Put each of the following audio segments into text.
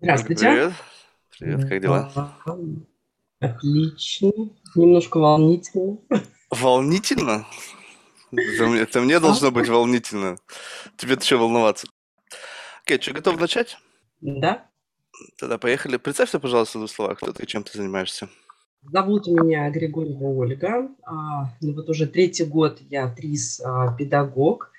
Здравствуйте. Привет. Привет, как дела? Отлично. Немножко волнительно. Волнительно? Это мне, это мне А? должно быть волнительно. Тебе-то что волноваться? Окей, что, готов начать? Да. Тогда поехали. Представься, пожалуйста, в двух словах, кто ты и чем ты занимаешься. Зовут меня Григорьева Ольга. А, Ну вот уже третий год я ТРИС-педагог.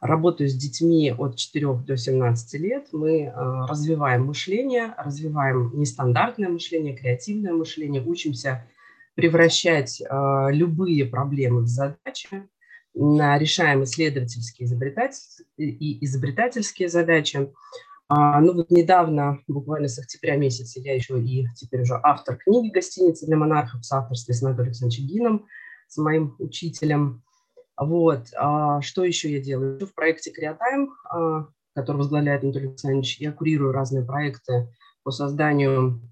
Работаю с детьми от 4 до 17 лет. Мы а, развиваем мышление, развиваем нестандартное мышление, креативное мышление, учимся превращать а, любые проблемы в задачи, решаем исследовательские изобретатель- и изобретательские задачи. А, Ну вот недавно, буквально с октября месяца, я еще и теперь уже автор книги «Гостиница для монархов» в соавторстве с Анатолием Александровичем Гином, с моим учителем. Вот. а Что еще я делаю? В проекте «Креатайм», а, который возглавляет Анатолий Александрович, я курирую разные проекты по созданию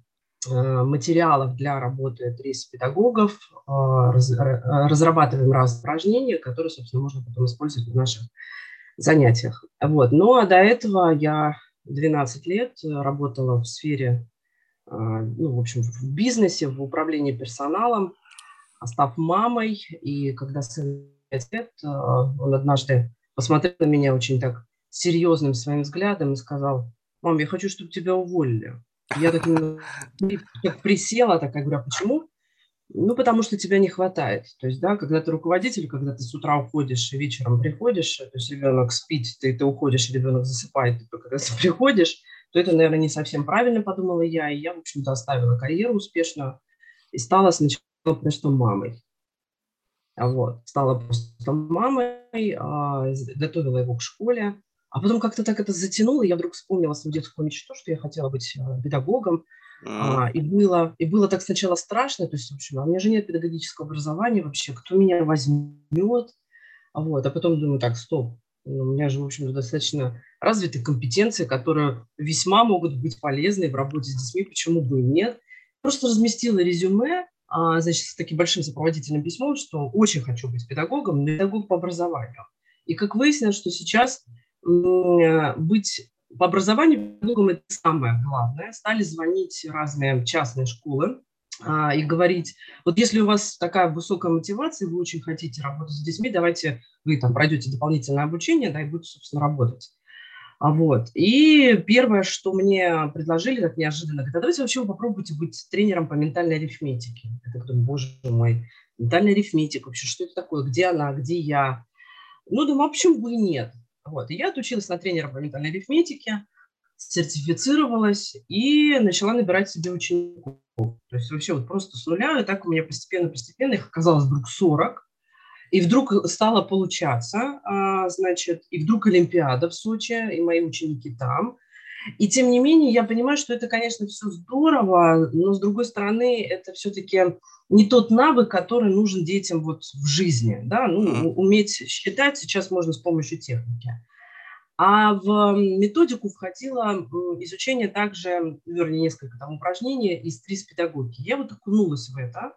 а, материалов для работы педагогов, разрабатываем разные упражнения, которые, собственно, можно потом использовать в наших занятиях. Вот. Ну а до этого я 12 лет работала в сфере, а, ну, в общем, в бизнесе, в управлении персоналом, а став мамой. И когда сын 5 лет, а, он однажды посмотрел на меня очень так серьезным своим взглядом и сказал, мам, я хочу, чтобы тебя уволили. Я так, так присела, такая говорю, а почему? Ну, потому что тебя не хватает. То есть, да, когда ты руководитель, когда ты с утра уходишь и вечером приходишь, то есть ребенок спит, ты, ты уходишь, ребенок засыпает, ты когда приходишь, то это, наверное, не совсем правильно, подумала я. И я, в общем-то, оставила карьеру успешно и стала сначала просто мамой. Вот. Стала просто мамой, а, готовила его к школе. А потом как-то так это затянуло, и я вдруг вспомнила свою детскую мечту, что я хотела быть а, педагогом. А, и, было, и было так сначала страшно, то есть, в общем, а у меня же нет педагогического образования вообще, кто меня возьмет? А Вот, а потом думаю, так, стоп, ну, у меня же, в общем, достаточно развитые компетенции, которые весьма могут быть полезны в работе с детьми, почему бы и нет. Просто разместила резюме, значит, с таким большим сопроводительным письмом, что очень хочу быть педагогом, но педагог по образованию. И как выяснилось, что сейчас э, быть по образованию педагогом это самое главное. Стали звонить разные частные школы а, и говорить, вот если у вас такая высокая мотивация, вы очень хотите работать с детьми, давайте вы там пройдете дополнительное обучение, да, и будете, собственно, работать. А вот. И первое, что мне предложили, так неожиданно, говорят, а давайте вообще вы попробуйте быть тренером по ментальной арифметике. Я так думаю, боже мой, ментальная арифметика вообще, что это такое, где она, где я? Ну, думаю, а почему бы и нет? Вот. И я отучилась на тренера по ментальной арифметике, сертифицировалась и начала набирать себе учеников. То есть вообще вот просто с нуля, и так у меня постепенно-постепенно их оказалось вдруг 40. И вдруг стало получаться, а, значит, и вдруг Олимпиада в Сочи, и мои ученики там. И тем не менее, я понимаю, что это, конечно, все здорово, но с другой стороны, это все-таки не тот навык, который нужен детям вот в жизни. Да? Ну, уметь считать сейчас можно с помощью техники. А в методику входило изучение также, вернее, несколько там упражнений из ТРИС-педагогики. Я вот окунулась в это,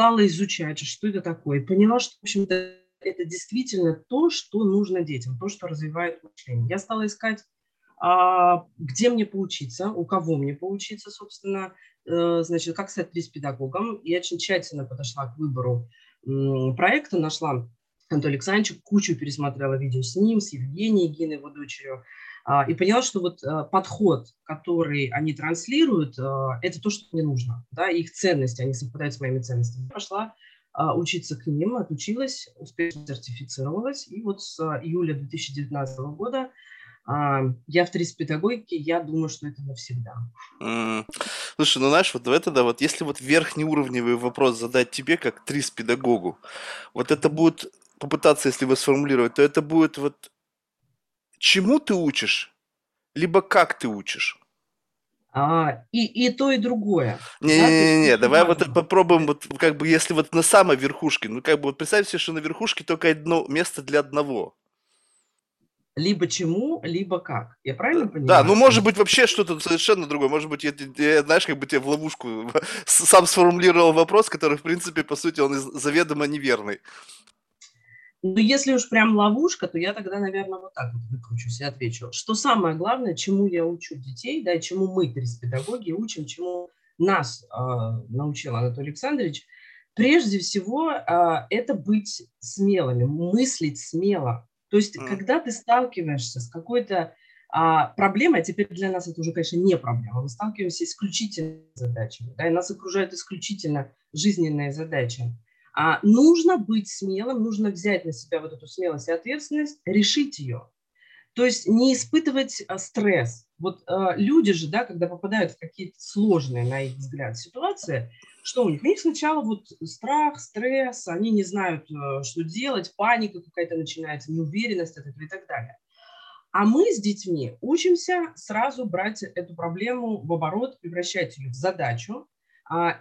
стала изучать, что это такое, и поняла, что, в общем-то, это действительно то, что нужно детям, то, что развивает мышление. Я стала искать, а, где мне поучиться, у кого мне поучиться, собственно, э, значит, как стать педагогом. Я очень тщательно подошла к выбору проекта, нашла Анатолия Александровича, кучу пересмотрела видео с ним, с Евгенией Гиной, его дочерью, и поняла, что вот а, подход, который они транслируют, а, это то, что мне нужно, да, их ценности, они совпадают с моими ценностями. Пошла а, учиться к ним, отучилась, успешно сертифицировалась, и вот с а, июля 2019 года а, я в педагогике, я думаю, что это навсегда. м. Слушай, ну знаешь, вот в это, да, вот если вот верхнеуровневый вопрос задать тебе, как трис-педагогу, вот это будет, попытаться, если его сформулировать, то это будет вот чему ты учишь, либо как ты учишь. А, и, и то, и другое. Да, Не-не-не, очень давай вот важно. попробуем, вот как бы, если вот на самой верхушке, ну как бы вот представь себе, что на верхушке только одно место для одного. Либо чему, либо как. Я правильно Да, понимаю? ну может быть вообще что-то совершенно другое. Может быть, я, я, знаешь, как бы тебе в ловушку сам сформулировал вопрос, который, в принципе, по сути, он заведомо неверный. Но если уж прям ловушка, то я тогда, наверное, вот так вот выкручусь и отвечу. Что самое главное, чему я учу детей, да, чему мы, педагоги, учим, чему нас э, научил Анатолий Александрович, прежде всего э, это быть смелыми, мыслить смело. То есть, mm. когда ты сталкиваешься с какой-то а, проблемой, а теперь для нас это уже, конечно, не проблема, мы сталкиваемся исключительно с задачами, да, и нас окружают исключительно жизненные задачи, а, нужно быть смелым, нужно взять на себя вот эту смелость и ответственность, решить ее. То есть не испытывать а, стресс. Вот а, люди же, да, когда попадают в какие-то сложные, на их взгляд, ситуации, что у них? У них сначала вот страх, стресс, они не знают, а, что делать, паника какая-то начинается, неуверенность от этого и так далее. А мы с детьми учимся сразу брать эту проблему в оборот, превращать ее в задачу,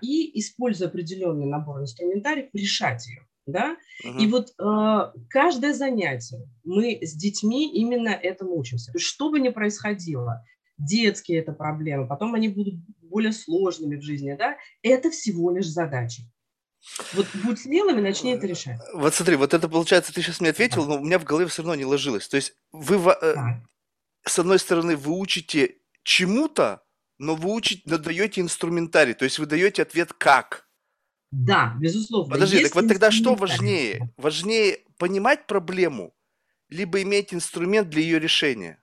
и, используя определенный набор инструментариев, решать ее. Да? Угу. И вот э, каждое занятие мы с детьми именно этому учимся. Что бы ни происходило, детские это проблемы, потом они будут более сложными в жизни, да, это всего лишь задачи. Вот будь смелым и начни это решать. Вот смотри, вот это получается, ты сейчас мне ответил, но у меня в голове все равно не ложилось. То есть вы, э, с одной стороны, вы учите чему-то, но вы учите, но даете инструментарий, то есть вы даете ответ как. Да, безусловно. Подожди, так вот тогда что важнее? Важнее понимать проблему, либо иметь инструмент для ее решения?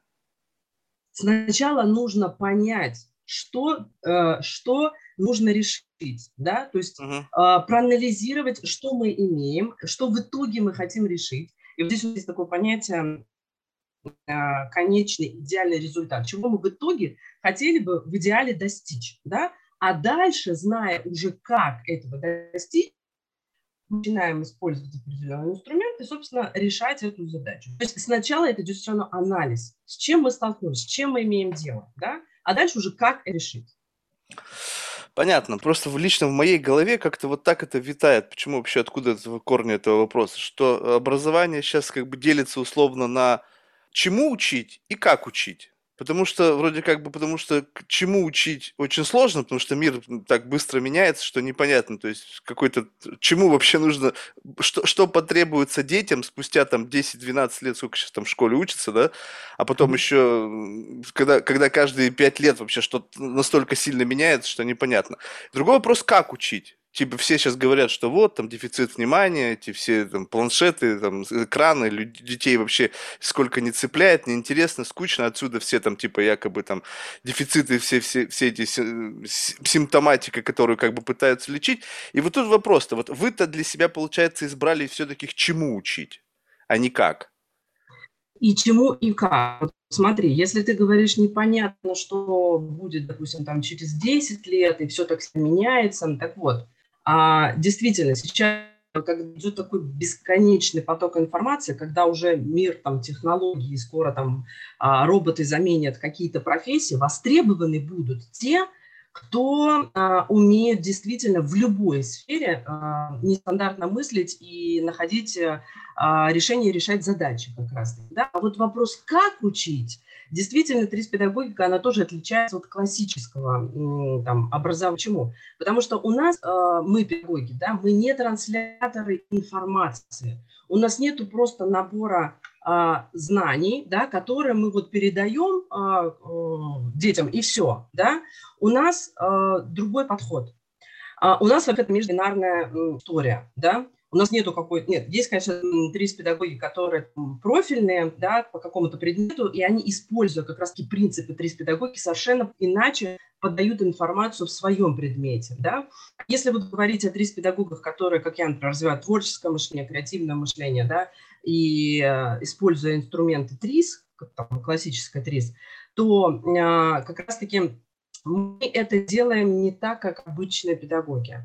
Сначала нужно понять, что, э, что нужно решить, да, то есть uh-huh. проанализировать, что мы имеем, что в итоге мы хотим решить. И вот здесь есть такое понятие конечный идеальный результат, чего мы в итоге хотели бы в идеале достичь. Да? А дальше, зная уже, как этого достичь, начинаем использовать определенные инструменты собственно, решать эту задачу. То есть сначала это равно анализ, с чем мы столкнулись, с чем мы имеем дело, да? а дальше уже как решить. Понятно. Просто в, лично в моей голове как-то вот так это витает. Почему вообще, откуда этого корни этого вопроса? Что образование сейчас как бы делится условно на чему учить и как учить. Потому что, вроде как бы, потому что к чему учить очень сложно, потому что мир так быстро меняется, что непонятно, то есть какой-то, чему вообще нужно, что, что потребуется детям спустя там 10-12 лет, сколько сейчас там в школе учатся, да, а потом еще, когда, когда каждые 5 лет вообще что-то настолько сильно меняется, что непонятно. Другой вопрос, как учить? Типа все сейчас говорят, что вот там дефицит внимания, эти все там планшеты, там экраны, детей вообще сколько не цепляет, неинтересно, скучно, отсюда все там типа якобы там дефициты, все, все, все эти симптоматика, которую как бы пытаются лечить. И вот тут вопрос-то, вот вы-то для себя, получается, избрали все-таки к чему учить, а не как? И чему, и как. Смотри, если ты говоришь непонятно, что будет, допустим, там через 10 лет, и все так меняется, так вот, а, действительно, сейчас как идет такой бесконечный поток информации, когда уже мир там, технологий, скоро там а, роботы заменят какие-то профессии, востребованы будут те, кто а, умеет действительно в любой сфере а, нестандартно мыслить и находить а, решения, решать задачи как раз. Да? А вот вопрос, как учить, Действительно, трис-педагогика, она тоже отличается от классического там, образования. Почему? Потому что у нас, э, мы педагоги, да, мы не трансляторы информации. У нас нету просто набора э, знаний, да, которые мы вот передаем э, э, детям, и все. Да? У нас э, другой подход. Uh, у нас вообще-то междинарная история, да, у нас нету какой-то... Нет, есть, конечно, три педагоги, которые профильные да, по какому-то предмету, и они, используя как раз-таки принципы три педагоги, совершенно иначе подают информацию в своем предмете. Да? Если вот говорить о три педагогах, которые, как я, например, развивают творческое мышление, креативное мышление, да, и э, используя инструменты ТРИС, там, классическая ТРИС, то э, как раз-таки мы это делаем не так, как обычные педагоги.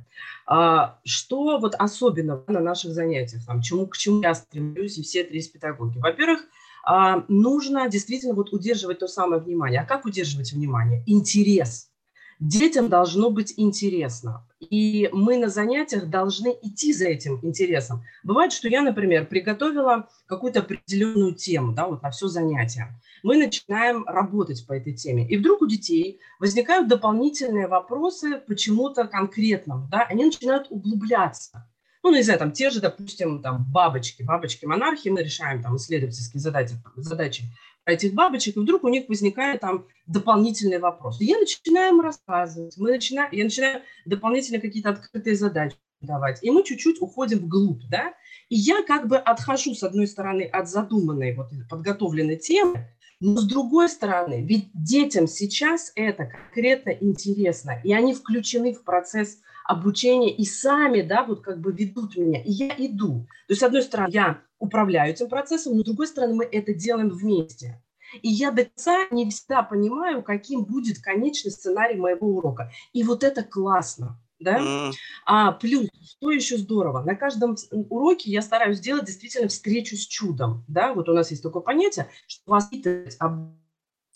А, что вот особенно на наших занятиях, там, чему, к чему я стремлюсь и все три педагоги? Во-первых, а, нужно действительно вот удерживать то самое внимание. А как удерживать внимание? Интерес. Детям должно быть интересно. И мы на занятиях должны идти за этим интересом. Бывает, что я, например, приготовила какую-то определенную тему да, вот на все занятие мы начинаем работать по этой теме. И вдруг у детей возникают дополнительные вопросы почему-то конкретному, да, они начинают углубляться. Ну, не знаю, там те же, допустим, там бабочки, бабочки-монархи, мы решаем там исследовательские задачи, задачи этих бабочек, и вдруг у них возникает там дополнительный вопрос. И я начинаю им рассказывать, мы начинаем, я начинаю дополнительно какие-то открытые задачи давать, и мы чуть-чуть уходим вглубь, да, и я как бы отхожу, с одной стороны, от задуманной, вот подготовленной темы, но с другой стороны, ведь детям сейчас это конкретно интересно, и они включены в процесс обучения и сами, да, вот как бы ведут меня, и я иду. То есть, с одной стороны, я управляю этим процессом, но с другой стороны, мы это делаем вместе. И я до конца не всегда понимаю, каким будет конечный сценарий моего урока. И вот это классно. Да? Mm. А плюс, что еще здорово, на каждом уроке я стараюсь сделать действительно встречу с чудом. Да? Вот у нас есть такое понятие, что воспитывать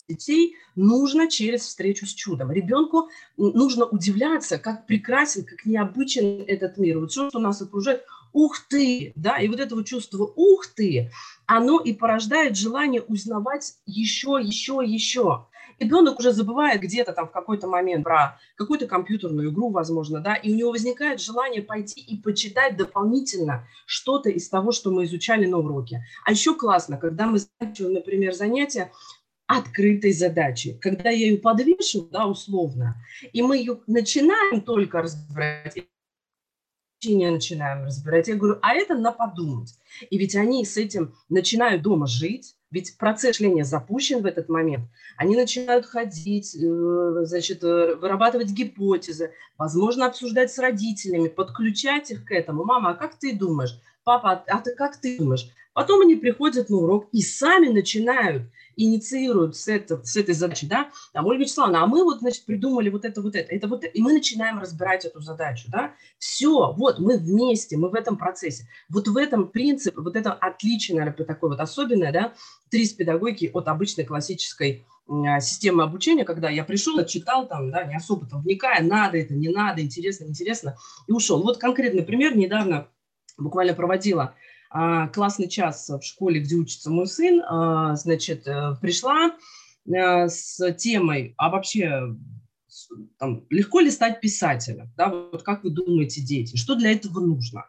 детей нужно через встречу с чудом. Ребенку нужно удивляться, как прекрасен, как необычен этот мир. Вот все, что нас окружает, ух ты, да, и вот это вот чувство ух ты, оно и порождает желание узнавать еще, еще, еще. Ребенок уже забывает где-то там в какой-то момент про какую-то компьютерную игру, возможно, да, и у него возникает желание пойти и почитать дополнительно что-то из того, что мы изучали на уроке. А еще классно, когда мы заканчиваем, например, занятия, открытой задачи, когда я ее подвешу, да, условно, и мы ее начинаем только разбирать, не начинаем разбирать. Я говорю, а это на подумать. И ведь они с этим начинают дома жить, ведь процесс шления запущен в этот момент. Они начинают ходить, э, значит, э, вырабатывать гипотезы, возможно, обсуждать с родителями, подключать их к этому. Мама, а как ты думаешь? Папа, а ты как ты думаешь? Потом они приходят на урок и сами начинают инициируют с, это, с этой задачей, да, там, Ольга Вячеславовна, а мы вот, значит, придумали вот это, вот это, это вот, и мы начинаем разбирать эту задачу, да, все, вот, мы вместе, мы в этом процессе, вот в этом принципе, вот это отличие, наверное, такое вот особенное, да, три педагогики от обычной классической а, системы обучения, когда я пришел, читал там, да, не особо там вникая, надо это, не надо, интересно, интересно, и ушел. Вот конкретный пример, недавно буквально проводила классный час в школе, где учится мой сын, а, значит, э, пришла э, с темой, а вообще там, легко ли стать писателем? Да, вот как вы думаете, дети, что для этого нужно?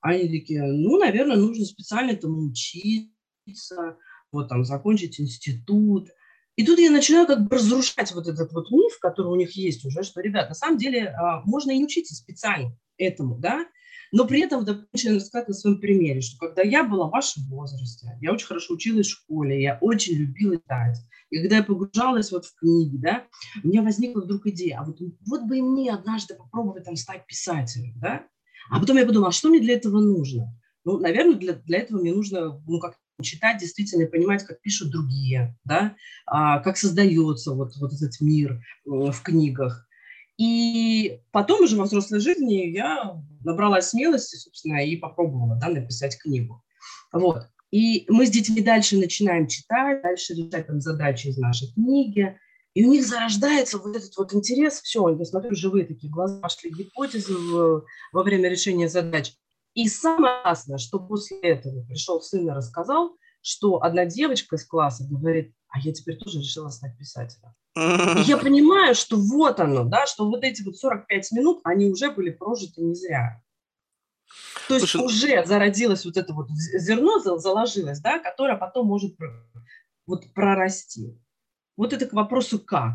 Они такие, ну, наверное, нужно специально этому учиться, вот там закончить институт. И тут я начинаю как бы разрушать вот этот вот миф, который у них есть уже, что, ребят, на самом деле а, можно и учиться специально этому, да, но при этом, допустим, рассказать на своем примере, что когда я была в вашем возрасте, я очень хорошо училась в школе, я очень любила читать. И когда я погружалась вот в книги, да, у меня возникла вдруг идея, а вот, вот бы и мне однажды попробовать там стать писателем, да? А потом я подумала, а что мне для этого нужно? Ну, наверное, для, для этого мне нужно, ну, как читать действительно понимать, как пишут другие, да, а, как создается вот, вот этот мир в книгах. И потом уже во взрослой жизни я набрала смелости, собственно, и попробовала да, написать книгу. Вот. И мы с детьми дальше начинаем читать, дальше решать там задачи из нашей книги. И у них зарождается вот этот вот интерес. Все, я смотрю, живые такие глаза, пошли гипотезы в, во время решения задач. И самое классное, что после этого пришел сын и рассказал, что одна девочка из класса говорит, а я теперь тоже решила стать писателем. И я понимаю, что вот оно, да, что вот эти вот 45 минут, они уже были прожиты не зря. То есть Слушай, уже зародилось вот это вот зерно, заложилось, да, которое потом может вот прорасти. Вот это к вопросу как.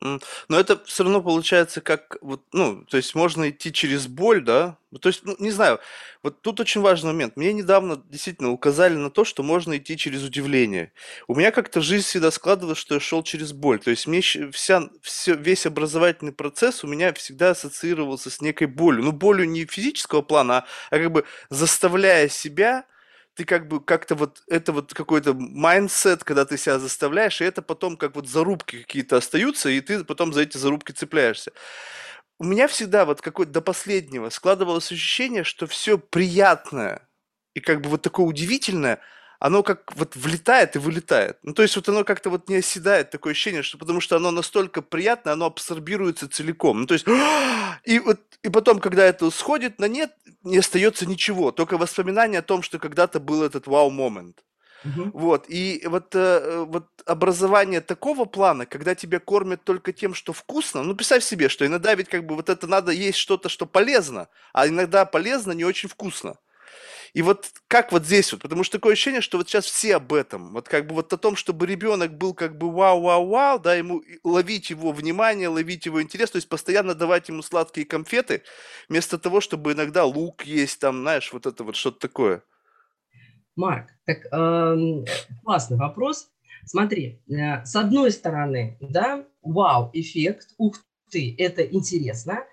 Но это все равно получается как вот, ну, то есть можно идти через боль, да? Ну, то есть, ну, не знаю, вот тут очень важный момент. Мне недавно действительно указали на то, что можно идти через удивление. У меня как-то жизнь всегда складывалась, что я шел через боль. То есть мне вся, все, весь образовательный процесс у меня всегда ассоциировался с некой болью. Ну, болью не физического плана, а, а как бы заставляя себя ты как бы как-то вот, это вот какой-то mindset, когда ты себя заставляешь, и это потом как вот зарубки какие-то остаются, и ты потом за эти зарубки цепляешься. У меня всегда вот какой-то до последнего складывалось ощущение, что все приятное и как бы вот такое удивительное – оно как вот влетает и вылетает. Ну, то есть вот оно как-то вот не оседает, такое ощущение, что потому что оно настолько приятное, оно абсорбируется целиком. Ну, то есть, и вот, и потом, когда это сходит на нет, не остается ничего, только воспоминание о том, что когда-то был этот вау-момент. Мгм. Вот, и вот, э, вот образование такого плана, когда тебя кормят только тем, что вкусно, ну, представь себе, что иногда ведь как бы вот это надо есть что-то, что полезно, а иногда полезно не очень вкусно. И вот как вот здесь вот, потому что такое ощущение, что вот сейчас все об этом, вот как бы вот о том, чтобы ребенок был как бы вау-вау-вау, да, ему ловить его внимание, ловить его интерес, то есть постоянно давать ему сладкие конфеты, вместо того, чтобы иногда лук есть, там, знаешь, вот это вот что-то такое. Марк, так эм, классный вопрос. Смотри, э, с одной стороны, да, вау-эффект, ух ты, это интересно,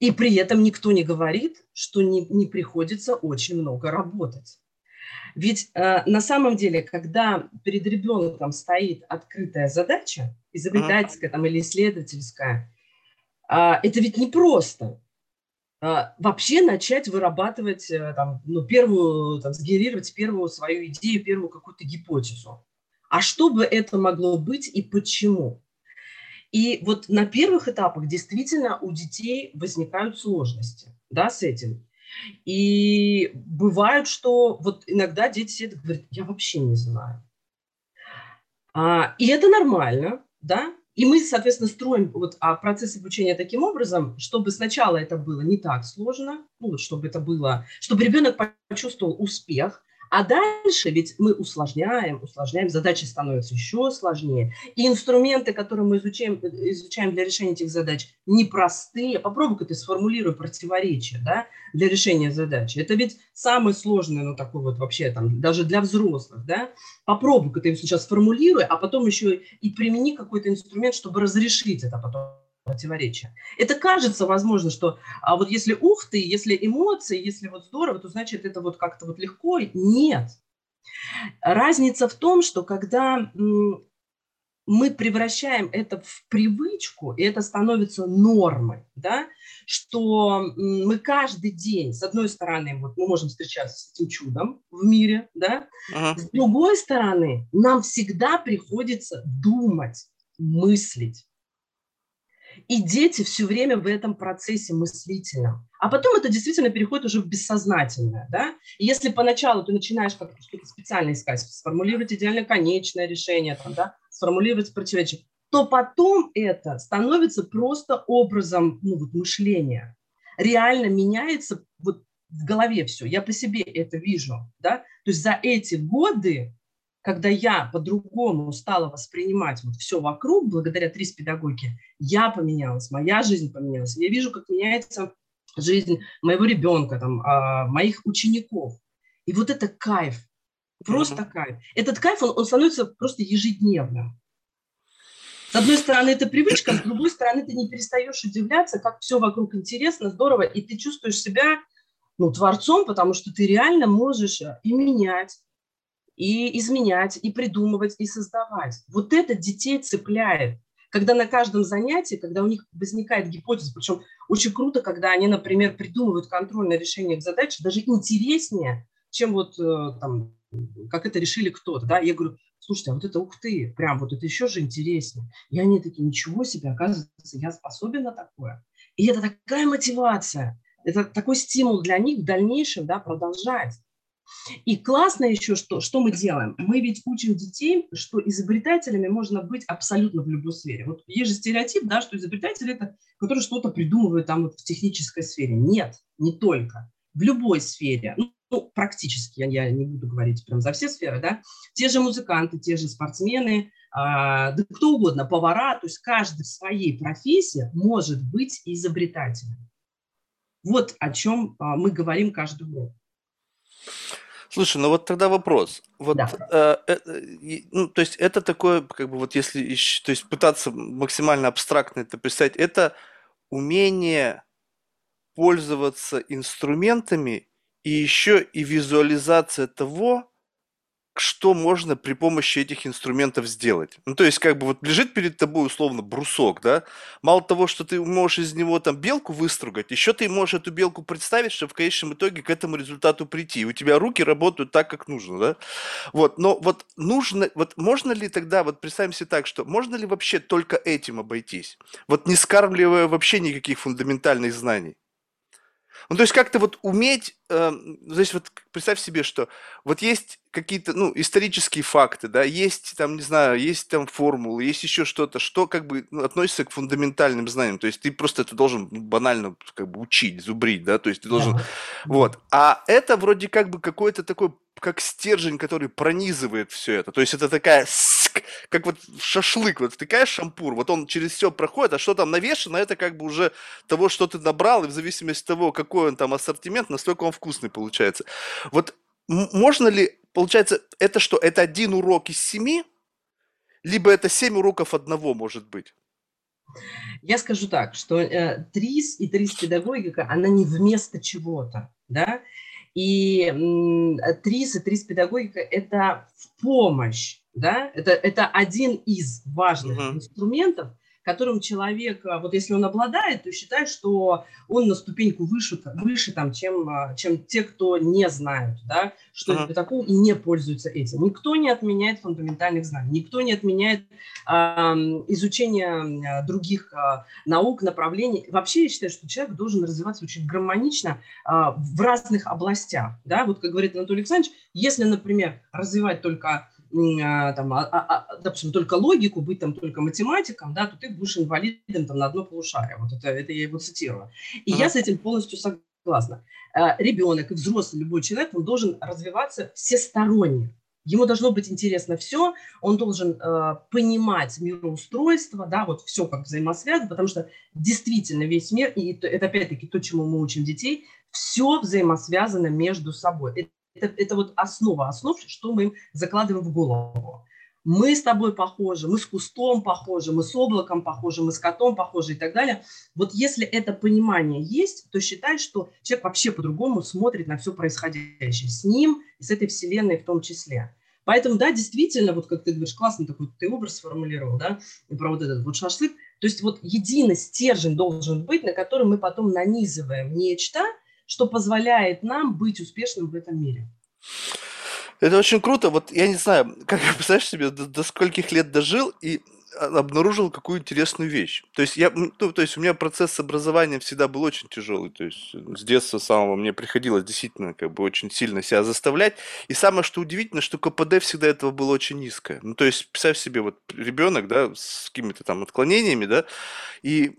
и при этом никто не говорит, что не, не приходится очень много работать. Ведь э, на самом деле, когда перед ребенком стоит открытая задача, изобретательская там, или исследовательская, э, это ведь непросто. Э, вообще начать вырабатывать, э, там, ну, первую, там, сгенерировать первую свою идею, первую какую-то гипотезу. А что бы это могло быть и почему? И вот на первых этапах действительно у детей возникают сложности да, с этим. И бывает, что вот иногда дети сидят и говорят, я вообще не знаю. А, и это нормально, да, и мы, соответственно, строим вот, а, процесс обучения таким образом, чтобы сначала это было не так сложно, ну, чтобы это было, чтобы ребенок почувствовал успех, а дальше ведь мы усложняем, усложняем, задачи становятся еще сложнее. И инструменты, которые мы изучаем, изучаем для решения этих задач, непростые. Попробуй-ка ты сформулируй противоречия да, для решения задачи. Это ведь самое сложное, ну, такое вот вообще там, даже для взрослых. Да? Попробуй-ка ты сейчас сформулируй, а потом еще и примени какой-то инструмент, чтобы разрешить это потом противоречия. Это кажется, возможно, что а вот если ух ты, если эмоции, если вот здорово, то значит это вот как-то вот легко. Нет. Разница в том, что когда мы превращаем это в привычку, и это становится нормой, да, что мы каждый день, с одной стороны, вот мы можем встречаться с этим чудом в мире, да, uh-huh. с другой стороны, нам всегда приходится думать, мыслить, и дети все время в этом процессе мыслительном. А потом это действительно переходит уже в бессознательное. Да? И если поначалу ты начинаешь как-то что-то специально искать, сформулировать идеально конечное решение, там, да, сформулировать противоречие, то потом это становится просто образом ну, вот, мышления. Реально меняется вот в голове все. Я по себе это вижу. Да? То есть за эти годы когда я по-другому стала воспринимать вот все вокруг, благодаря трис педагогике, я поменялась, моя жизнь поменялась. Я вижу, как меняется жизнь моего ребенка, там, а, моих учеников. И вот это кайф, просто mm-hmm. кайф. Этот кайф, он, он становится просто ежедневным. С одной стороны, это привычка, с другой стороны, ты не перестаешь удивляться, как все вокруг интересно, здорово, и ты чувствуешь себя ну, творцом, потому что ты реально можешь и менять, и изменять, и придумывать, и создавать. Вот это детей цепляет. Когда на каждом занятии, когда у них возникает гипотеза, причем очень круто, когда они, например, придумывают контрольное решение к задаче, даже интереснее, чем вот э, там, как это решили кто-то. Да? Я говорю, слушайте, а вот это ух ты, прям вот это еще же интереснее. И они такие, ничего себе, оказывается, я способен на такое. И это такая мотивация, это такой стимул для них в дальнейшем да, продолжать. И классно еще, что, что мы делаем. Мы ведь учим детей, что изобретателями можно быть абсолютно в любой сфере. Вот есть же стереотип, да, что изобретатель – это который что-то придумывает там вот в технической сфере. Нет, не только. В любой сфере. Ну, ну, практически, я, не буду говорить прям за все сферы, да, те же музыканты, те же спортсмены, а, да кто угодно, повара, то есть каждый в своей профессии может быть изобретателем. Вот о чем а, мы говорим каждый год. Слушай, ну вот тогда вопрос. Вот, да. э, э, ну, то есть это такое, как бы вот если, то есть пытаться максимально абстрактно это представить, это умение пользоваться инструментами и еще и визуализация того, что можно при помощи этих инструментов сделать. Ну, то есть, как бы вот лежит перед тобой условно брусок, да, мало того, что ты можешь из него там белку выстругать, еще ты можешь эту белку представить, чтобы в конечном итоге к этому результату прийти. У тебя руки работают так, как нужно, да. Вот, но вот нужно, вот можно ли тогда, вот представим себе так, что можно ли вообще только этим обойтись? Вот не скармливая вообще никаких фундаментальных знаний? Ну, то есть как-то вот уметь, э, здесь вот представь себе, что вот есть какие-то, ну, исторические факты, да, есть там, не знаю, есть там формулы, есть еще что-то, что как бы ну, относится к фундаментальным знаниям, то есть ты просто это должен ну, банально как бы учить, зубрить, да, то есть ты должен, Да. вот, а это вроде как бы какой-то такой как стержень, который пронизывает все это. То есть это такая, как вот шашлык, вот втыкаешь шампур, вот он через все проходит, а что там навешено, это как бы уже того, что ты набрал, и в зависимости от того, какой он там ассортимент, настолько он вкусный получается. Вот можно ли, получается, это что, это один урок из семи, либо это семь уроков одного может быть? Я скажу так, что э, ТРИС и ТРИС-педагогика, она не вместо чего-то, да, и ТРИС и ТРИС-педагогика – это в помощь, да, это, это один из важных Мгм. инструментов, которым человек, а, вот если он обладает, то считает, что он на ступеньку выше, выше там, чем, а, чем те, кто не знают, да, что Ага. это такое, и не пользуются этим. Никто не отменяет фундаментальных знаний, никто не отменяет ам, изучение других а, наук, направлений. Вообще я считаю, что человек должен развиваться очень гармонично а, в разных областях. Да? Вот как говорит Анатолий Александрович, если, например, развивать только там, а- а- а, допустим, только логику, быть там только математиком, да, то ты будешь инвалидом там, на одно полушарие. Вот это, это я его цитирую. И Мгм. я с этим полностью согласна. А, Ребенок и взрослый любой человек, он должен развиваться всесторонне. Ему должно быть интересно все, он должен э, понимать мироустройство, да, вот все как взаимосвязано, потому что действительно весь мир, и это, это опять-таки то, чему мы учим детей, все взаимосвязано между собой. Это, это, вот основа основ, что мы им закладываем в голову. Мы с тобой похожи, мы с кустом похожи, мы с облаком похожи, мы с котом похожи и так далее. Вот если это понимание есть, то считай, что человек вообще по-другому смотрит на все происходящее с ним и с этой вселенной в том числе. Поэтому, да, действительно, вот как ты говоришь, классный такой ты образ сформулировал, да, про вот этот вот шашлык. То есть вот единый стержень должен быть, на который мы потом нанизываем нечто, что позволяет нам быть успешным в этом мире. Это очень круто. Вот я не знаю, как представляешь себе, до, до скольких лет дожил и а, обнаружил какую интересную вещь. То есть я, ну, то есть у меня процесс образования всегда был очень тяжелый. То есть э, с детства самого мне приходилось действительно как бы очень сильно себя заставлять. И самое что удивительно, что КПД всегда этого было очень низкое. Ну то есть представь себе вот ребенок, да, с какими-то там отклонениями, да, и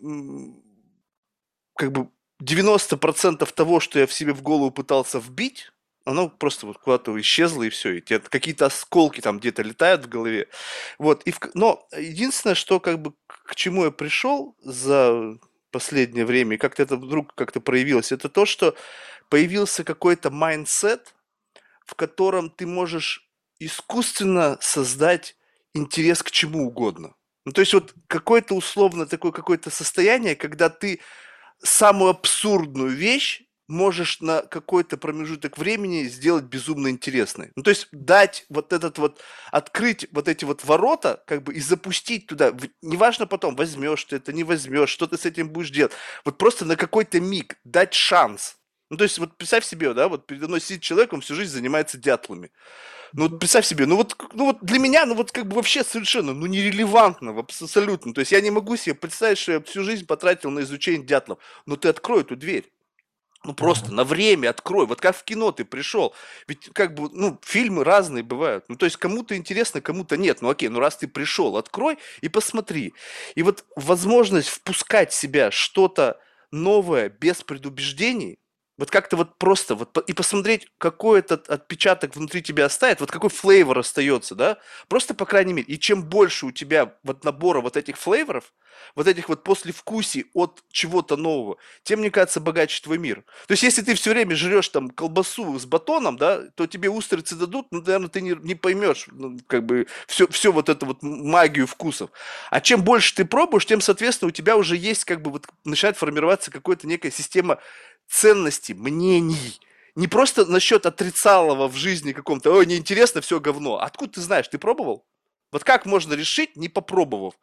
как бы 90% того, что я в себе в голову пытался вбить, оно просто вот куда-то исчезло и все, и какие-то осколки там где-то летают в голове. Вот, и в но единственное, что как бы к чему я пришел за последнее время, и как-то это вдруг как-то проявилось, это то, что появился какой-то mindset, в котором ты можешь искусственно создать интерес к чему угодно. Ну, то есть вот какое-то условно такое какое-то состояние, когда ты самую абсурдную вещь можешь на какой-то промежуток времени сделать безумно интересной. Ну, то есть дать вот этот вот, открыть вот эти вот ворота, как бы и запустить туда, неважно потом, возьмешь ты это, не возьмешь, что ты с этим будешь делать, вот просто на какой-то миг дать шанс. Ну, то есть вот представь себе, да, вот передо мной сидит человек, он всю жизнь занимается дятлами. Ну вот представь себе, ну вот, ну вот для меня, ну вот как бы вообще совершенно, ну нерелевантно абс- абсолютно. То есть я не могу себе представить, что я всю жизнь потратил на изучение дятлов. Но ты открой эту дверь. Ну просто на время открой. Вот как в кино ты пришел. Ведь как бы, ну, фильмы разные бывают. Ну то есть кому-то интересно, кому-то нет. Ну окей, ну раз ты пришел, открой и посмотри. И вот возможность впускать в себя что-то новое без предубеждений, вот как-то вот просто вот и посмотреть, какой этот отпечаток внутри тебя оставит, вот какой флейвор остается, да, просто по крайней мере. И чем больше у тебя вот набора вот этих флейворов, вот этих вот послевкусий от чего-то нового, тем, мне кажется, богаче твой мир. То есть, если ты все время жрешь там колбасу с батоном, да, то тебе устрицы дадут, ну, наверное, ты не, не поймешь, ну, как бы, все, все вот это вот магию вкусов. А чем больше ты пробуешь, тем, соответственно, у тебя уже есть, как бы, вот начинает формироваться какая-то некая система ценностей, мнений. Не просто насчет отрицалого в жизни каком-то, ой, неинтересно, все говно. Откуда ты знаешь, ты пробовал? Вот как можно решить, не попробовав?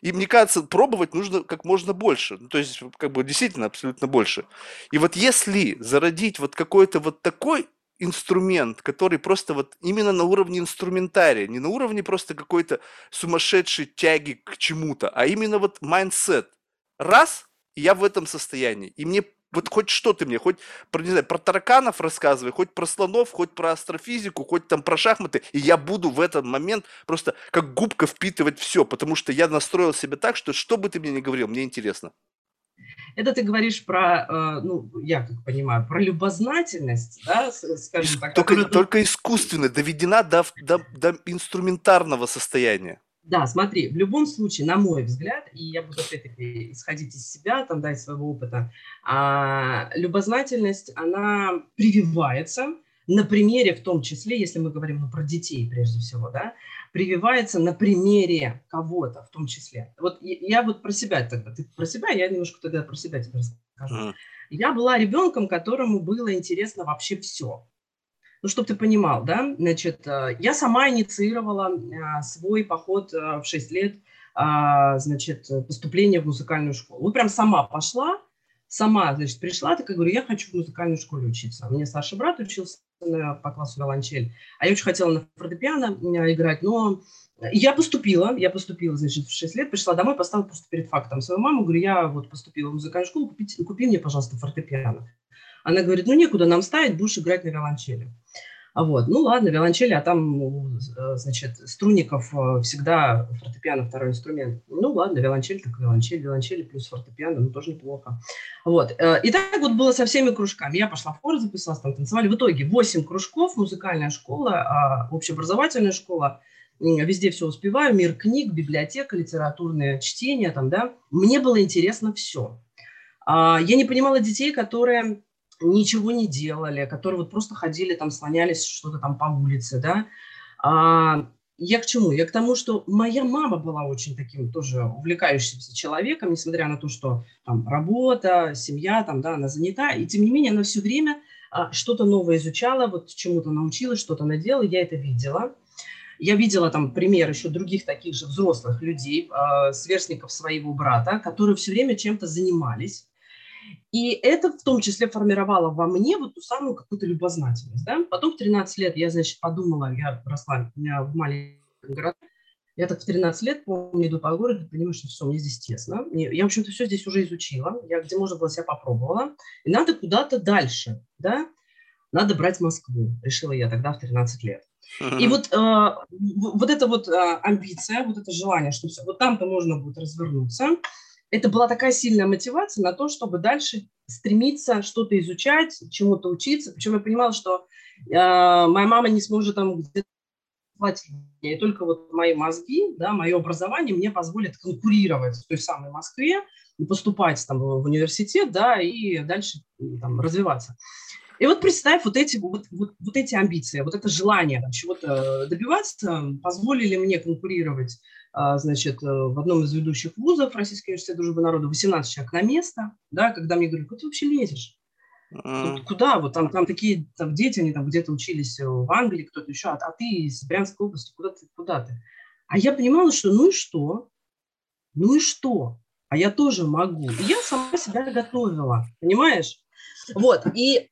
И мне кажется, пробовать нужно как можно больше. Ну, то есть, как бы действительно абсолютно больше. И вот если зародить вот какой-то вот такой инструмент, который просто вот именно на уровне инструментария, не на уровне просто какой-то сумасшедшей тяги к чему-то, а именно вот mindset. Раз, и я в этом состоянии. И мне вот хоть что ты мне, хоть про, не знаю, про тараканов рассказывай, хоть про слонов, хоть про астрофизику, хоть там про шахматы, и я буду в этот момент просто как губка впитывать все, потому что я настроил себя так, что что бы ты мне ни говорил, мне интересно. Это ты говоришь про, э, ну, я как понимаю, про любознательность, да, скажем так. Только, которая... только искусственно, доведена до, до, до инструментарного состояния. Да, смотри, в любом случае, на мой взгляд, и я буду опять-таки исходить из себя, там, да, из своего опыта, а, любознательность, она прививается на примере, в том числе, если мы говорим ну, про детей прежде всего, да, прививается на примере кого-то в том числе. Вот я, я вот про себя тогда, ты про себя, я немножко тогда про себя тебе расскажу. Mm. Я была ребенком, которому было интересно вообще все. Ну, чтобы ты понимал, да, значит, э, я сама инициировала э, свой поход э, в 6 лет, значит, поступление в музыкальную школу. Ну, прям сама пошла, сама, значит, пришла, так и говорю, я хочу в музыкальной школе учиться. У меня старший брат учился по классу виолончель, а я очень хотела на фортепиано играть, но я поступила, я поступила, значит, в 6 лет, пришла домой, поставила просто перед фактом свою маму, говорю, я вот поступила в музыкальную школу, купи, купи мне, пожалуйста, фортепиано. Она говорит, ну некуда нам ставить, будешь играть на виолончели. А вот, ну ладно, виолончели, а там, э, значит, струнников э, всегда фортепиано второй инструмент. Ну ладно, виолончель, так виолончель, виолончели плюс фортепиано, ну тоже неплохо. Вот, э, и так вот было со всеми кружками. Я пошла в хор, записалась, там танцевали. В итоге 8 кружков, музыкальная школа, а, общеобразовательная школа, везде все успеваю, мир книг, библиотека, литературное чтение, там, да. Мне было интересно все. А, я не понимала детей, которые ничего не делали, которые вот просто ходили там, слонялись что-то там по улице, да. А, я к чему? Я к тому, что моя мама была очень таким тоже увлекающимся человеком, несмотря на то, что там работа, семья, там, да, она занята, и тем не менее она все время а, что-то новое изучала, вот чему-то научилась, что-то наделала, я это видела. Я видела там пример еще других таких же взрослых людей, э, сверстников своего брата, которые все время чем-то занимались. И это в том числе формировало во мне вот ту самую какую-то любознательность. Да? Потом в 13 лет я, значит, подумала, я росла в маленьком городе, я так в 13 лет, помню, иду по городу, понимаю, что все, мне здесь тесно. Я, в общем-то, все здесь уже изучила. Я где можно было себя попробовала. И надо куда-то дальше, да? Надо брать Москву, решила я тогда в 13 лет. И вот, э, вот эта вот э, амбиция, вот это желание, что все, вот там-то можно будет развернуться, это была такая сильная мотивация на то, чтобы дальше стремиться что-то изучать, чему-то учиться. Причем я понимала, что э, моя мама не сможет там где-то платить. И только вот мои мозги, да, мое образование мне позволит конкурировать в той самой Москве поступать там в университет, да, и дальше там развиваться. И вот представь, вот эти, вот, вот, вот эти амбиции, вот это желание там, чего-то добиваться позволили мне конкурировать значит, э, в одном из ведущих вузов Российский университет дружбы народа 18 человек на место, да, когда мне говорят, куда ты вообще лезешь? Mm. Куда? Вот там, там такие там дети, они там где-то учились э, в Англии, кто-то еще, а, а ты из Брянской области, куда ты, куда ты? А я понимала, что ну и что? Ну и что? А я тоже могу. И я сама себя готовила, понимаешь? Вот, и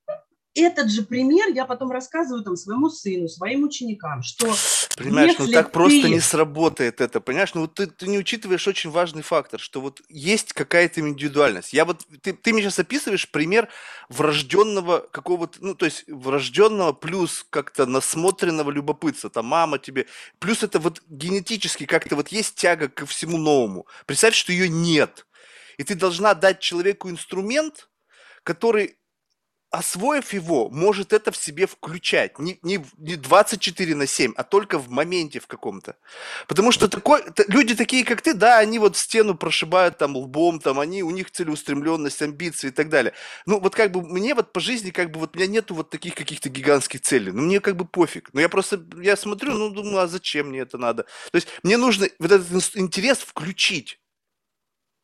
этот же пример я потом рассказываю там своему сыну, своим ученикам, что Понимаешь, ну так ты... просто не сработает это, понимаешь? Ну вот ты, ты не учитываешь очень важный фактор, что вот есть какая-то индивидуальность. Я вот, ты, ты мне сейчас описываешь пример врожденного какого-то, ну то есть врожденного плюс как-то насмотренного любопытства, там мама тебе, плюс это вот генетически как-то вот есть тяга ко всему новому. Представь, что ее нет. И ты должна дать человеку инструмент, который освоив его, может это в себе включать. Не, не, не 24 на 7, а только в моменте в каком-то. Потому что такой, люди такие, как ты, да, они вот стену прошибают там лбом, там они, у них целеустремленность, амбиции и так далее. Ну, вот как бы мне вот по жизни, как бы вот у меня нету вот таких каких-то гигантских целей. Ну, мне как бы пофиг. Но я просто, я смотрю, ну, думаю, а зачем мне это надо? То есть мне нужно вот этот интерес включить.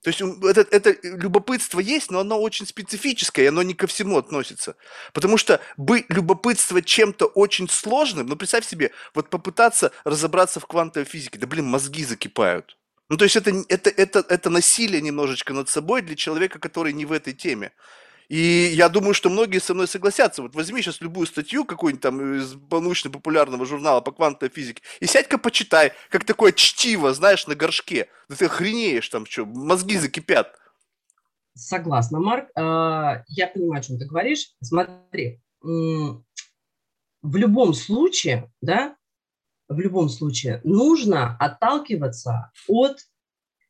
То есть это, это любопытство есть, но оно очень специфическое, и оно не ко всему относится. Потому что быть любопытство чем-то очень сложным, ну представь себе, вот попытаться разобраться в квантовой физике, да блин, мозги закипают. Ну то есть это, это, это, это насилие немножечко над собой для человека, который не в этой теме. И я думаю, что многие со мной согласятся. Вот возьми сейчас любую статью какую-нибудь там из научно-популярного журнала по квантовой физике и сядь-ка почитай, как такое чтиво, знаешь, на горшке. Да ты охренеешь там что, мозги закипят. Согласна, Марк. А, я понимаю, о чем ты говоришь. Смотри, в любом случае, да, в любом случае нужно отталкиваться от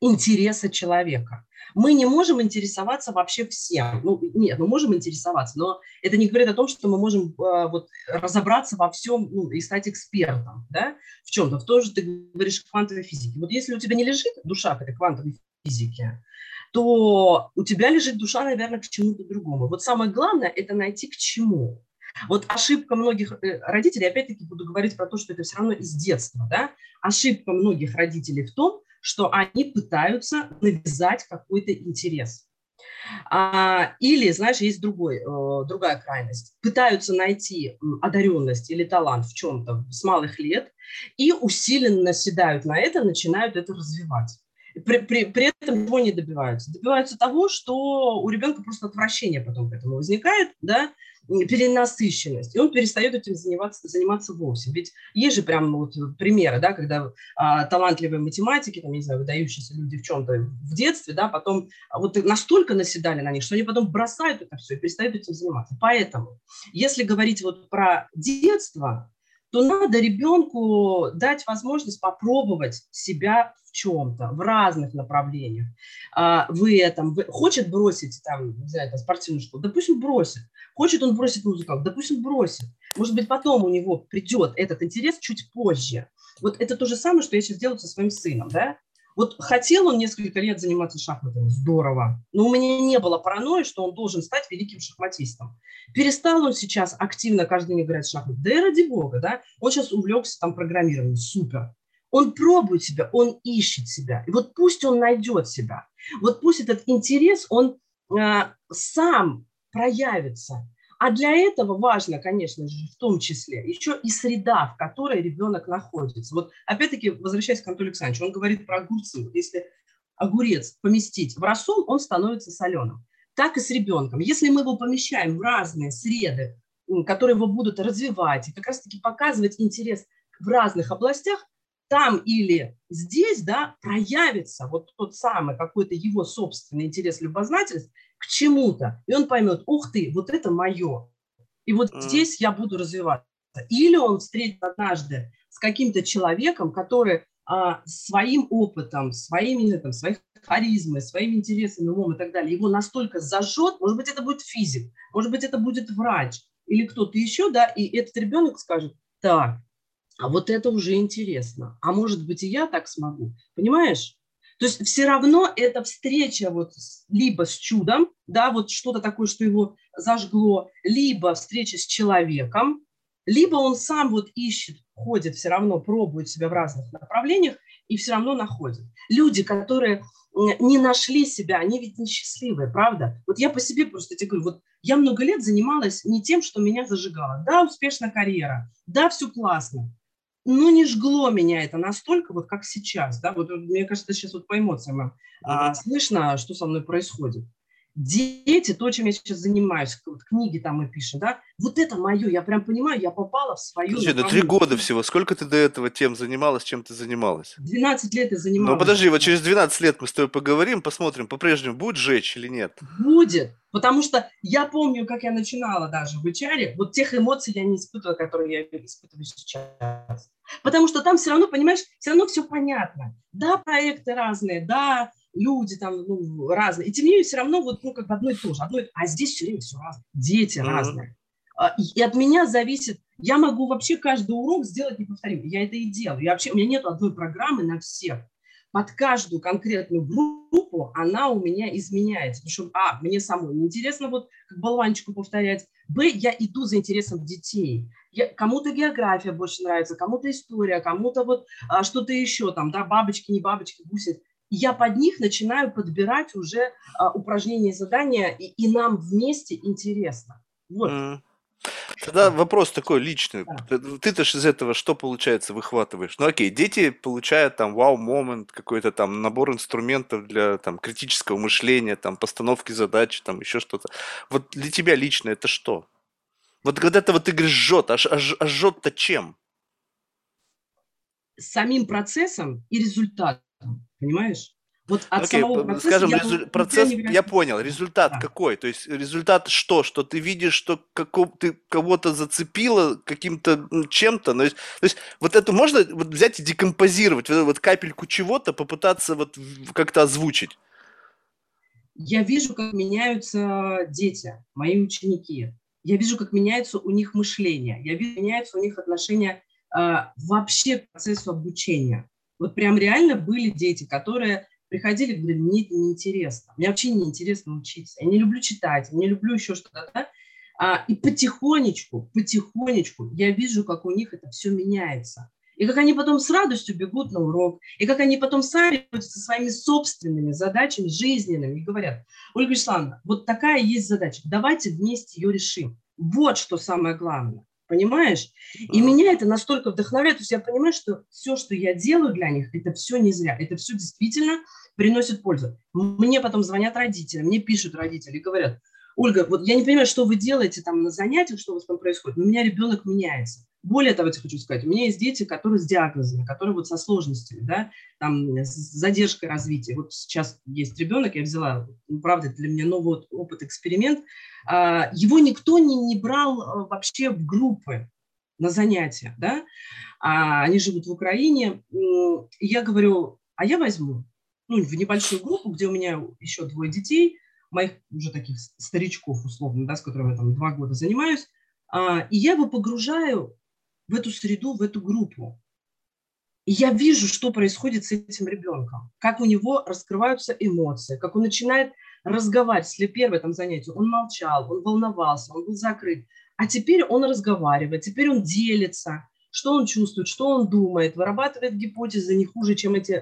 интереса человека. Мы не можем интересоваться вообще всем. Ну, нет, мы можем интересоваться, но это не говорит о том, что мы можем э, вот, разобраться во всем ну, и стать экспертом да, в чем-то. В том же ты говоришь квантовой физике. Вот если у тебя не лежит душа к этой квантовой физике, то у тебя лежит душа, наверное, к чему-то другому. Вот самое главное – это найти к чему. Вот ошибка многих э, родителей, опять-таки буду говорить про то, что это все равно из детства, да, ошибка многих родителей в том, что они пытаются навязать какой-то интерес. А, или, знаешь, есть другой, э, другая крайность. Пытаются найти одаренность или талант в чем-то с малых лет и усиленно наседают на это, начинают это развивать при, при, при этом его не добиваются. Добиваются того, что у ребенка просто отвращение потом к этому возникает, да, перенасыщенность, и он перестает этим заниматься, заниматься вовсе. Ведь есть же прям вот примеры, да, когда а, талантливые математики, там, не знаю, выдающиеся люди в чем-то в детстве, да, потом вот настолько наседали на них, что они потом бросают это все и перестают этим заниматься. Поэтому, если говорить вот про детство, то надо ребенку дать возможность попробовать себя чем-то, в разных направлениях, а, в этом, в, хочет бросить там, не знаю, там, спортивную школу, допустим, бросит. Хочет он бросить музыку, допустим, бросит. Может быть, потом у него придет этот интерес чуть позже. Вот это то же самое, что я сейчас делаю со своим сыном, да? Вот хотел он несколько лет заниматься шахматами, здорово, но у меня не было паранойи, что он должен стать великим шахматистом. Перестал он сейчас активно каждый день играть в шахматы, да и ради бога, да, он сейчас увлекся там программированием, супер. Он пробует себя, он ищет себя. И вот пусть он найдет себя. Вот пусть этот интерес, он э, сам проявится. А для этого важно, конечно же, в том числе еще и среда, в которой ребенок находится. Вот опять-таки, возвращаясь к Анатолию Александровичу, он говорит про огурцы. Если огурец поместить в рассол, он становится соленым. Так и с ребенком. Если мы его помещаем в разные среды, которые его будут развивать и как раз-таки показывать интерес в разных областях, там или здесь, да, проявится вот тот самый какой-то его собственный интерес, любознательность к чему-то, и он поймет, ух ты, вот это мое, и вот mm. здесь я буду развиваться. Или он встретит однажды с каким-то человеком, который а, своим опытом, своими, там, своих харизмой, своими интересами, умом и так далее, его настолько зажжет, может быть, это будет физик, может быть, это будет врач или кто-то еще, да, и этот ребенок скажет, так, а вот это уже интересно. А может быть, и я так смогу. Понимаешь? То есть все равно эта встреча вот либо с чудом, да, вот что-то такое, что его зажгло, либо встреча с человеком, либо он сам вот ищет, ходит все равно, пробует себя в разных направлениях и все равно находит. Люди, которые не нашли себя, они ведь несчастливые, правда? Вот я по себе просто тебе говорю, вот я много лет занималась не тем, что меня зажигало. Да, успешная карьера, да, все классно, ну, не жгло меня это настолько, вот как сейчас, да, вот мне кажется, сейчас вот по эмоциям а, слышно, что со мной происходит. Дети, то, чем я сейчас занимаюсь, вот книги там мы пишем, да, вот это мое, я прям понимаю, я попала в свою... Подожди, да три года всего, сколько ты до этого тем занималась, чем ты занималась? 12 лет я занималась. Ну подожди, вот через 12 лет мы с тобой поговорим, посмотрим, по-прежнему будет жечь или нет? Будет, потому что я помню, как я начинала даже в HR, вот тех эмоций я не испытывала, которые я испытываю сейчас. Потому что там все равно, понимаешь, все равно все понятно. Да, проекты разные, да, люди там ну, разные. И тем не менее все равно вот, ну, как бы одно и то же. Одно, а здесь все время все разное. Дети mm-hmm. разные. А, и от меня зависит, я могу вообще каждый урок сделать неповторимым. Я это и делаю. Я вообще, у меня нет одной программы на всех. Под каждую конкретную группу она у меня изменяется. Потому что, а, мне самой неинтересно вот как болванчику повторять. Б, я иду за интересом детей кому-то география больше нравится, кому-то история, кому-то вот а, что-то еще там, да, бабочки, не бабочки, гуси. Я под них начинаю подбирать уже а, упражнения и задания, и, и нам вместе интересно. Вот. Mm. Тогда вопрос такой личный. Да. Ты-то ж из этого что, получается, выхватываешь? Ну окей, дети получают там вау-момент, какой-то там набор инструментов для там критического мышления, там постановки задач, там еще что-то. Вот для тебя лично это что? Вот когда это вот ты говоришь жжет, а, а, а жжет-то чем? Самим процессом и результатом, понимаешь? Вот от Окей, самого процесса скажем, я, резу... процесс, я понял, результат да. какой? То есть результат что? Что ты видишь, что какого, ты кого-то зацепила каким-то чем-то? То есть, то есть вот это можно вот взять и декомпозировать, вот, вот капельку чего-то, попытаться вот как-то озвучить? Я вижу, как меняются дети, мои ученики. Я вижу, как меняется у них мышление. Я вижу, как меняется у них отношение э, вообще к процессу обучения. Вот прям реально были дети, которые приходили и говорили, мне это неинтересно, мне вообще неинтересно учиться, я не люблю читать, не люблю еще что-то, да? а, и потихонечку, потихонечку я вижу, как у них это все меняется. И как они потом с радостью бегут на урок, и как они потом сами со своими собственными задачами жизненными и говорят, Ольга Вячеславовна, вот такая есть задача, давайте вместе ее решим. Вот что самое главное. Понимаешь? И меня это настолько вдохновляет. То есть я понимаю, что все, что я делаю для них, это все не зря. Это все действительно приносит пользу. Мне потом звонят родители, мне пишут родители говорят, Ольга, вот я не понимаю, что вы делаете там на занятиях, что у вас там происходит, но у меня ребенок меняется. Более того, я хочу сказать, у меня есть дети, которые с диагнозами, которые вот со сложностями, да, там, с задержкой развития. Вот сейчас есть ребенок, я взяла, ну, правда, для меня новый опыт, эксперимент. А, его никто не, не брал а, вообще в группы на занятия, да, а они живут в Украине. Я говорю, а я возьму, ну, в небольшую группу, где у меня еще двое детей, моих уже таких старичков, условно, да, с которыми я там два года занимаюсь, а, и я его погружаю в эту среду, в эту группу. И я вижу, что происходит с этим ребенком, как у него раскрываются эмоции, как он начинает разговаривать. Если первое там занятие, он молчал, он волновался, он был закрыт. А теперь он разговаривает, теперь он делится, что он чувствует, что он думает, вырабатывает гипотезы не хуже, чем эти,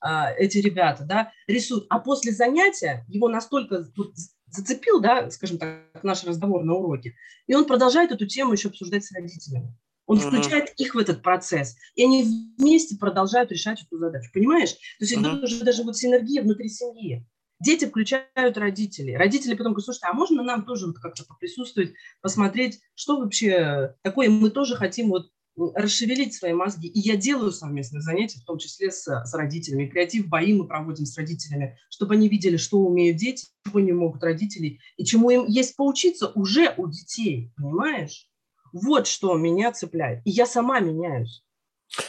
а, эти ребята, да, рисует. А после занятия его настолько вот, зацепил, да, скажем так, наш разговор на уроке, и он продолжает эту тему еще обсуждать с родителями. Он uh-huh. включает их в этот процесс, и они вместе продолжают решать эту задачу. Понимаешь? То есть uh-huh. идет уже даже вот синергия внутри семьи. Дети включают родителей. Родители потом говорят, слушайте, а можно нам тоже вот как-то присутствовать, посмотреть, что вообще такое, мы тоже хотим вот расшевелить свои мозги. И я делаю совместные занятия, в том числе с, с родителями. Креатив бои мы проводим с родителями, чтобы они видели, что умеют дети, чего не могут родители, и чему им есть поучиться уже у детей, понимаешь? Вот что меня цепляет. И я сама меняюсь.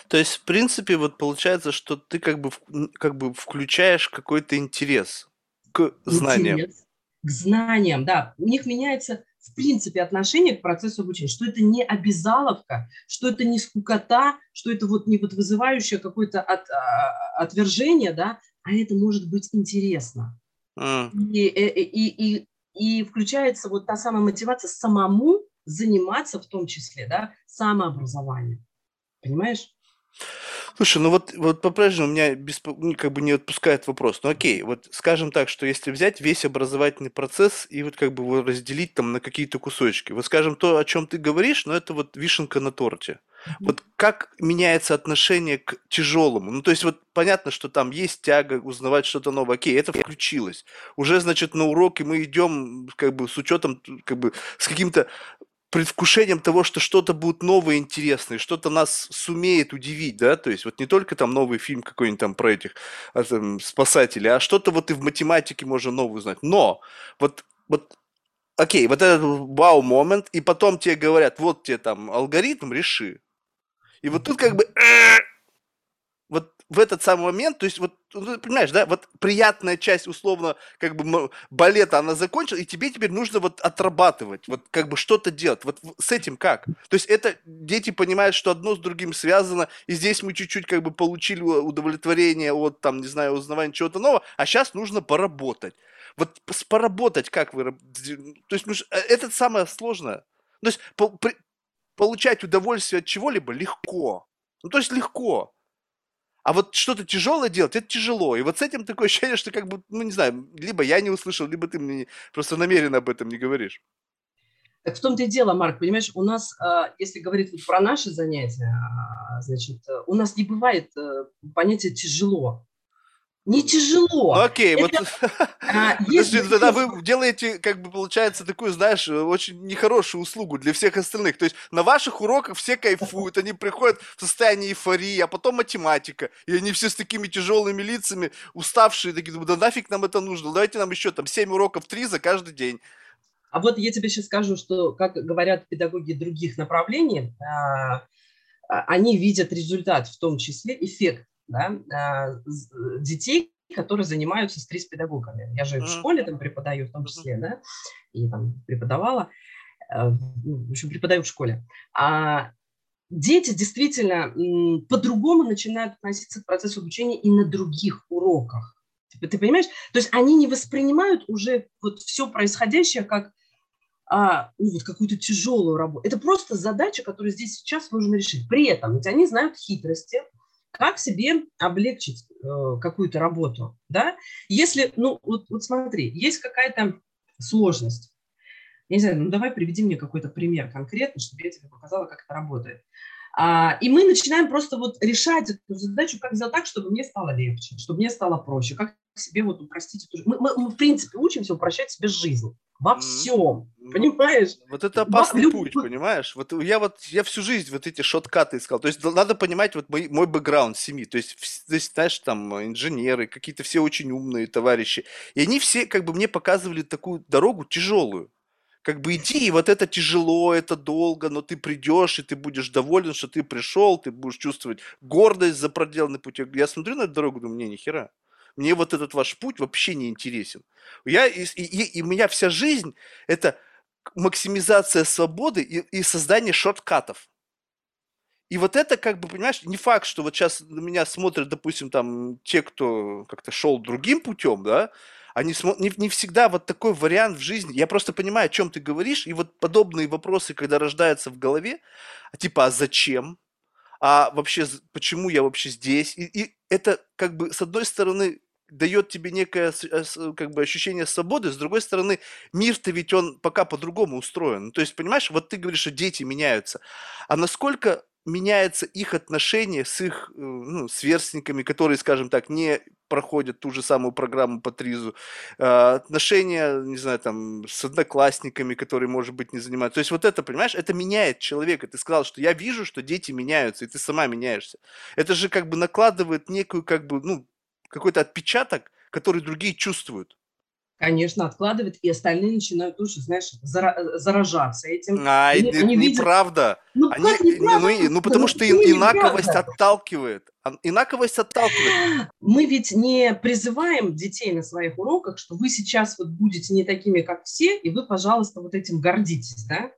То есть, в принципе, вот получается, что ты как бы, как бы включаешь какой-то интерес к знаниям. Интерес к знаниям, да. У них меняется, в принципе, отношение к процессу обучения, что это не обязаловка, что это не скукота, что это вот не вот вызывающее какое-то от, а, отвержение, да, а это может быть интересно. Mm. И, и, и, и, и включается вот та самая мотивация самому заниматься в том числе, да, самообразованием. Понимаешь? Слушай, ну вот, вот по-прежнему меня бесп... ну, как бы не отпускает вопрос. Ну окей, вот скажем так, что если взять весь образовательный процесс и вот как бы его разделить там на какие-то кусочки. Вот скажем, то, о чем ты говоришь, ну это вот вишенка на торте. Mm-hmm. Вот как меняется отношение к тяжелому? Ну то есть вот понятно, что там есть тяга узнавать что-то новое. Окей, это включилось. Уже, значит, на уроке мы идем как бы с учетом, как бы с каким-то предвкушением того, что что-то будет новое, интересное, что-то нас сумеет удивить, да, то есть вот не только там новый фильм какой-нибудь там про этих а, там, спасателей, а что-то вот и в математике можно новое узнать. Но вот, вот окей, вот этот вау-момент, и потом тебе говорят, вот тебе там алгоритм, реши. И вот тут как бы в этот самый момент, то есть вот, ну, понимаешь, да, вот приятная часть, условно, как бы балета, она закончилась, и тебе теперь нужно вот отрабатывать, вот как бы что-то делать. Вот с этим как? То есть это дети понимают, что одно с другим связано, и здесь мы чуть-чуть как бы получили удовлетворение от, там, не знаю, узнавания чего-то нового, а сейчас нужно поработать. Вот поработать как вы... То есть э, это самое сложное. То есть по, при, получать удовольствие от чего-либо легко. Ну, то есть легко. А вот что-то тяжелое делать, это тяжело. И вот с этим такое ощущение, что как бы, ну не знаю, либо я не услышал, либо ты мне просто намеренно об этом не говоришь. Так в том-то и дело, Марк, понимаешь, у нас, а, если говорить про наши занятия, а, значит, у нас не бывает э, понятия тяжело. Не тяжело. Ну окей, это, вот а, Подожди, ну тогда вы делаете, как бы получается, такую, знаешь, очень нехорошую услугу для всех остальных. То есть на ваших уроках все кайфуют, они приходят в состояние эйфории, а потом математика. И они все с такими тяжелыми лицами, уставшие, такие, да нафиг нам это нужно, давайте нам еще там 7 уроков, 3 за каждый день. А вот я тебе сейчас скажу, что, как говорят педагоги других направлений, а, а, они видят результат, в том числе эффект да, а, детей, которые занимаются стресс-педагогами. Я же в школе там преподаю в том числе, да, и там преподавала, э, в общем, преподаю в школе. А дети действительно по-другому начинают относиться к процессу обучения и на других уроках. Ты, ты понимаешь? То есть они не воспринимают уже вот все происходящее как а, ну, вот какую-то тяжелую работу. Это просто задача, которую здесь сейчас нужно решить. При этом ведь они знают хитрости, как себе облегчить э, какую-то работу, да? Если, ну, вот, вот смотри, есть какая-то сложность. Я не знаю, ну давай приведи мне какой-то пример конкретный, чтобы я тебе показала, как это работает. А, и мы начинаем просто вот решать эту задачу, как сделать так, чтобы мне стало легче, чтобы мне стало проще, как себе вот упростить эту жизнь. Мы, мы, мы в принципе учимся упрощать себе жизнь во всем, mm-hmm. понимаешь? Вот это опасный Во, путь, понимаешь? Вот я вот, я всю жизнь вот эти шоткаты искал, то есть надо понимать вот мой, мой бэкграунд семьи, то есть, то есть, знаешь, там инженеры, какие-то все очень умные товарищи, и они все как бы мне показывали такую дорогу тяжелую, как бы иди, и вот это тяжело, это долго, но ты придешь, и ты будешь доволен, что ты пришел, ты будешь чувствовать гордость за проделанный путь. Я смотрю на эту дорогу, думаю, не, нихера мне вот этот ваш путь вообще не интересен. Я, и, и, и у меня вся жизнь – это максимизация свободы и, и создание шорткатов. И вот это, как бы, понимаешь, не факт, что вот сейчас на меня смотрят, допустим, там, те, кто как-то шел другим путем, да, они смотрят, не, не всегда вот такой вариант в жизни. Я просто понимаю, о чем ты говоришь, и вот подобные вопросы, когда рождаются в голове, типа, а зачем? А вообще, почему я вообще здесь? И, и это, как бы, с одной стороны, дает тебе некое э, как бы ощущение свободы, с другой стороны, мир-то ведь он пока по-другому устроен. Ну, то есть, понимаешь, вот ты говоришь, что дети меняются, а насколько меняется их отношение с их э, ну, сверстниками, которые, скажем так, не проходят ту же самую программу по ТРИЗу, а, отношения, не знаю, там, с одноклассниками, которые, может быть, не занимаются. То есть вот это, понимаешь, это меняет человека. Ты сказал, что я вижу, что дети меняются, и ты сама меняешься. Это же как бы накладывает некую, как бы, ну, какой-то отпечаток, который другие чувствуют. Конечно, откладывает, и остальные начинают тоже, знаешь, заражаться этим. А, они, это они неправда. Видят... Ну, они, как неправда? Ну, ну, потому ну, что ну, инаковость неправда. отталкивает. Инаковость отталкивает. Мы ведь не призываем детей на своих уроках, что вы сейчас вот будете не такими, как все, и вы, пожалуйста, вот этим гордитесь, да?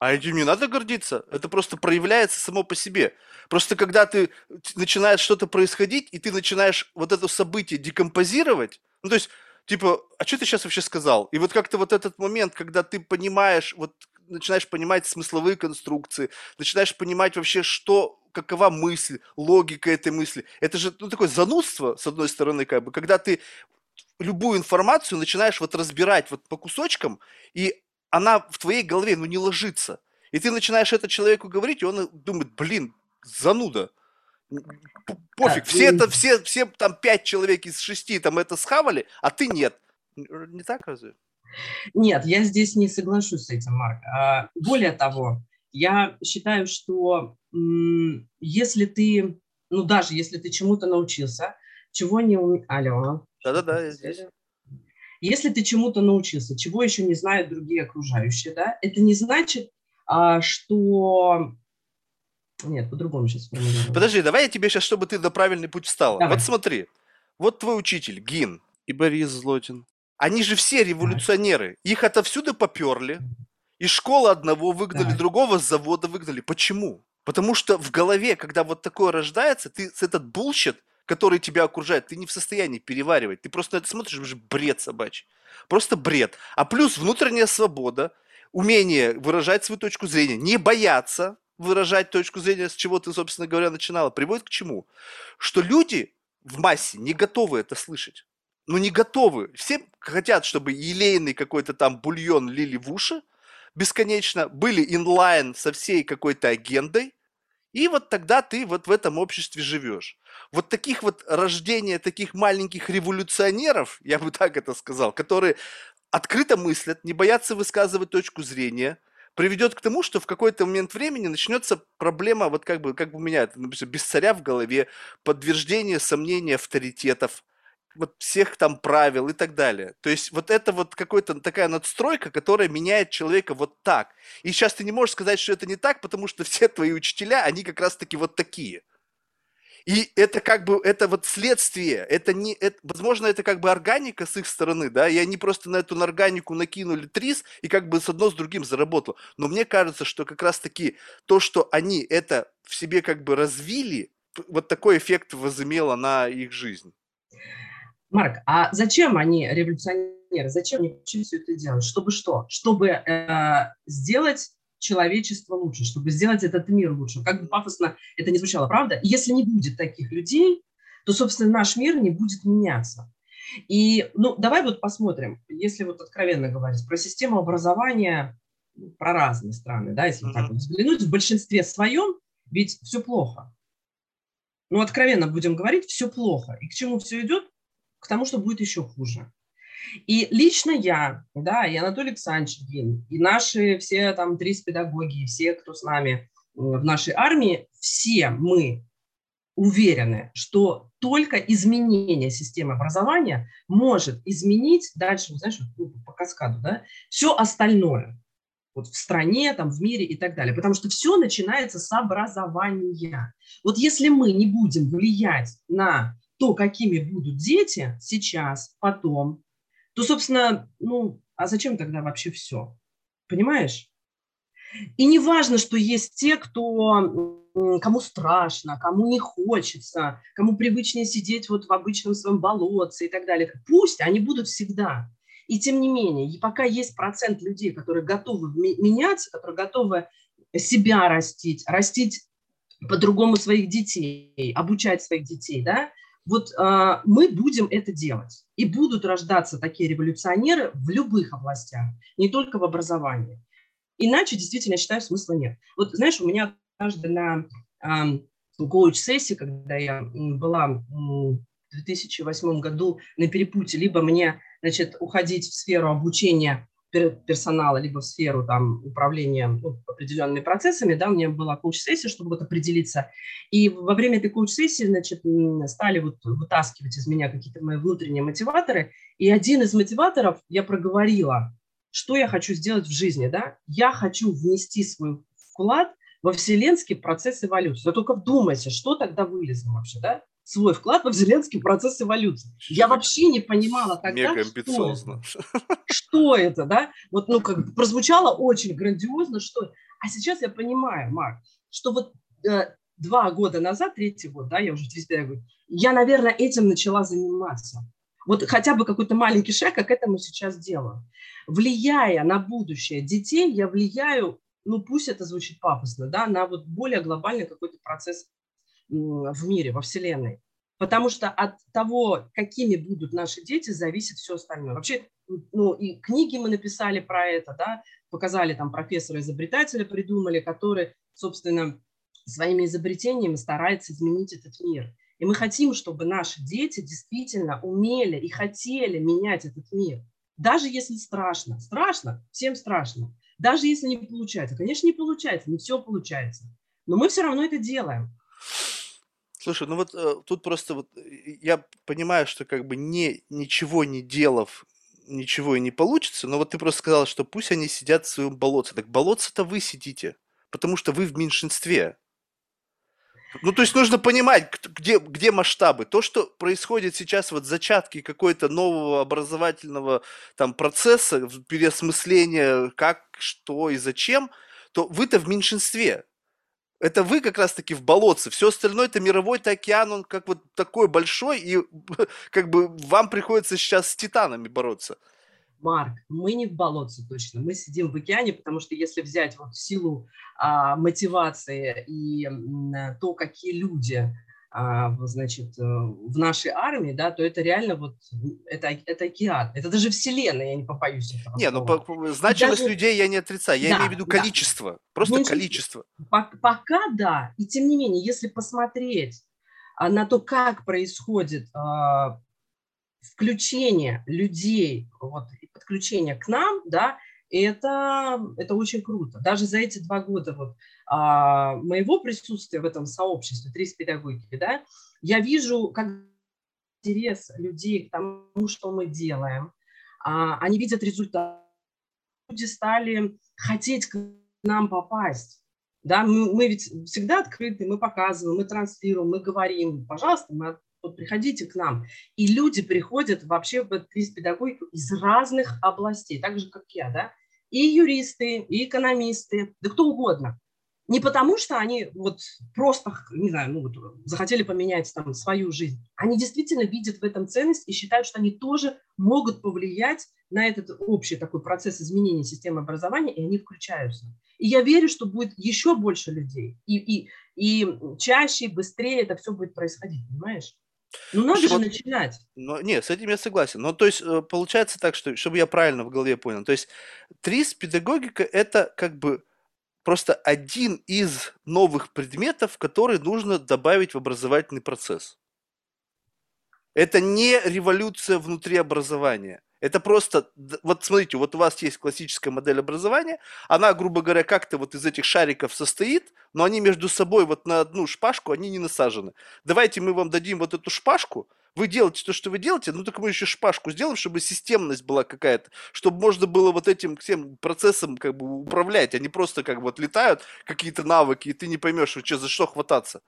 А этим не надо гордиться. Это просто проявляется само по себе. Просто когда ты начинает что-то происходить, и ты начинаешь вот это событие декомпозировать, ну то есть, типа, а что ты сейчас вообще сказал? И вот как-то вот этот момент, когда ты понимаешь, вот начинаешь понимать смысловые конструкции, начинаешь понимать вообще, что, какова мысль, логика этой мысли. Это же ну, такое занудство, с одной стороны, как бы, когда ты любую информацию начинаешь вот разбирать вот по кусочкам, и она в твоей голове, ну, не ложится. И ты начинаешь это человеку говорить, и он думает, блин, зануда. Пофиг, все это, все, все там пять человек из шести там это схавали, а ты нет. Не так разве? Нет, я здесь не соглашусь с этим, Марк. А, более того, я считаю, что если ты, ну даже если ты чему-то научился, чего не. Алло. Да-да-да, я здесь. Если ты чему-то научился, чего еще не знают другие окружающие, да, это не значит, а, что... Нет, по-другому сейчас формулирую. Подожди, давай я тебе сейчас, чтобы ты на правильный путь встала. Давай. Вот смотри, вот твой учитель, Гин и Борис Злотин. Они же все революционеры. Их отовсюду поперли. Из школы одного выгнали, да. другого с завода выгнали. Почему? Потому что в голове, когда вот такое рождается, ты этот bullshit который тебя окружает, ты не в состоянии переваривать. Ты просто на это смотришь, уже бред собачий. Просто бред. А плюс внутренняя свобода, умение выражать свою точку зрения, не бояться выражать точку зрения, с чего ты, собственно говоря, начинала, приводит к чему? Что люди в массе не готовы это слышать. Ну, не готовы. Все хотят, чтобы елейный какой-то там бульон лили в уши бесконечно, были инлайн со всей какой-то агендой, И вот тогда ты вот в этом обществе живешь. Вот таких вот рождения таких маленьких революционеров, я бы так это сказал, которые открыто мыслят, не боятся высказывать точку зрения, приведет к тому, что в какой-то момент времени начнется проблема, вот как бы, как бы у меня например, без царя в голове, подтверждение сомнения авторитетов, вот всех там правил и так далее. То есть вот это вот какая-то такая надстройка, которая меняет человека вот так. И сейчас ты не можешь сказать, что это не так, потому что все твои учителя, они как раз-таки вот такие. И это как бы, это вот следствие, это не, это, возможно, это как бы органика с их стороны, да, и они просто на эту органику накинули трис и как бы с одно с другим заработало. Но мне кажется, что как раз-таки то, что они это в себе как бы развили, вот такой эффект возымело на их жизнь. Марк, а зачем они революционеры? Зачем они вообще все это делают? Чтобы что? Чтобы э, сделать человечество лучше, чтобы сделать этот мир лучше. Как бы пафосно это не звучало, правда? если не будет таких людей, то, собственно, наш мир не будет меняться. И, ну, давай вот посмотрим, если вот откровенно говорить, про систему образования, ну, про разные страны, да, если mm-hmm. так вот взглянуть, в большинстве своем ведь все плохо. Ну, откровенно будем говорить, все плохо. И к чему все идет? К тому, что будет еще хуже. И лично я, да, и Анатолий Александрович и наши все там три педагоги, все, кто с нами в нашей армии, все мы уверены, что только изменение системы образования может изменить дальше, знаешь, ну, по каскаду, да, все остальное вот в стране, там, в мире и так далее. Потому что все начинается с образования. Вот если мы не будем влиять на то, какими будут дети сейчас, потом, то, собственно, ну, а зачем тогда вообще все? Понимаешь? И не важно, что есть те, кто, кому страшно, кому не хочется, кому привычнее сидеть вот в обычном своем болотце и так далее. Пусть они будут всегда. И тем не менее, и пока есть процент людей, которые готовы меняться, которые готовы себя растить, растить по-другому своих детей, обучать своих детей, да, вот э, мы будем это делать. И будут рождаться такие революционеры в любых областях, не только в образовании. Иначе, действительно, я считаю, смысла нет. Вот, знаешь, у меня однажды на коуч-сессии, когда я была в 2008 году на перепуте, либо мне значит, уходить в сферу обучения персонала, либо в сферу там, управления ну, определенными процессами, да, у меня была коуч-сессия, чтобы вот определиться. И во время этой коуч-сессии, значит, стали вот вытаскивать из меня какие-то мои внутренние мотиваторы, и один из мотиваторов я проговорила, что я хочу сделать в жизни, да, я хочу внести свой вклад во вселенский процесс эволюции. Но только вдумайся, что тогда вылезло вообще, да? Свой вклад во вселенский процесс эволюции. Я вообще не понимала тогда. Что, это, что это, да? Вот, ну, как прозвучало очень грандиозно, что... А сейчас я понимаю, Марк, что вот э, два года назад, третий год, да, я уже 35 год, я, наверное, этим начала заниматься. Вот хотя бы какой-то маленький шаг, как это мы сейчас делаем. Влияя на будущее детей, я влияю, ну пусть это звучит пафосно, да, на вот более глобальный какой-то процесс в мире, во Вселенной. Потому что от того, какими будут наши дети, зависит все остальное. Вообще, ну, и книги мы написали про это, да, показали там профессора-изобретателя, придумали, который, собственно, своими изобретениями старается изменить этот мир. И мы хотим, чтобы наши дети действительно умели и хотели менять этот мир. Даже если страшно. Страшно, всем страшно. Даже если не получается. Конечно, не получается, не все получается. Но мы все равно это делаем. Слушай, ну вот э, тут просто вот э, я понимаю, что как бы не ничего не делав, ничего и не получится, но вот ты просто сказал, что пусть они сидят в своем болотце. Так болотце-то вы сидите, потому что вы в меньшинстве. Ну, то есть нужно понимать, где, где масштабы. То, что происходит сейчас, вот зачатки какой-то нового образовательного там процесса, переосмысления, как, что и зачем, то вы-то в меньшинстве. Это вы как раз-таки в болотце. Все остальное это мировой -то океан, он как вот такой большой, и как бы вам приходится сейчас с титанами бороться. Марк, мы не в болотце точно, мы сидим в океане, потому что если взять вот силу а, мотивации и а, то, какие люди значит, э, в нашей армии, да, то это реально вот, это, это океан, это даже вселенная, я не побоюсь этого Не, ну, по, по, значимость даже... людей я не отрицаю, я да, имею в виду да. количество, просто ну, количество. Пока да, и тем не менее, если посмотреть а, на то, как происходит а, включение людей, вот, подключение к нам, да, это, это очень круто. Даже за эти два года вот, а, моего присутствия в этом сообществе, три педагогики, да, я вижу, как интерес людей к тому, что мы делаем. А, они видят результат. Люди стали хотеть к нам попасть. Да, мы, мы ведь всегда открыты, мы показываем, мы транслируем, мы говорим, пожалуйста, мы, вот приходите к нам. И люди приходят вообще в эту педагогику из разных областей, так же, как я, да, и юристы, и экономисты, да кто угодно. Не потому, что они вот просто, не знаю, ну, вот захотели поменять там свою жизнь. Они действительно видят в этом ценность и считают, что они тоже могут повлиять на этот общий такой процесс изменения системы образования, и они включаются. И я верю, что будет еще больше людей. И, и, и чаще, и быстрее это все будет происходить, понимаешь? Ну, надо же вот, начинать. Ну, нет, с этим я согласен. Но, то есть, э, получается так, что, чтобы я правильно в голове понял, то есть, ТРИС педагогика – это как бы просто один из новых предметов, который нужно добавить в образовательный процесс. Это не революция внутри образования. Это просто, вот смотрите, вот у вас есть классическая модель образования, она, грубо говоря, как-то вот из этих шариков состоит, но они между собой вот на одну шпажку, они не насажены. Давайте мы вам дадим вот эту шпажку, вы делаете то, что вы делаете, ну только мы еще шпажку сделаем, чтобы системность была какая-то, чтобы можно было вот этим всем процессом как бы управлять, а не просто как бы вот летают какие-то навыки, и ты не поймешь, что, за что хвататься.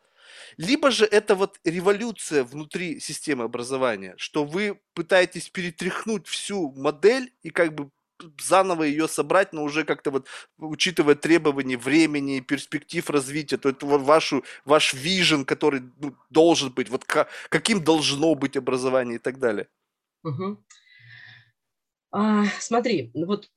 Либо же это вот революция внутри системы образования, что вы пытаетесь перетряхнуть всю модель и как бы заново ее собрать, но уже как-то вот учитывая требования времени, перспектив развития, то это вашу, ваш вижен, который ну, должен быть, вот как, каким должно быть образование и так далее. Угу. А, смотри, вот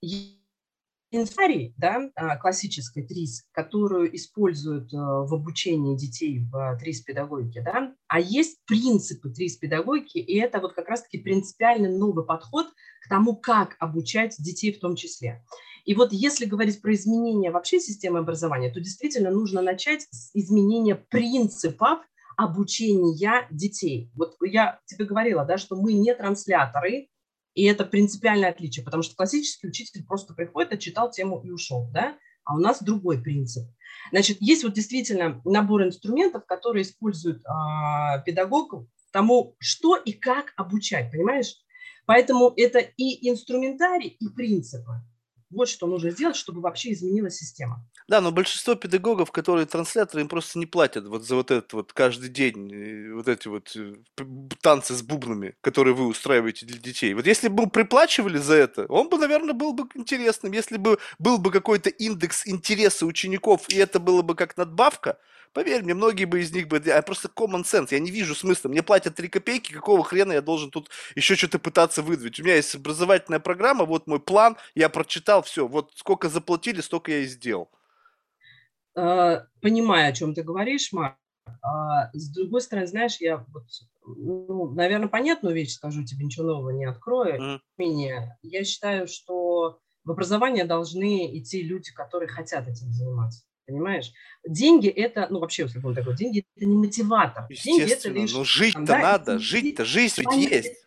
инструментарий, да, а, классической ТРИС, которую используют э, в обучении детей в ТРИС-педагогике, да, а есть принципы ТРИС-педагогики, и это вот как раз-таки принципиально новый подход к тому, как обучать детей в том числе. И вот если говорить про изменение вообще системы образования, то действительно нужно начать с изменения принципов обучения детей. Вот я тебе говорила, да, что мы не трансляторы, и это принципиальное отличие, потому что классический учитель просто приходит, отчитал тему и ушел, да? а у нас другой принцип. Значит, есть вот действительно набор инструментов, которые используют а, педагогов тому, что и как обучать, понимаешь? Поэтому это и инструментарий, и принципы. Вот что нужно сделать, чтобы вообще изменилась система. Да, но большинство педагогов, которые трансляторы, им просто не платят вот за вот этот вот каждый день, э, вот эти вот э, танцы с бубнами, которые вы устраиваете для детей. Вот если бы приплачивали за это, он бы, наверное, был бы интересным. Если бы был бы какой-то индекс интереса учеников, и это было бы как надбавка, Поверь мне, многие бы из них бы... А просто common sense. Я не вижу смысла. Мне платят 3 копейки, какого хрена я должен тут еще что-то пытаться выдавить? У меня есть образовательная программа, вот мой план, я прочитал, все. Вот сколько заплатили, столько я и сделал. А, понимаю, о чем ты говоришь, Марк. А, с другой стороны, знаешь, я вот, ну, наверное, понятную вещь скажу, тебе ничего нового не открою. Mm. Менее, я считаю, что в образование должны идти люди, которые хотят этим заниматься. Понимаешь? Деньги это, ну вообще, если будем такой, деньги это не мотиватор. Деньги это лишь... но жить-то да, надо, жить-то, жизнь ведь есть.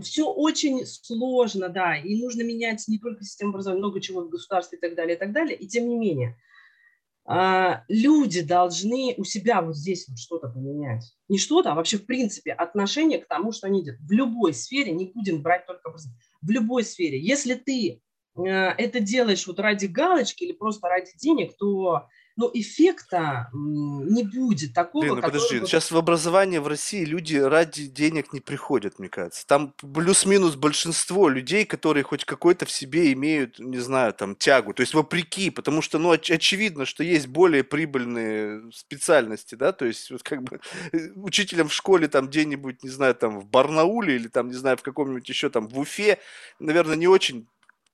Все очень сложно, да, и нужно менять не только систему образования, много чего в государстве и так далее, и так далее. И тем не менее, а, люди должны у себя вот здесь вот что-то поменять. Не что-то, а вообще в принципе отношение к тому, что они делают. В любой сфере, не будем брать только образование, в любой сфере. Если ты это делаешь вот ради галочки или просто ради денег, то ну, эффекта не будет такого. Блин, ну подожди, вот... сейчас в образование в России люди ради денег не приходят, мне кажется. Там плюс-минус большинство людей, которые хоть какой-то в себе имеют, не знаю, там, тягу. То есть вопреки, потому что, ну, оч- очевидно, что есть более прибыльные специальности, да, то есть вот как бы э, учителем в школе там где-нибудь, не знаю, там в Барнауле или там, не знаю, в каком-нибудь еще там в Уфе, наверное, не очень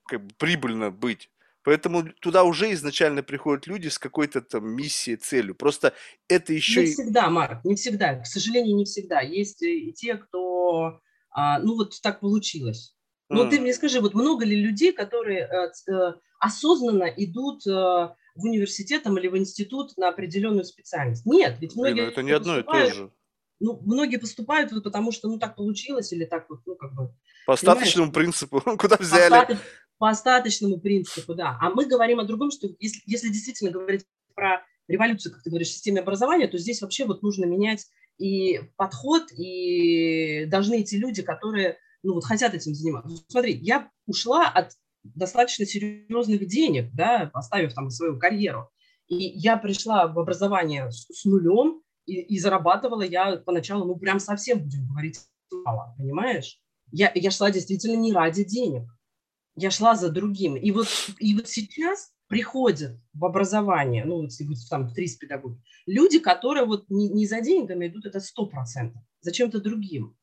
как бы прибыльно быть. Поэтому туда уже изначально приходят люди с какой-то там миссией, целью. Просто это еще... Не всегда, Марк, не всегда. К сожалению, не всегда. Есть и те, кто... А, ну, вот так получилось. Но mm. ты мне скажи, вот много ли людей, которые э, э, осознанно идут э, в университет или в институт на определенную специальность? Нет, ведь многие... Блин, ну это не одно и то же. Ну, многие поступают вот потому, что ну так получилось или так вот, ну как бы... По остаточному принципу, куда взяли? По остаточному принципу, да. А мы говорим о другом, что если, если действительно говорить про революцию, как ты говоришь, в системе образования, то здесь вообще вот нужно менять и подход, и должны идти люди, которые ну, вот хотят этим заниматься. Смотри, я ушла от достаточно серьезных денег, да, поставив там свою карьеру. И я пришла в образование с, с нулем, и, и зарабатывала я поначалу, ну, прям совсем, будем говорить, мало, понимаешь? Я, я шла действительно не ради денег. Я шла за другим. И вот, и вот сейчас приходят в образование, ну, если будет там три педагоги, люди, которые вот не, не за деньгами идут, это сто процентов, за чем-то другим.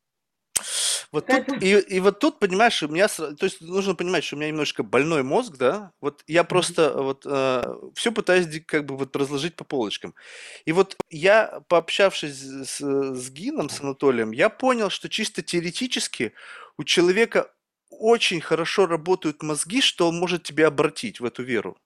Вот тут, и, и вот тут, понимаешь, у меня, то есть нужно понимать, что у меня немножко больной мозг, да, вот я просто вот э, все пытаюсь как бы вот разложить по полочкам. И вот я, пообщавшись с, с Гином, с Анатолием, я понял, что чисто теоретически у человека очень хорошо работают мозги, что он может тебя обратить в эту веру.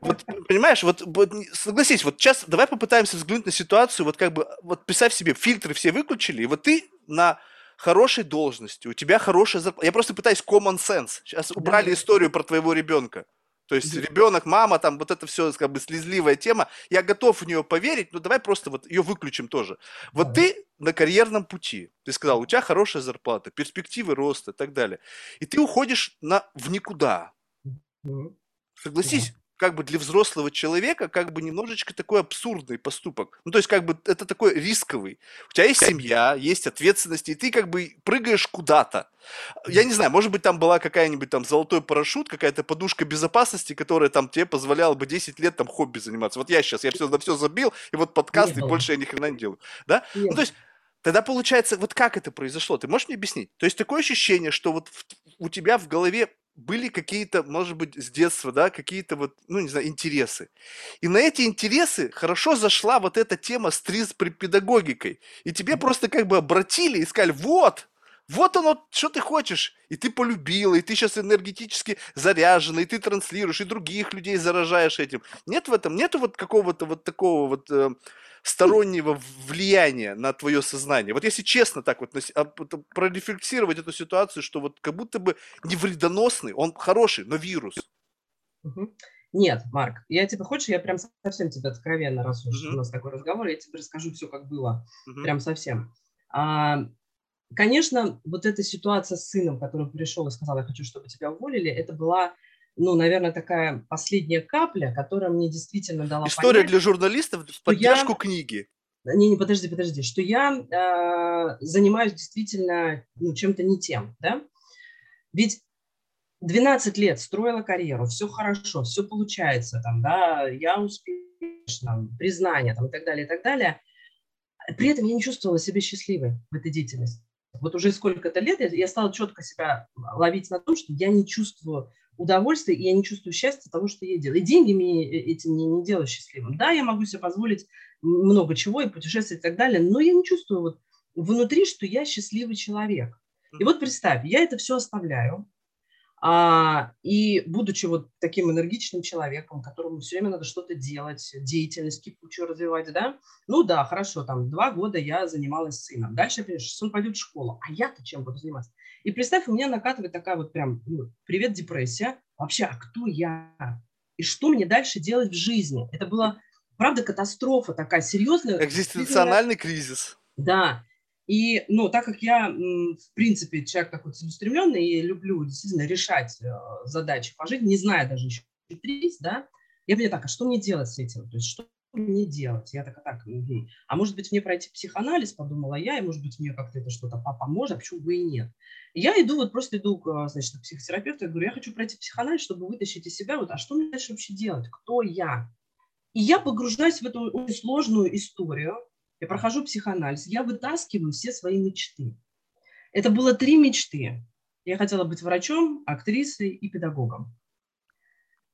Вот, понимаешь, вот, вот согласись, вот сейчас давай попытаемся взглянуть на ситуацию, вот как бы, вот представь себе, фильтры все выключили, и вот ты на хорошей должности, у тебя хорошая зарплата. Я просто пытаюсь common sense. Сейчас убрали да. историю про твоего ребенка. То есть ребенок, мама, там вот это все как бы слезливая тема. Я готов в нее поверить, но давай просто вот ее выключим тоже. Вот ты на карьерном пути. Ты сказал, у тебя хорошая зарплата, перспективы роста и так далее. И ты уходишь на, в никуда. Согласись, как бы для взрослого человека как бы немножечко такой абсурдный поступок. Ну, то есть как бы это такой рисковый. У тебя есть семья, есть ответственность, и ты как бы прыгаешь куда-то. Я не знаю, может быть, там была какая-нибудь там золотой парашют, какая-то подушка безопасности, которая там тебе позволяла бы 10 лет там хобби заниматься. Вот я сейчас, я все на все забил, и вот подкаст, и больше я ни хрена не делаю. Да? Ну, то есть Тогда получается, вот как это произошло? Ты можешь мне объяснить? То есть такое ощущение, что вот в, у тебя в голове были какие-то, может быть, с детства, да, какие-то вот, ну, не знаю, интересы. И на эти интересы хорошо зашла вот эта тема с педагогикой. И тебе просто как бы обратили и сказали, вот, вот оно, что ты хочешь. И ты полюбила, и ты сейчас энергетически заряжена, и ты транслируешь, и других людей заражаешь этим. Нет в этом, нету вот какого-то вот такого вот э, стороннего влияния на твое сознание. Вот если честно так вот а, прорефлексировать эту ситуацию, что вот как будто бы не вредоносный, он хороший, но вирус. Нет, Марк, я тебе хочешь, я прям совсем тебе откровенно, раз уж uh-huh. у нас такой разговор, я тебе расскажу все, как было, uh-huh. прям совсем. А, конечно, вот эта ситуация с сыном, который пришел и сказал, я хочу, чтобы тебя уволили, это была ну, наверное, такая последняя капля, которая мне действительно дала История понять, для журналистов в поддержку я... книги. Не, не, подожди, подожди, что я э, занимаюсь действительно ну, чем-то не тем, да? Ведь 12 лет строила карьеру, все хорошо, все получается, там, да, я успешна, признание там, и так далее, и так далее. При этом я не чувствовала себя счастливой в этой деятельности. Вот уже сколько-то лет я, я стала четко себя ловить на том, что я не чувствую удовольствие, и я не чувствую счастья от того, что я делаю. И деньги мне э, этим не, не делают счастливым. Да, я могу себе позволить много чего и путешествовать и так далее, но я не чувствую вот внутри, что я счастливый человек. И вот представь, я это все оставляю, а, и будучи вот таким энергичным человеком, которому все время надо что-то делать, деятельность кипучую развивать, да, ну да, хорошо, там два года я занималась сыном. Дальше, понимаешь, сын пойдет в школу, а я-то чем буду заниматься? И представь, у меня накатывает такая вот прям, ну, привет, депрессия. Вообще, а кто я? И что мне дальше делать в жизни? Это была, правда, катастрофа такая серьезная. Экзистенциональный кризис. Да. И, ну, так как я, в принципе, человек такой целеустремленный и люблю действительно решать э, задачи по жизни, не зная даже еще да, я поняла, так, а что мне делать с этим? То есть что мне делать? Я такая, так, угу. а может быть мне пройти психоанализ, подумала я, и может быть мне как-то это что-то поможет, а почему бы и нет? Я иду, вот просто иду, значит, к психотерапевту, я говорю, я хочу пройти психоанализ, чтобы вытащить из себя, вот, а что мне дальше вообще делать? Кто я? И я погружаюсь в эту сложную историю, я прохожу психоанализ, я вытаскиваю все свои мечты. Это было три мечты. Я хотела быть врачом, актрисой и педагогом.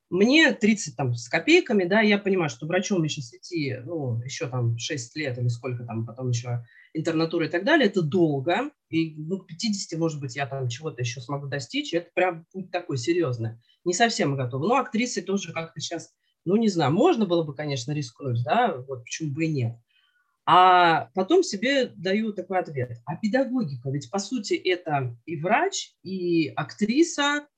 мне 30 там с копейками, да, я понимаю, что врачом мне сейчас идти, ну, еще там 6 лет или сколько там, потом еще интернатура и так далее, это долго, и ну, к 50, может быть, я там чего-то еще смогу достичь, это прям путь такой серьезный. Не совсем готова. Ну, актрисы тоже как-то сейчас, ну, не знаю, можно было бы, конечно, рискнуть, да, вот почему бы и нет. А потом себе даю такой ответ. А педагогика, ведь по сути это и врач, и актриса,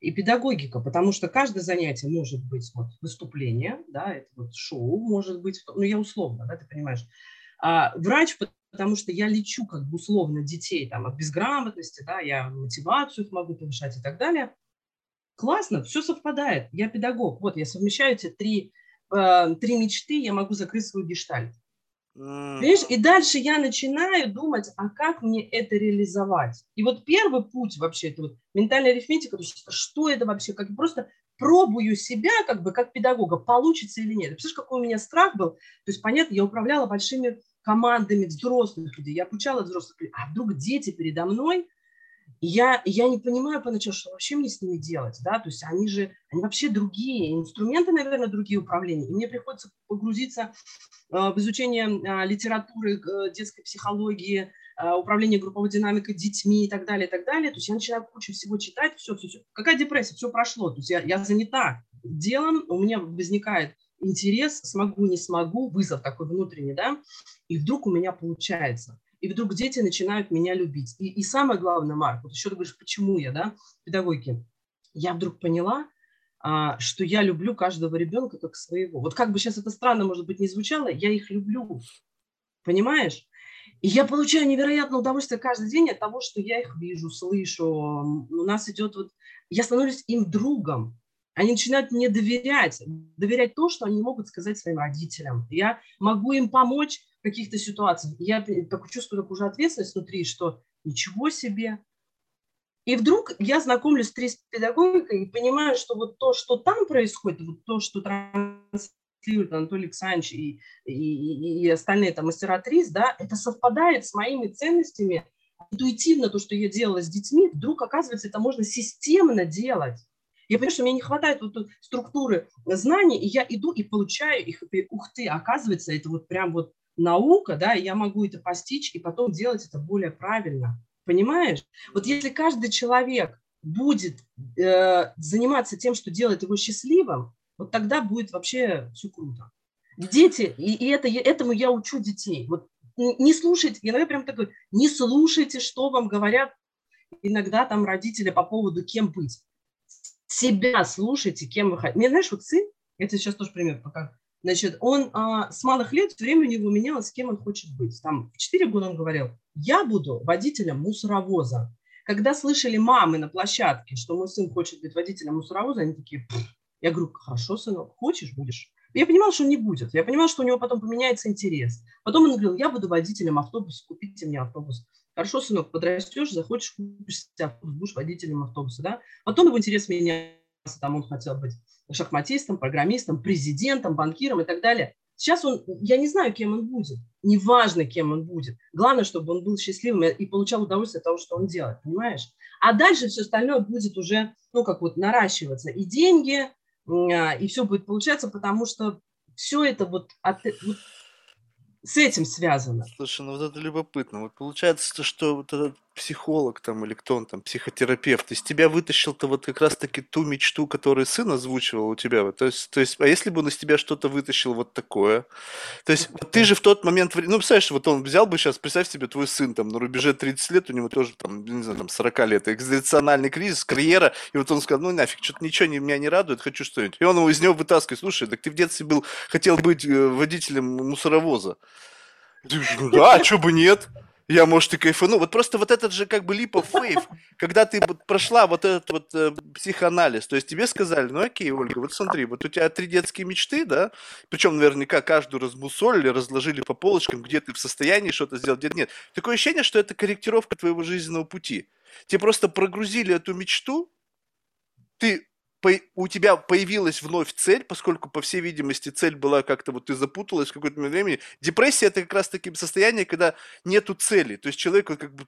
и педагогика, потому что каждое занятие может быть вот выступление, да, это вот шоу может быть, ну я условно, да, ты понимаешь. А врач, потому что я лечу как бы условно детей там от безграмотности, да, я мотивацию их могу повышать и так далее. Классно, все совпадает. Я педагог. Вот я совмещаю эти три, э, три мечты, я могу закрыть свой гештальт. Понимаешь? И дальше я начинаю думать, а как мне это реализовать? И вот первый путь вообще, это вот ментальная арифметика, то есть что это вообще, как просто пробую себя как бы как педагога, получится или нет. Представляешь, какой у меня страх был? То есть, понятно, я управляла большими командами взрослых людей, я обучала взрослых людей, а вдруг дети передо мной – я, я не понимаю поначалу, что вообще мне с ними делать, да, то есть они же, они вообще другие, инструменты, наверное, другие управления, и мне приходится погрузиться э, в изучение э, литературы, э, детской психологии, управление групповой динамикой детьми и так далее, и так далее, то есть я начинаю кучу всего читать, все, все, все. Какая депрессия? Все прошло, то есть я, я занята делом, у меня возникает интерес, смогу, не смогу, вызов такой внутренний, да, и вдруг у меня получается и вдруг дети начинают меня любить. И, и самое главное, Марк, вот еще ты говоришь, почему я, да, педагогики, я вдруг поняла, а, что я люблю каждого ребенка как своего. Вот как бы сейчас это странно, может быть, не звучало, я их люблю, понимаешь? И я получаю невероятное удовольствие каждый день от того, что я их вижу, слышу. У нас идет вот... Я становлюсь им другом. Они начинают мне доверять, доверять то, что они могут сказать своим родителям. Я могу им помочь каких-то ситуациях. Я так чувствую такую же ответственность внутри, что ничего себе. И вдруг я знакомлюсь с педагогикой и понимаю, что вот то, что там происходит, вот то, что транслирует Анатолий Александрович и, и, и остальные там мастера трис, да, это совпадает с моими ценностями. Интуитивно то, что я делала с детьми, вдруг, оказывается, это можно системно делать. Я понимаю, что мне не хватает вот структуры знаний, и я иду и получаю их. И, ух ты, оказывается, это вот прям вот наука, да, и я могу это постичь и потом делать это более правильно. Понимаешь? Вот если каждый человек будет э, заниматься тем, что делает его счастливым, вот тогда будет вообще все круто. Дети, и, и это, этому я учу детей. Вот не слушайте, иногда прям такой, не слушайте, что вам говорят иногда там родители по поводу кем быть себя слушайте, кем вы хотите. Мне, знаешь, вот сын, я тебе сейчас тоже пример покажу. Значит, он а, с малых лет время у него менялось, кем он хочет быть. Там в 4 года он говорил, я буду водителем мусоровоза. Когда слышали мамы на площадке, что мой сын хочет быть водителем мусоровоза, они такие, я говорю, хорошо, сынок, хочешь, будешь. Я понимала, что он не будет. Я понимала, что у него потом поменяется интерес. Потом он говорил, я буду водителем автобуса, купите мне автобус. Хорошо, сынок, подрастешь, захочешь, купишь автобус, будешь водителем автобуса. Да? Потом его интерес менялся. Там он хотел быть шахматистом, программистом, президентом, банкиром и так далее. Сейчас он, я не знаю, кем он будет. Неважно, кем он будет. Главное, чтобы он был счастливым и получал удовольствие от того, что он делает, понимаешь? А дальше все остальное будет уже, ну, как вот наращиваться. И деньги, а, и все будет получаться, потому что все это вот, от, вот с этим связано. Слушай, ну вот это любопытно. Вот получается, что вот этот психолог там или кто он там, психотерапевт, из тебя вытащил-то вот как раз-таки ту мечту, которую сын озвучивал у тебя. То, есть, то есть, а если бы он из тебя что-то вытащил вот такое? То есть вот ты же в тот момент, ну, представляешь, вот он взял бы сейчас, представь себе, твой сын там на рубеже 30 лет, у него тоже там, не знаю, там 40 лет, экзистенциальный кризис, карьера, и вот он сказал, ну нафиг, что-то ничего не, меня не радует, хочу что-нибудь. И он его из него вытаскивает, слушай, так ты в детстве был, хотел быть э, водителем мусоровоза. Ты, да, а что бы нет? Я, может, и кайфану. Вот просто вот этот же как бы of faith, когда ты вот прошла вот этот вот э, психоанализ, то есть тебе сказали, ну окей, Ольга, вот смотри, вот у тебя три детские мечты, да, причем наверняка каждую размусолили, разложили по полочкам, где ты в состоянии что-то сделать, где нет. Такое ощущение, что это корректировка твоего жизненного пути. Тебе просто прогрузили эту мечту, ты у тебя появилась вновь цель, поскольку, по всей видимости, цель была как-то, вот ты запуталась в какое-то времени. Депрессия – это как раз таки состояние, когда нету цели. То есть человеку как бы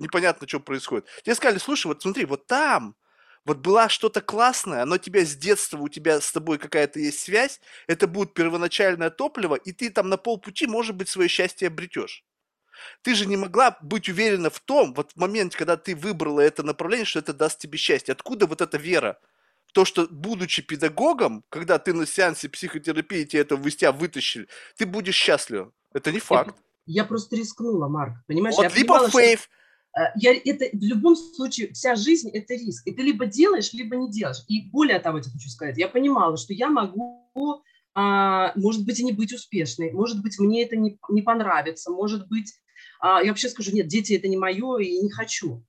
непонятно, что происходит. Тебе сказали, слушай, вот смотри, вот там, вот была что-то классное, оно тебя с детства, у тебя с тобой какая-то есть связь, это будет первоначальное топливо, и ты там на полпути, может быть, свое счастье обретешь. Ты же не могла быть уверена в том, вот в моменте, когда ты выбрала это направление, что это даст тебе счастье. Откуда вот эта вера? То, что будучи педагогом, когда ты на сеансе психотерапии тебе это из тебя вытащили, ты будешь счастлив. Это не факт. Я, я просто рискнула, Марк. Понимаешь? Вот я либо понимала, фейв, что Э, я, это в любом случае вся жизнь это риск. И ты либо делаешь, либо не делаешь. И более того, я хочу сказать, я понимала, что я могу, а, может быть, и не быть успешной, может быть, мне это не, не понравится, может быть, а, я вообще скажу, нет, дети это не мое и не хочу.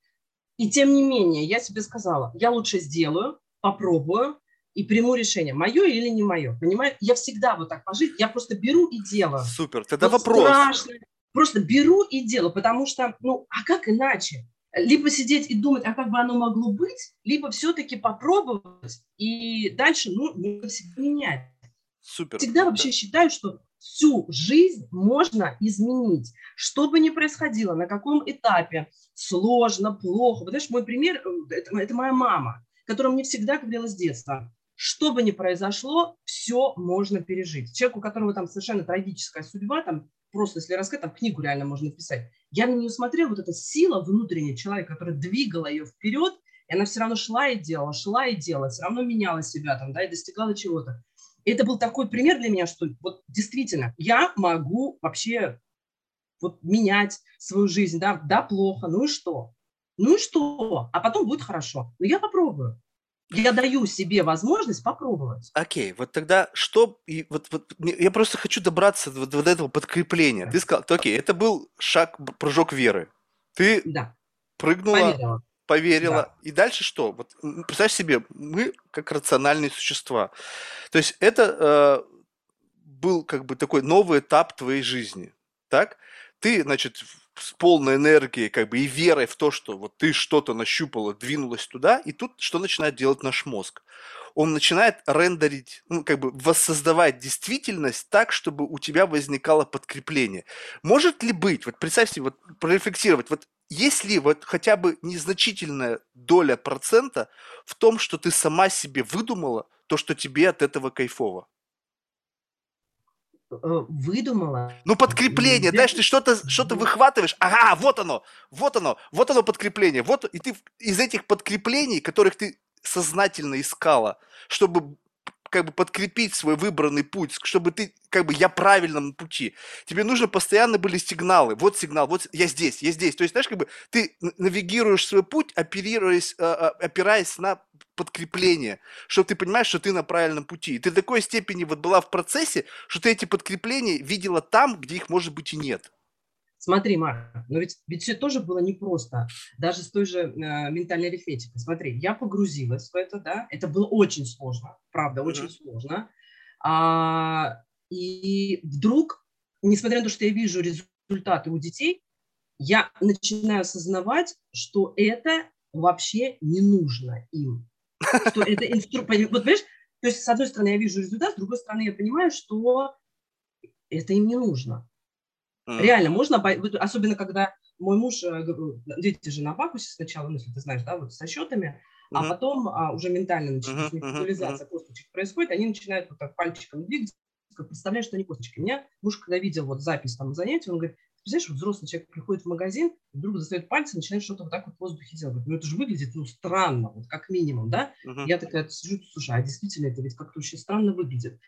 И тем не менее, я себе сказала, я лучше сделаю, попробую и приму решение, мое или не мое. Понимаешь? Я всегда вот так пожить, я просто беру и делаю. Супер, тогда вот вопрос. Страшно, Просто беру и делаю, потому что, ну, а как иначе? Либо сидеть и думать, а как бы оно могло быть, либо все-таки попробовать и дальше, ну, себя менять. Супер. Всегда вообще считаю, что всю жизнь можно изменить. Что бы ни происходило, на каком этапе, сложно, плохо. Знаешь, мой пример, э, это, это моя мама, которая мне всегда говорила с детства, что бы ни произошло, все можно пережить. Человек, у которого там совершенно трагическая судьба, там просто если рассказать, там книгу реально можно писать. Я на нее смотрела, вот эта сила внутренняя человека, которая двигала ее вперед, и она все равно шла и делала, шла и делала, все равно меняла себя там, да, и достигала чего-то. Это был такой пример для меня, что вот действительно я могу вообще вот менять свою жизнь, да, да, плохо, ну и что? Ну и что? А потом будет хорошо. Но я попробую я даю себе возможность попробовать. Окей, вот тогда что, и вот, вот я просто хочу добраться до, до этого подкрепления. Ты сказал, окей, это был шаг, прыжок веры. Ты да. прыгнула, поверила, поверила. Да. и дальше что? Вот представь себе, мы как рациональные существа. То есть это э, был как бы такой новый этап твоей жизни, так? Ты, значит, с полной энергией, как бы и верой в то, что вот ты что-то нащупала, двинулась туда, и тут что начинает делать наш мозг? Он начинает рендерить, ну, как бы воссоздавать действительность так, чтобы у тебя возникало подкрепление. Может ли быть, вот представь себе, вот прорефлексировать, вот есть ли вот хотя бы незначительная доля процента в том, что ты сама себе выдумала то, что тебе от этого кайфово? Э, выдумала. Ну, подкрепление, знаешь, ты что-то что выхватываешь, ага, вот оно, вот оно, вот оно подкрепление, вот, и ты из этих подкреплений, которых ты сознательно искала, чтобы как бы подкрепить свой выбранный путь, чтобы ты, как бы, я правильном пути. Тебе нужно постоянно были сигналы. Вот сигнал, вот я здесь, я здесь. То есть, знаешь, как бы ты навигируешь свой путь, оперируясь, а, а, опираясь на подкрепление, чтобы ты понимаешь, что ты на правильном пути. И ты до такой степени вот была в процессе, что ты эти подкрепления видела там, где их, может быть, и нет. Смотри, Марк, но ведь, ведь все тоже было непросто, даже с той же э, ментальной арифметикой. Смотри, я погрузилась в это, да, это было очень сложно, правда, очень mm-hmm. сложно. А, и вдруг, несмотря на то, что я вижу результаты у детей, я начинаю осознавать, что это вообще не нужно им. Что это инструмент. Вот, понимаешь, то есть, с одной стороны, я вижу результат, с другой стороны, я понимаю, что это им не нужно. Mm. Реально, можно, особенно когда мой муж, э, дети же на бакусе сначала, ну, если ты знаешь, да, вот со счетами, mm-hmm. а потом а, уже ментально начинается mm-hmm. визуализация mm-hmm. косточек происходит, они начинают вот так пальчиком двигаться, представляешь, что они косточки. Меня муж, когда видел вот запись там занятий, он говорит, Представляешь, взрослый человек приходит в магазин, вдруг достает пальцы, начинает что-то вот так вот в воздухе делать. Ну это же выглядит, ну, странно, вот как минимум, да? Uh-huh. Я такая сижу, слушай, а действительно это ведь как-то очень странно выглядит.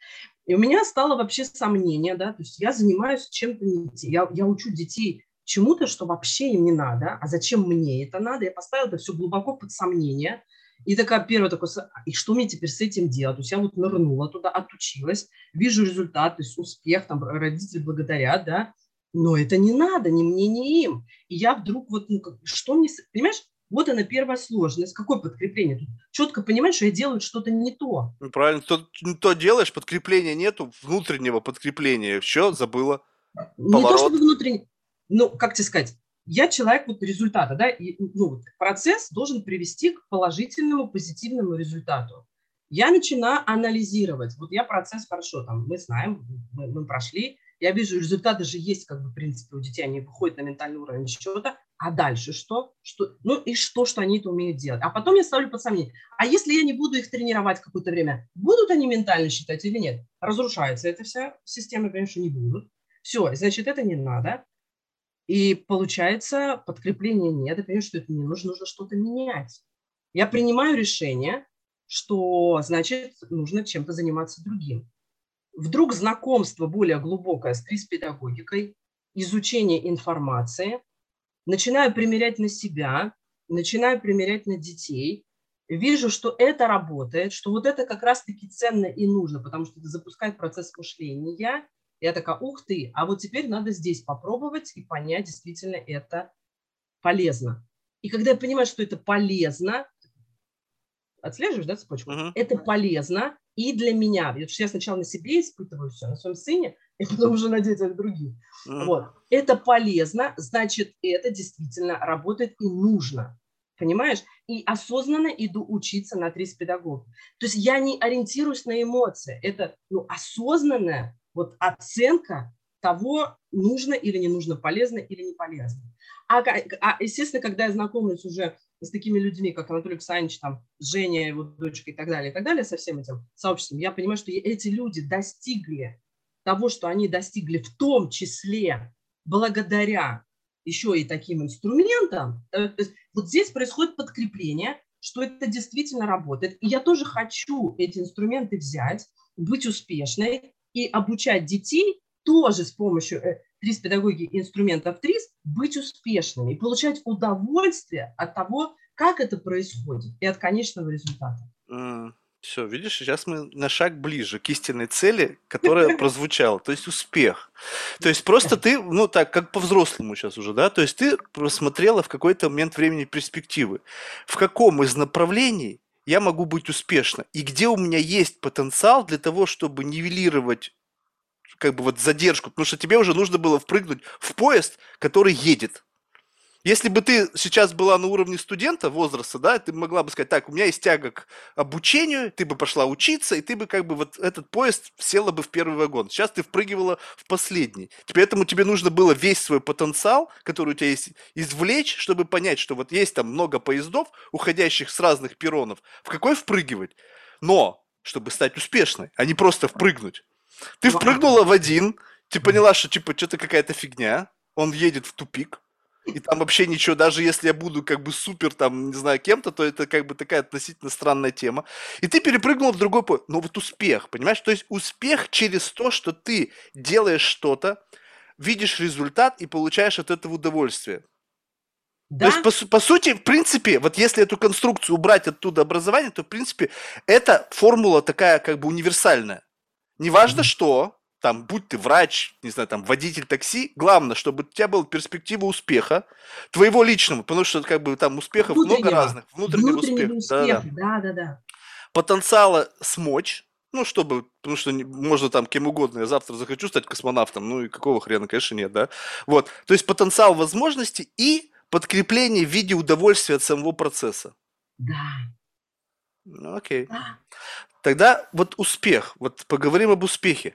И у меня стало вообще сомнение, да, то есть я занимаюсь чем-то я, я учу детей чему-то, что вообще им не надо, а зачем мне это надо? Я поставила это все глубоко под сомнение. И такая первая такой, и что мне теперь с этим делать? То есть я вот нырнула туда, отучилась, вижу результат, то есть успех, там родители благодарят, да, но это не надо ни мне, ни им. И я вдруг вот, ну, как, что мне, понимаешь, вот она первая сложность. Какое подкрепление? Тут четко понимаешь, что я делаю что-то не то. Ну, правильно, то, не то делаешь, подкрепления нету, внутреннего подкрепления. Все, забыла. Не Поворот. то, чтобы внутренний, ну, как тебе сказать, я человек вот результата, да, и, ну, процесс должен привести к положительному, позитивному результату. Я начинаю анализировать. Вот я процесс хорошо, там, мы знаем, мы, мы прошли, я вижу, результаты же есть, как бы, в принципе, у детей, они выходят на ментальный уровень счета, а дальше что? что? Ну и что, что они это умеют делать? А потом я ставлю под сомнение. А если я не буду их тренировать какое-то время, будут они ментально считать или нет? Разрушается эта вся система, конечно, не будут. Все, значит, это не надо. И получается, подкрепления нет. Я понимаю, что это не нужно, нужно что-то менять. Я принимаю решение, что, значит, нужно чем-то заниматься другим. Вдруг знакомство более глубокое с крис-педагогикой, изучение информации, начинаю примерять на себя, начинаю примерять на детей, вижу, что это работает, что вот это как раз-таки ценно и нужно, потому что это запускает процесс мышления. Я такая, ух ты, а вот теперь надо здесь попробовать и понять, действительно это полезно. И когда я понимаю, что это полезно, отслеживаешь, да, цепочку? Uh-huh. Это полезно и для меня. Потому что я сначала на себе испытываю все, на своем сыне, и потом уже на детях других. Uh-huh. Вот. Это полезно, значит, это действительно работает и нужно. Понимаешь? И осознанно иду учиться на 30 педагогов. То есть я не ориентируюсь на эмоции. Это ну, осознанная вот оценка того, нужно или не нужно, полезно или не полезно. А, а естественно, когда я знакомлюсь уже с такими людьми, как Анатолий Александрович, там, Женя, его дочка и так далее, и так далее, со всем этим сообществом, я понимаю, что эти люди достигли того, что они достигли в том числе благодаря еще и таким инструментам. Э, то есть вот здесь происходит подкрепление, что это действительно работает. И я тоже хочу эти инструменты взять, быть успешной и обучать детей тоже с помощью э, ТРИС педагоги инструментов ТРИС быть успешными и получать удовольствие от того, как это происходит, и от конечного результата. Mm. Все, видишь, сейчас мы на шаг ближе к истинной цели, которая прозвучала, то есть успех. То есть просто ты, ну так, как по-взрослому сейчас уже, да, то есть ты просмотрела в какой-то момент времени перспективы, в каком из направлений я могу быть успешна, и где у меня есть потенциал для того, чтобы нивелировать как бы вот задержку, потому что тебе уже нужно было впрыгнуть в поезд, который едет. Если бы ты сейчас была на уровне студента возраста, да, ты могла бы сказать, так, у меня есть тяга к обучению, ты бы пошла учиться, и ты бы как бы вот этот поезд села бы в первый вагон. Сейчас ты впрыгивала в последний. Поэтому тебе нужно было весь свой потенциал, который у тебя есть, извлечь, чтобы понять, что вот есть там много поездов, уходящих с разных перронов. В какой впрыгивать? Но, чтобы стать успешной, а не просто впрыгнуть. Ты впрыгнула в один, ты поняла, что типа что-то какая-то фигня, он едет в тупик, и там вообще ничего, даже если я буду как бы супер там, не знаю, кем-то, то это как бы такая относительно странная тема. И ты перепрыгнул в другой поезд. Но вот успех, понимаешь? То есть успех через то, что ты делаешь что-то, видишь результат и получаешь от этого удовольствие. Да? То есть, по, по сути, в принципе, вот если эту конструкцию убрать оттуда образование, то, в принципе, эта формула такая как бы универсальная. Неважно mm-hmm. что, там, будь ты врач, не знаю, там, водитель такси, главное, чтобы у тебя была перспектива успеха, твоего личного, потому что, как бы, там успехов много разных, внутреннего, внутреннего успеха. успеха. Да, да, да. Потенциала смочь, ну, чтобы, потому что можно там кем угодно, я завтра захочу стать космонавтом, ну и какого хрена, конечно, нет, да. Вот, то есть потенциал возможностей и подкрепление в виде удовольствия от самого процесса. Да. Ну, окей. Да. Тогда вот успех, вот поговорим об успехе.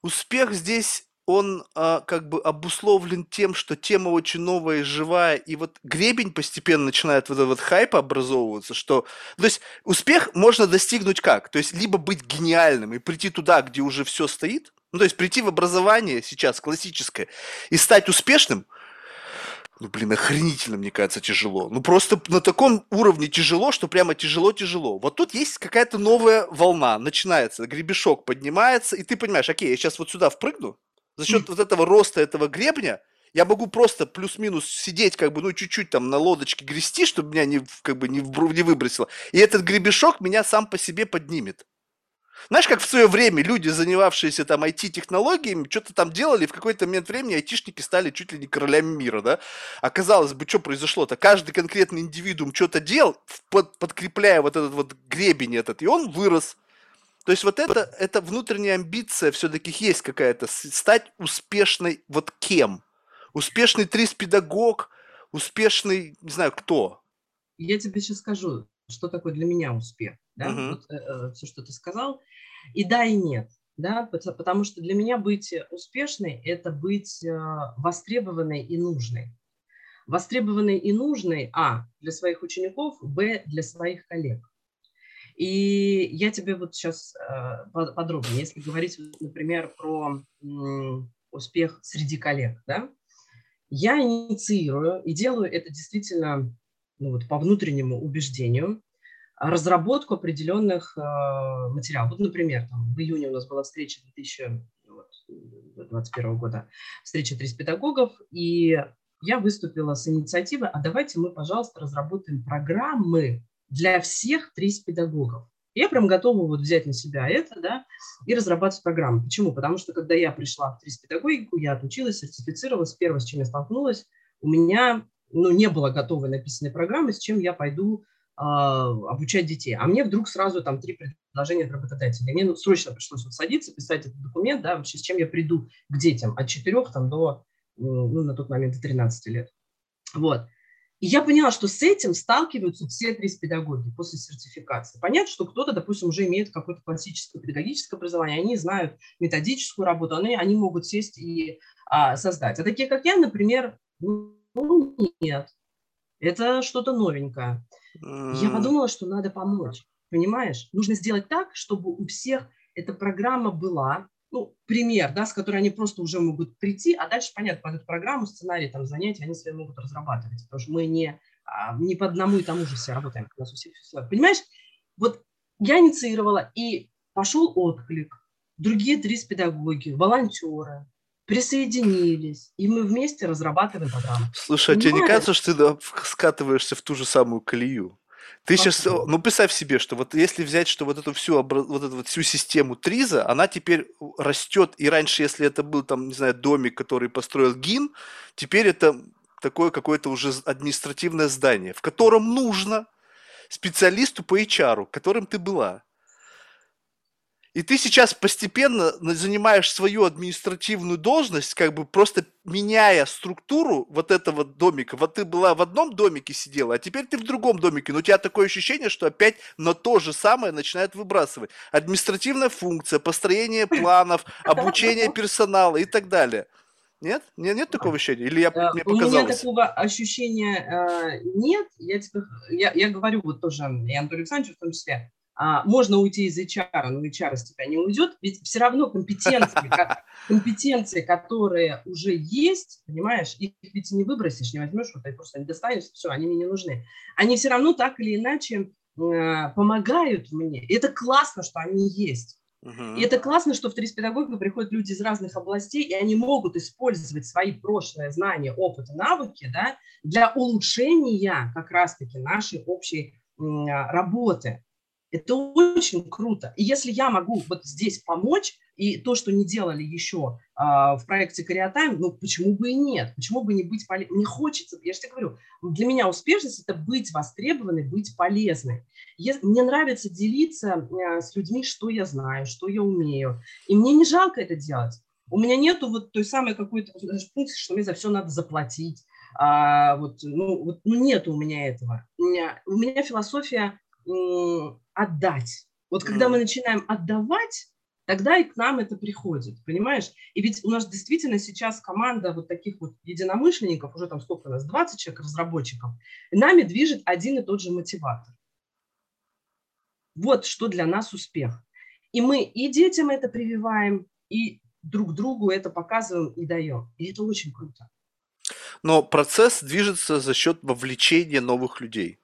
Успех здесь, он а, как бы обусловлен тем, что тема очень новая и живая, и вот гребень постепенно начинает вот этот вот хайп образовываться, что... То есть успех можно достигнуть как? То есть либо быть гениальным и прийти туда, где уже все стоит, ну то есть прийти в образование сейчас классическое и стать успешным – ну, блин, охренительно, мне кажется, тяжело. Ну, просто на таком уровне тяжело, что прямо тяжело-тяжело. Вот тут есть какая-то новая волна, начинается, гребешок поднимается, и ты понимаешь, окей, я сейчас вот сюда впрыгну, за счет вот этого роста этого гребня, я могу просто плюс-минус сидеть, как бы, ну, чуть-чуть там на лодочке грести, чтобы меня не, как бы, не, не выбросило. И этот гребешок меня сам по себе поднимет. Знаешь, как в свое время люди, занимавшиеся там IT-технологиями, что-то там делали, в какой-то момент времени айтишники стали чуть ли не королями мира, да? А казалось бы, что произошло-то? Каждый конкретный индивидуум что-то делал, под, подкрепляя вот этот вот гребень этот, и он вырос. То есть вот это, это внутренняя амбиция все-таки есть какая-то, стать успешной вот кем? Успешный трис-педагог, успешный, не знаю, кто? Я тебе сейчас скажу, что такое для меня успех. Да? Uh-huh. Вот, э, э, все, что ты сказал. И да, и нет. Да? Потому что для меня быть успешной – это быть э, востребованной и нужной. востребованной и нужной, а, для своих учеников, б, для своих коллег. И я тебе вот сейчас э, подробнее, если говорить, например, про успех среди коллег, да, я инициирую и делаю это действительно ну, вот, по внутреннему убеждению, разработку определенных э, материалов. Вот, например, там, в июне у нас была встреча 2021 года, встреча 30 педагогов, и я выступила с инициативой, а давайте мы, пожалуйста, разработаем программы для всех 30 педагогов. Я прям готова вот взять на себя это, да, и разрабатывать программу. Почему? Потому что, когда я пришла в 30 педагогику, я отучилась, сертифицировалась, первое, с чем я столкнулась, у меня ну, не было готовой написанной программы, с чем я пойду э, обучать детей. А мне вдруг сразу там три предложения от работодателя. Мне ну, срочно пришлось вот садиться, писать этот документ, да, вообще с чем я приду к детям от 4 там, до, ну, на тот момент, 13 лет. Вот. И я поняла, что с этим сталкиваются все три педагоги после сертификации. Понятно, что кто-то, допустим, уже имеет какое-то классическое педагогическое образование, они знают методическую работу, они, они могут сесть и а, создать. А такие, как я, например, ну, нет. Это что-то новенькое. Я подумала, что надо помочь. Понимаешь? Нужно сделать так, чтобы у всех эта программа была, ну, пример, да, с которой они просто уже могут прийти, а дальше, понятно, под эту программу, сценарий, там, занятия они свои могут разрабатывать, потому что мы не, а, не по одному и тому же все работаем, у нас у всех все Понимаешь? Вот я инициировала, и пошел отклик. Другие три педагоги, волонтеры, присоединились, и мы вместе разрабатываем программу. Слушай, а тебе не кажется, что ты скатываешься в ту же самую колею? Ты сейчас, ну представь себе, что вот если взять, что вот эту всю вот эту вот всю систему Триза, она теперь растет, и раньше, если это был там, не знаю, домик, который построил ГИН, теперь это такое какое-то уже административное здание, в котором нужно специалисту по HR, которым ты была. И ты сейчас постепенно занимаешь свою административную должность, как бы просто меняя структуру вот этого домика. Вот ты была в одном домике сидела, а теперь ты в другом домике. Но у тебя такое ощущение, что опять на то же самое начинает выбрасывать. Административная функция, построение планов, обучение персонала и так далее. Нет? Нет, нет такого ощущения? Или я, мне показалось? У меня такого ощущения э, нет. Я, тебе, я, я говорю вот тоже, и Антону Александровичу в том числе, а, можно уйти из HR, но HR из тебя не уйдет, ведь все равно компетенции, компетенции, которые уже есть, понимаешь, их ведь не выбросишь, не возьмешь, вот, и просто не достанешь, все, они мне не нужны. Они все равно так или иначе э, помогают мне. И это классно, что они есть. И это классно, что в трис педагогику приходят люди из разных областей, и они могут использовать свои прошлые знания, опыт и навыки да, для улучшения как раз-таки нашей общей работы. Это очень круто. И если я могу вот здесь помочь, и то, что не делали еще а, в проекте Кариатайм, ну почему бы и нет? Почему бы не быть полезной? Мне хочется, я же тебе говорю, для меня успешность – это быть востребованной, быть полезной. Я, мне нравится делиться а, с людьми, что я знаю, что я умею. И мне не жалко это делать. У меня нету вот той самой какой-то функции, что мне за все надо заплатить. А, вот, ну, вот, ну, нет у меня этого. У меня, у меня философия отдать. Вот когда mm. мы начинаем отдавать, тогда и к нам это приходит, понимаешь? И ведь у нас действительно сейчас команда вот таких вот единомышленников, уже там сколько у нас, 20 человек разработчиков, нами движет один и тот же мотиватор. Вот что для нас успех. И мы и детям это прививаем, и друг другу это показываем и даем. И это очень круто. Но процесс движется за счет вовлечения новых людей.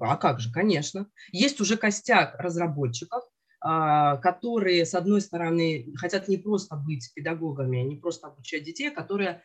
А как же, конечно. Есть уже костяк разработчиков, а, которые, с одной стороны, хотят не просто быть педагогами, не просто обучать детей, а которые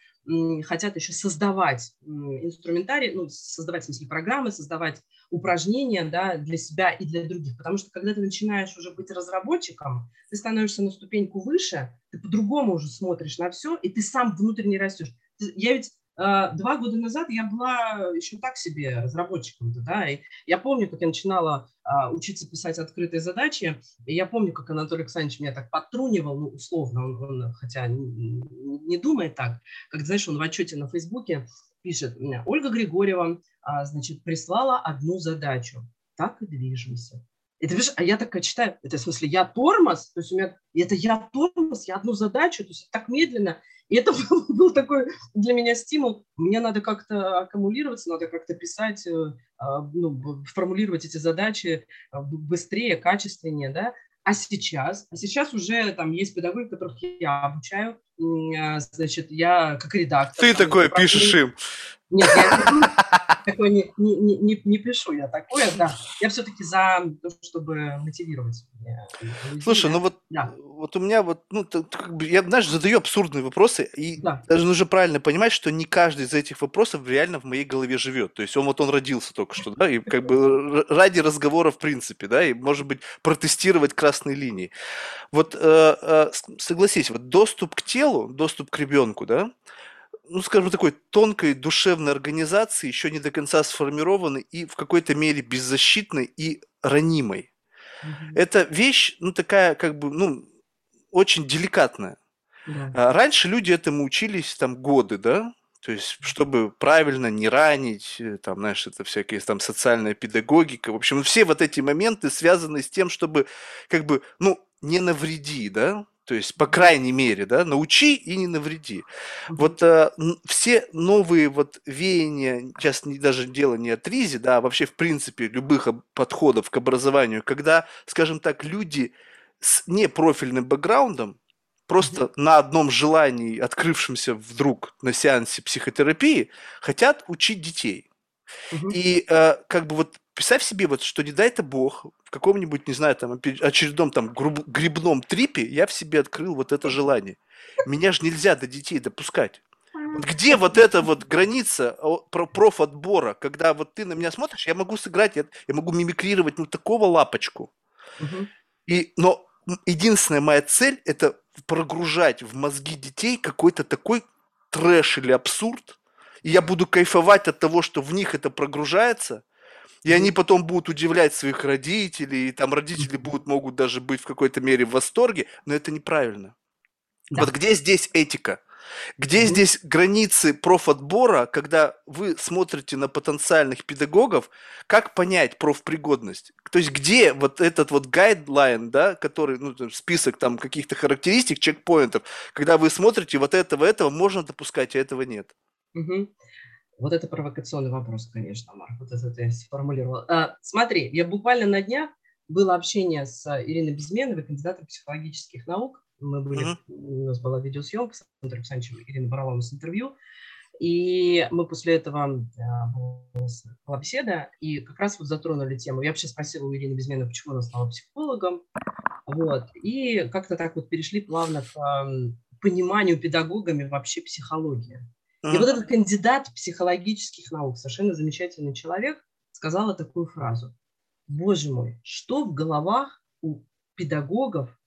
хотят еще создавать инструментарий, ну, создавать, в смысле, программы, создавать упражнения да, для себя и для других. Потому что когда ты начинаешь уже быть разработчиком, ты становишься на ступеньку выше, ты по-другому уже смотришь на все, и ты сам внутренне растешь. Я ведь два года назад я была еще так себе разработчиком, да, и я помню, как я начинала а, учиться писать открытые задачи, и я помню, как Анатолий Александрович меня так подтрунивал, ну, условно, он, он хотя не, не думает так, как, знаешь, он в отчете на Фейсбуке пишет, Ольга Григорьева, а, значит, прислала одну задачу, так и движемся. И ты видишь, а я такая читаю, это в смысле я тормоз, то есть у меня, это я тормоз, я одну задачу, то есть так медленно. И это был, был такой для меня стимул. Мне надо как-то аккумулироваться, надо как-то писать, э, а, ну, формулировать эти задачи а, быстрее, качественнее, да. А сейчас, а сейчас уже там есть педагоги, которых я обучаю, а, значит, я как редактор. Ты такое пишешь им. Нет, я такое не, не, не, не пишу я такое, да. Я все-таки за то, чтобы мотивировать. Слушай, ну вот, да. вот у меня вот, ну, я, знаешь, задаю абсурдные вопросы, и да. даже нужно правильно понимать, что не каждый из этих вопросов реально в моей голове живет. То есть он вот он родился только что, да, и как бы ради разговора в принципе, да, и, может быть, протестировать красные линии. Вот э, э, согласись, вот доступ к телу, доступ к ребенку, да, ну, скажем, такой тонкой душевной организации, еще не до конца сформированной и в какой-то мере беззащитной и ранимой. Mm-hmm. Это вещь, ну, такая, как бы, ну, очень деликатная. Yeah. А раньше люди этому учились там годы, да, то есть, чтобы правильно не ранить, э, там, знаешь, это всякие там социальная педагогика. В общем, все вот эти моменты связаны с тем, чтобы, как бы, ну, не навреди, да, то есть, по крайней мере, да, научи и не навреди. Вот э, все новые вот веяния, сейчас не, даже дело не от ризе, да, а вообще, в принципе, любых подходов к образованию, когда, скажем так, люди с непрофильным бэкграундом, просто mm-hmm. на одном желании, открывшемся вдруг на сеансе психотерапии, хотят учить детей. И э, как бы вот представь себе, вот, что не дай-то бог, в каком-нибудь, не знаю, там, очередном там груб, грибном трипе я в себе открыл вот это желание. Меня же нельзя до детей допускать. Вот где вот эта вот граница про профотбора, когда вот ты на меня смотришь, я могу сыграть, я, я могу мимикрировать ну такого лапочку. Угу. И, но единственная моя цель это прогружать в мозги детей какой-то такой трэш или абсурд, и я буду кайфовать от того, что в них это прогружается, и они потом будут удивлять своих родителей, и там родители будут, могут даже быть в какой-то мере в восторге, но это неправильно. Да. Вот где здесь этика? Где mm-hmm. здесь границы профотбора, когда вы смотрите на потенциальных педагогов, как понять профпригодность? То есть где вот этот вот гайдлайн, да, который, ну, список там каких-то характеристик, чекпоинтов, когда вы смотрите, вот этого, этого можно допускать, а этого нет? Mm-hmm. Вот это провокационный вопрос, конечно, Марк. Вот это ты сформулировал. А, смотри, я буквально на днях было общение с Ириной Безменовой, кандидатом психологических наук. Мы были, uh-huh. у нас была видеосъемка с Андреем Александровичем, Ирина брала у нас интервью. И мы после этого а, была беседа, и как раз вот затронули тему. Я вообще спросила у Ирины Безменовой, почему она стала психологом. Вот. И как-то так вот перешли плавно к пониманию педагогами вообще психологии. И вот этот кандидат психологических наук, совершенно замечательный человек, сказала такую фразу. Боже мой, что в головах у педагогов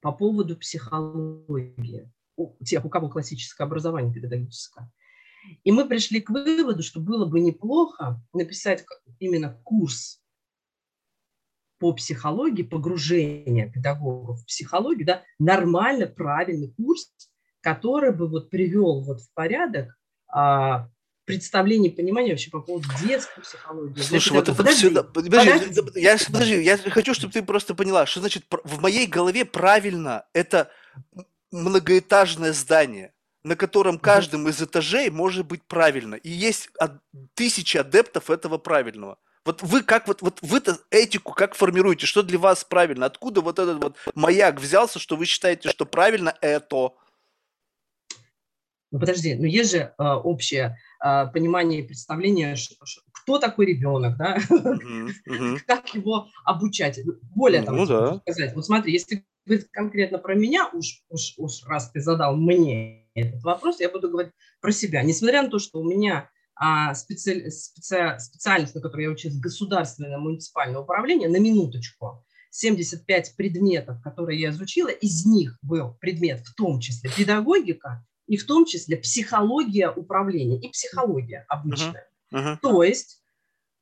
по поводу психологии, у тех, у кого классическое образование педагогическое. И мы пришли к выводу, что было бы неплохо написать именно курс по психологии, погружение педагогов в психологию, да, нормально, правильный курс, который бы вот привел вот в порядок а, представление, понимание вообще по поводу детской психологии. Слушай, вот это подожди, все, подожди, подожди. Я, подожди, я хочу, чтобы ты просто поняла, что значит в моей голове правильно это многоэтажное здание, на котором каждым из этажей может быть правильно. И есть тысячи адептов этого правильного. Вот вы как вот, вот вы-то этику как формируете? Что для вас правильно? Откуда вот этот вот маяк взялся, что вы считаете, что правильно это? Ну подожди, ну есть же э, общее э, понимание и представление, что, кто такой ребенок, да, как его обучать. Более того, ну, да. сказать, вот смотри, если говорить конкретно про меня, уж, уж, уж раз ты задал мне этот вопрос, я буду говорить про себя. Несмотря на то, что у меня а, специ, специ, специальность, на которой я училась, государственное муниципальное управление, на минуточку, 75 предметов, которые я изучила, из них был предмет в том числе педагогика, и в том числе психология управления и психология обычная. Uh-huh. Uh-huh. То есть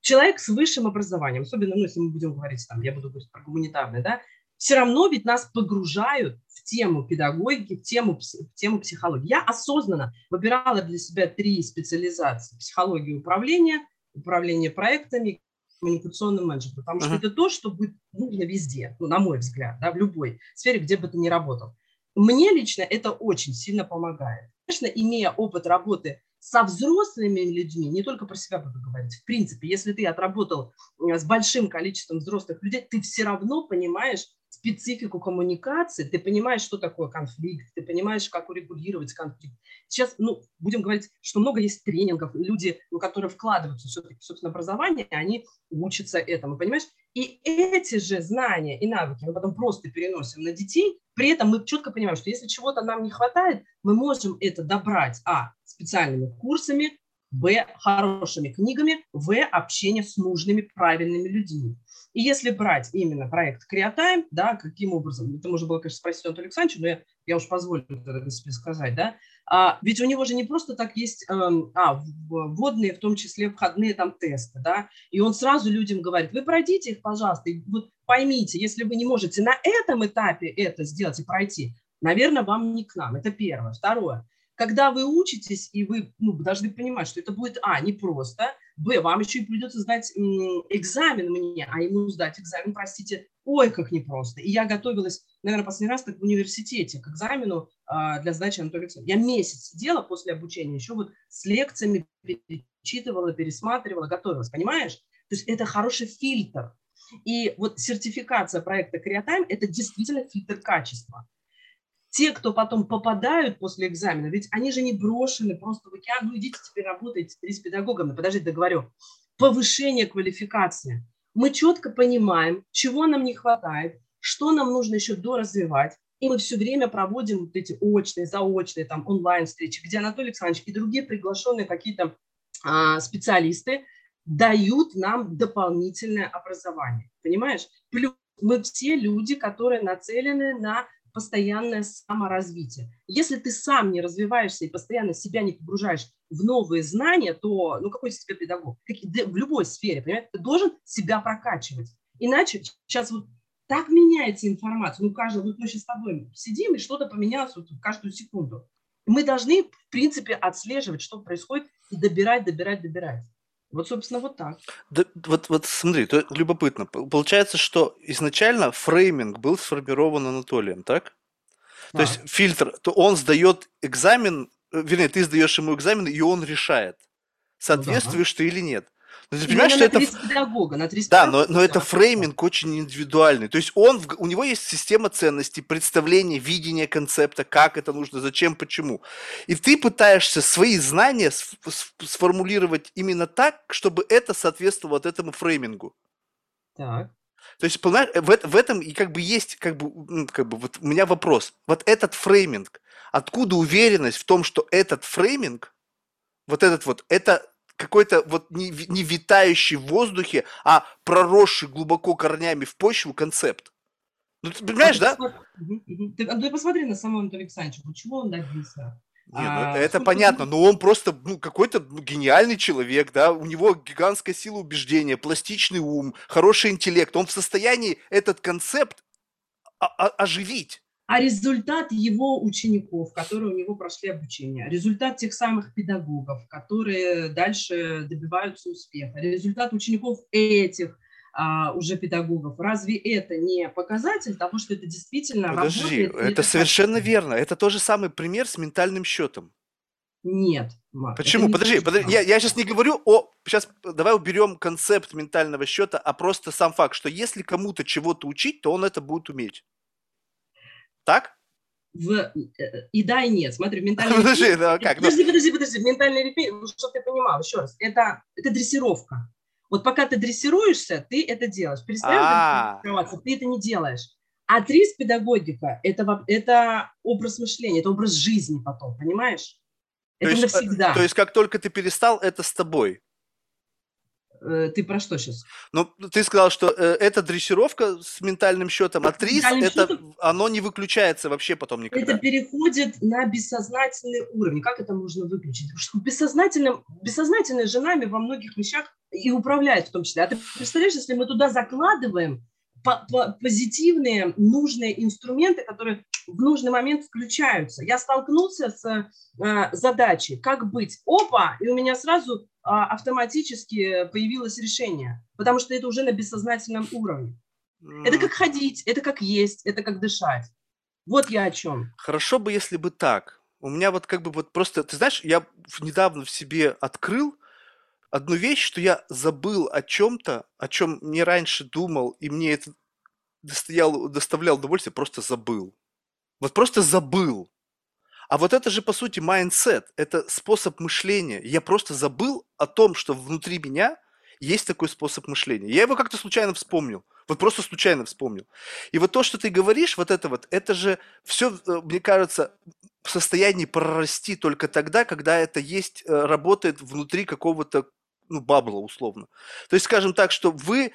человек с высшим образованием, особенно, ну, если мы будем говорить, там, я буду говорить про гуманитарное, да, все равно ведь нас погружают в тему педагогики, в тему, в тему психологии. Я осознанно выбирала для себя три специализации. Психология управления, управление проектами, коммуникационным менеджером, потому что uh-huh. это то, что будет нужно везде, ну, на мой взгляд, да, в любой сфере, где бы ты ни работал. Мне лично это очень сильно помогает. Конечно, имея опыт работы со взрослыми людьми, не только про себя буду говорить, в принципе, если ты отработал э, с большим количеством взрослых людей, ты все равно понимаешь, специфику коммуникации, ты понимаешь, что такое конфликт, ты понимаешь, как урегулировать конфликт. Сейчас, ну, будем говорить, что много есть тренингов, люди, ну, которые вкладываются все-таки в собственное образование, они учатся этому, понимаешь? И эти же знания и навыки мы потом просто переносим на детей, при этом мы четко понимаем, что если чего-то нам не хватает, мы можем это добрать, а, специальными курсами, б, хорошими книгами, в, общение с нужными, правильными людьми. И если брать именно проект Creatime, да, каким образом, это можно было, конечно, спросить Антона Александровича, но я, я уж позволю это себе сказать, да, а, ведь у него же не просто так есть эм, а, вводные, в том числе входные там тесты, да, и он сразу людям говорит, вы пройдите их, пожалуйста, и вот поймите, если вы не можете на этом этапе это сделать и пройти, наверное, вам не к нам, это первое. Второе, когда вы учитесь, и вы ну, должны понимать, что это будет, а, непросто, б, вам еще и придется сдать экзамен мне, а ему сдать экзамен, простите, ой, как непросто. И я готовилась, наверное, последний раз так в университете к экзамену а, для сдачи Анатолия Я месяц сидела после обучения, еще вот с лекциями перечитывала, пересматривала, готовилась, понимаешь? То есть это хороший фильтр. И вот сертификация проекта Creatime – это действительно фильтр качества те, кто потом попадают после экзамена, ведь они же не брошены просто в океан, ну идите теперь работайте с педагогами, подождите, договорю. Повышение квалификации. Мы четко понимаем, чего нам не хватает, что нам нужно еще доразвивать, и мы все время проводим вот эти очные, заочные, там, онлайн-встречи, где Анатолий Александрович и другие приглашенные какие-то а, специалисты дают нам дополнительное образование. Понимаешь? Плюс мы все люди, которые нацелены на постоянное саморазвитие. Если ты сам не развиваешься и постоянно себя не погружаешь в новые знания, то ну какой из тебя педагог? В любой сфере, понимаешь? Ты должен себя прокачивать. Иначе сейчас вот так меняется информация. Ну, каждый, вот мы сейчас с тобой сидим, и что-то поменялось вот каждую секунду. Мы должны, в принципе, отслеживать, что происходит, и добирать, добирать, добирать. Вот, собственно, вот так. Да, вот, вот смотри, то любопытно. Получается, что изначально фрейминг был сформирован Анатолием, так? То а. есть фильтр, то он сдает экзамен, э, вернее, ты сдаешь ему экзамен, и он решает, соответствуешь ну, да. ты или нет. Но ну, ты понимаешь, что это... педагога, на Да, но, но это фрейминг очень индивидуальный. То есть он, у него есть система ценностей, представление, видение концепта, как это нужно, зачем, почему. И ты пытаешься свои знания сформулировать именно так, чтобы это соответствовало вот этому фреймингу. Так. То есть, понимаешь, в, в этом и как бы есть, как бы, как бы, вот у меня вопрос. Вот этот фрейминг, откуда уверенность в том, что этот фрейминг, вот этот вот, это какой-то вот не, не витающий в воздухе, а проросший глубоко корнями в почву концепт. Ну, ты понимаешь, а, да? Ты, а, ты посмотри на самого Анатолия Александровича, чего он добился. Не, ну, а, это понятно, но он просто ну, какой-то ну, гениальный человек, да, у него гигантская сила убеждения, пластичный ум, хороший интеллект, он в состоянии этот концепт оживить а результат его учеников, которые у него прошли обучение, результат тех самых педагогов, которые дальше добиваются успеха, результат учеников этих а, уже педагогов. Разве это не показатель того, что это действительно Подожди, работает? это, это совершенно верно. Это тот же самый пример с ментальным счетом. Нет. Марк, Почему? Подожди, подожди. Я, я сейчас не говорю о... Сейчас давай уберем концепт ментального счета, а просто сам факт, что если кому-то чего-то учить, то он это будет уметь. Так? В, э, и да, и нет. Смотри, ментальный Подожди, да, как? Подожди, подожди, подожди. Ментальный репей, ну, чтобы ты понимал, еще раз, это, это дрессировка. Вот пока ты дрессируешься, ты это делаешь. Перестаешь а. дрессироваться, ты это не делаешь. А трис педагогика это, это образ мышления, это образ жизни потом, понимаешь? Это то есть, э, навсегда. То есть, как только ты перестал, это с тобой. Э, ты про что сейчас? Ну, ты сказал, что э, это дрессировка с ментальным счетом, а трис, это, счетом, оно не выключается вообще потом никогда. Это переходит на бессознательный уровень. Как это можно выключить? Потому что бессознательным, бессознательное же нами во многих вещах и управляет в том числе. А ты представляешь, если мы туда закладываем по -по позитивные, нужные инструменты, которые в нужный момент включаются. Я столкнулся с э, задачей, как быть. Опа, и у меня сразу э, автоматически появилось решение, потому что это уже на бессознательном уровне. Mm. Это как ходить, это как есть, это как дышать. Вот я о чем. Хорошо бы, если бы так. У меня вот как бы вот просто, ты знаешь, я недавно в себе открыл одну вещь, что я забыл о чем-то, о чем не раньше думал, и мне это доставлял, доставлял удовольствие, просто забыл. Вот просто забыл. А вот это же, по сути, mindset, это способ мышления. Я просто забыл о том, что внутри меня есть такой способ мышления. Я его как-то случайно вспомнил. Вот просто случайно вспомнил. И вот то, что ты говоришь, вот это вот, это же все, э, мне кажется, в состоянии прорасти только тогда, когда это есть, э, работает внутри какого-то ну, бабла условно. То есть, скажем так, что вы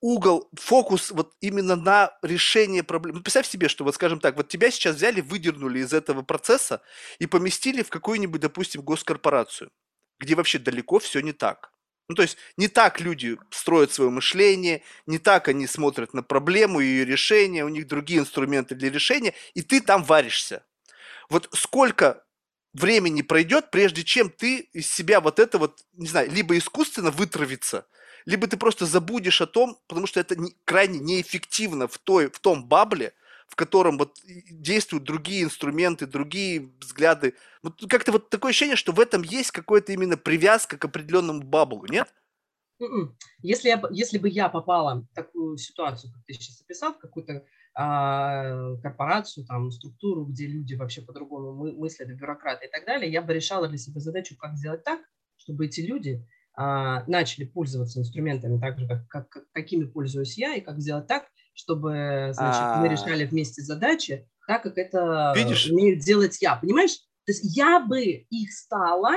угол, фокус вот именно на решение проблем. Ну, представь себе, что вот, скажем так, вот тебя сейчас взяли, выдернули из этого процесса и поместили в какую-нибудь, допустим, госкорпорацию, где вообще далеко все не так. Ну, то есть не так люди строят свое мышление, не так они смотрят на проблему и ее решение, у них другие инструменты для решения, и ты там варишься. Вот сколько времени пройдет, прежде чем ты из себя вот это вот, не знаю, либо искусственно вытравится, либо ты просто забудешь о том, потому что это не, крайне неэффективно в, той, в том бабле, в котором вот действуют другие инструменты, другие взгляды. Вот как-то вот такое ощущение, что в этом есть какая-то именно привязка к определенному баблу, нет? М-м. Если, я, если бы я попала в такую ситуацию, как ты сейчас описал, в какую-то а, корпорацию, там, структуру, где люди вообще по-другому мы, мыслят, бюрократы и так далее, я бы решала для себя задачу, как сделать так, чтобы эти люди начали пользоваться инструментами так же, как, как, какими пользуюсь я, и как сделать так, чтобы значит, мы а. решали вместе задачи, так как это Видишь? умею делать я. Понимаешь? То есть я бы их стала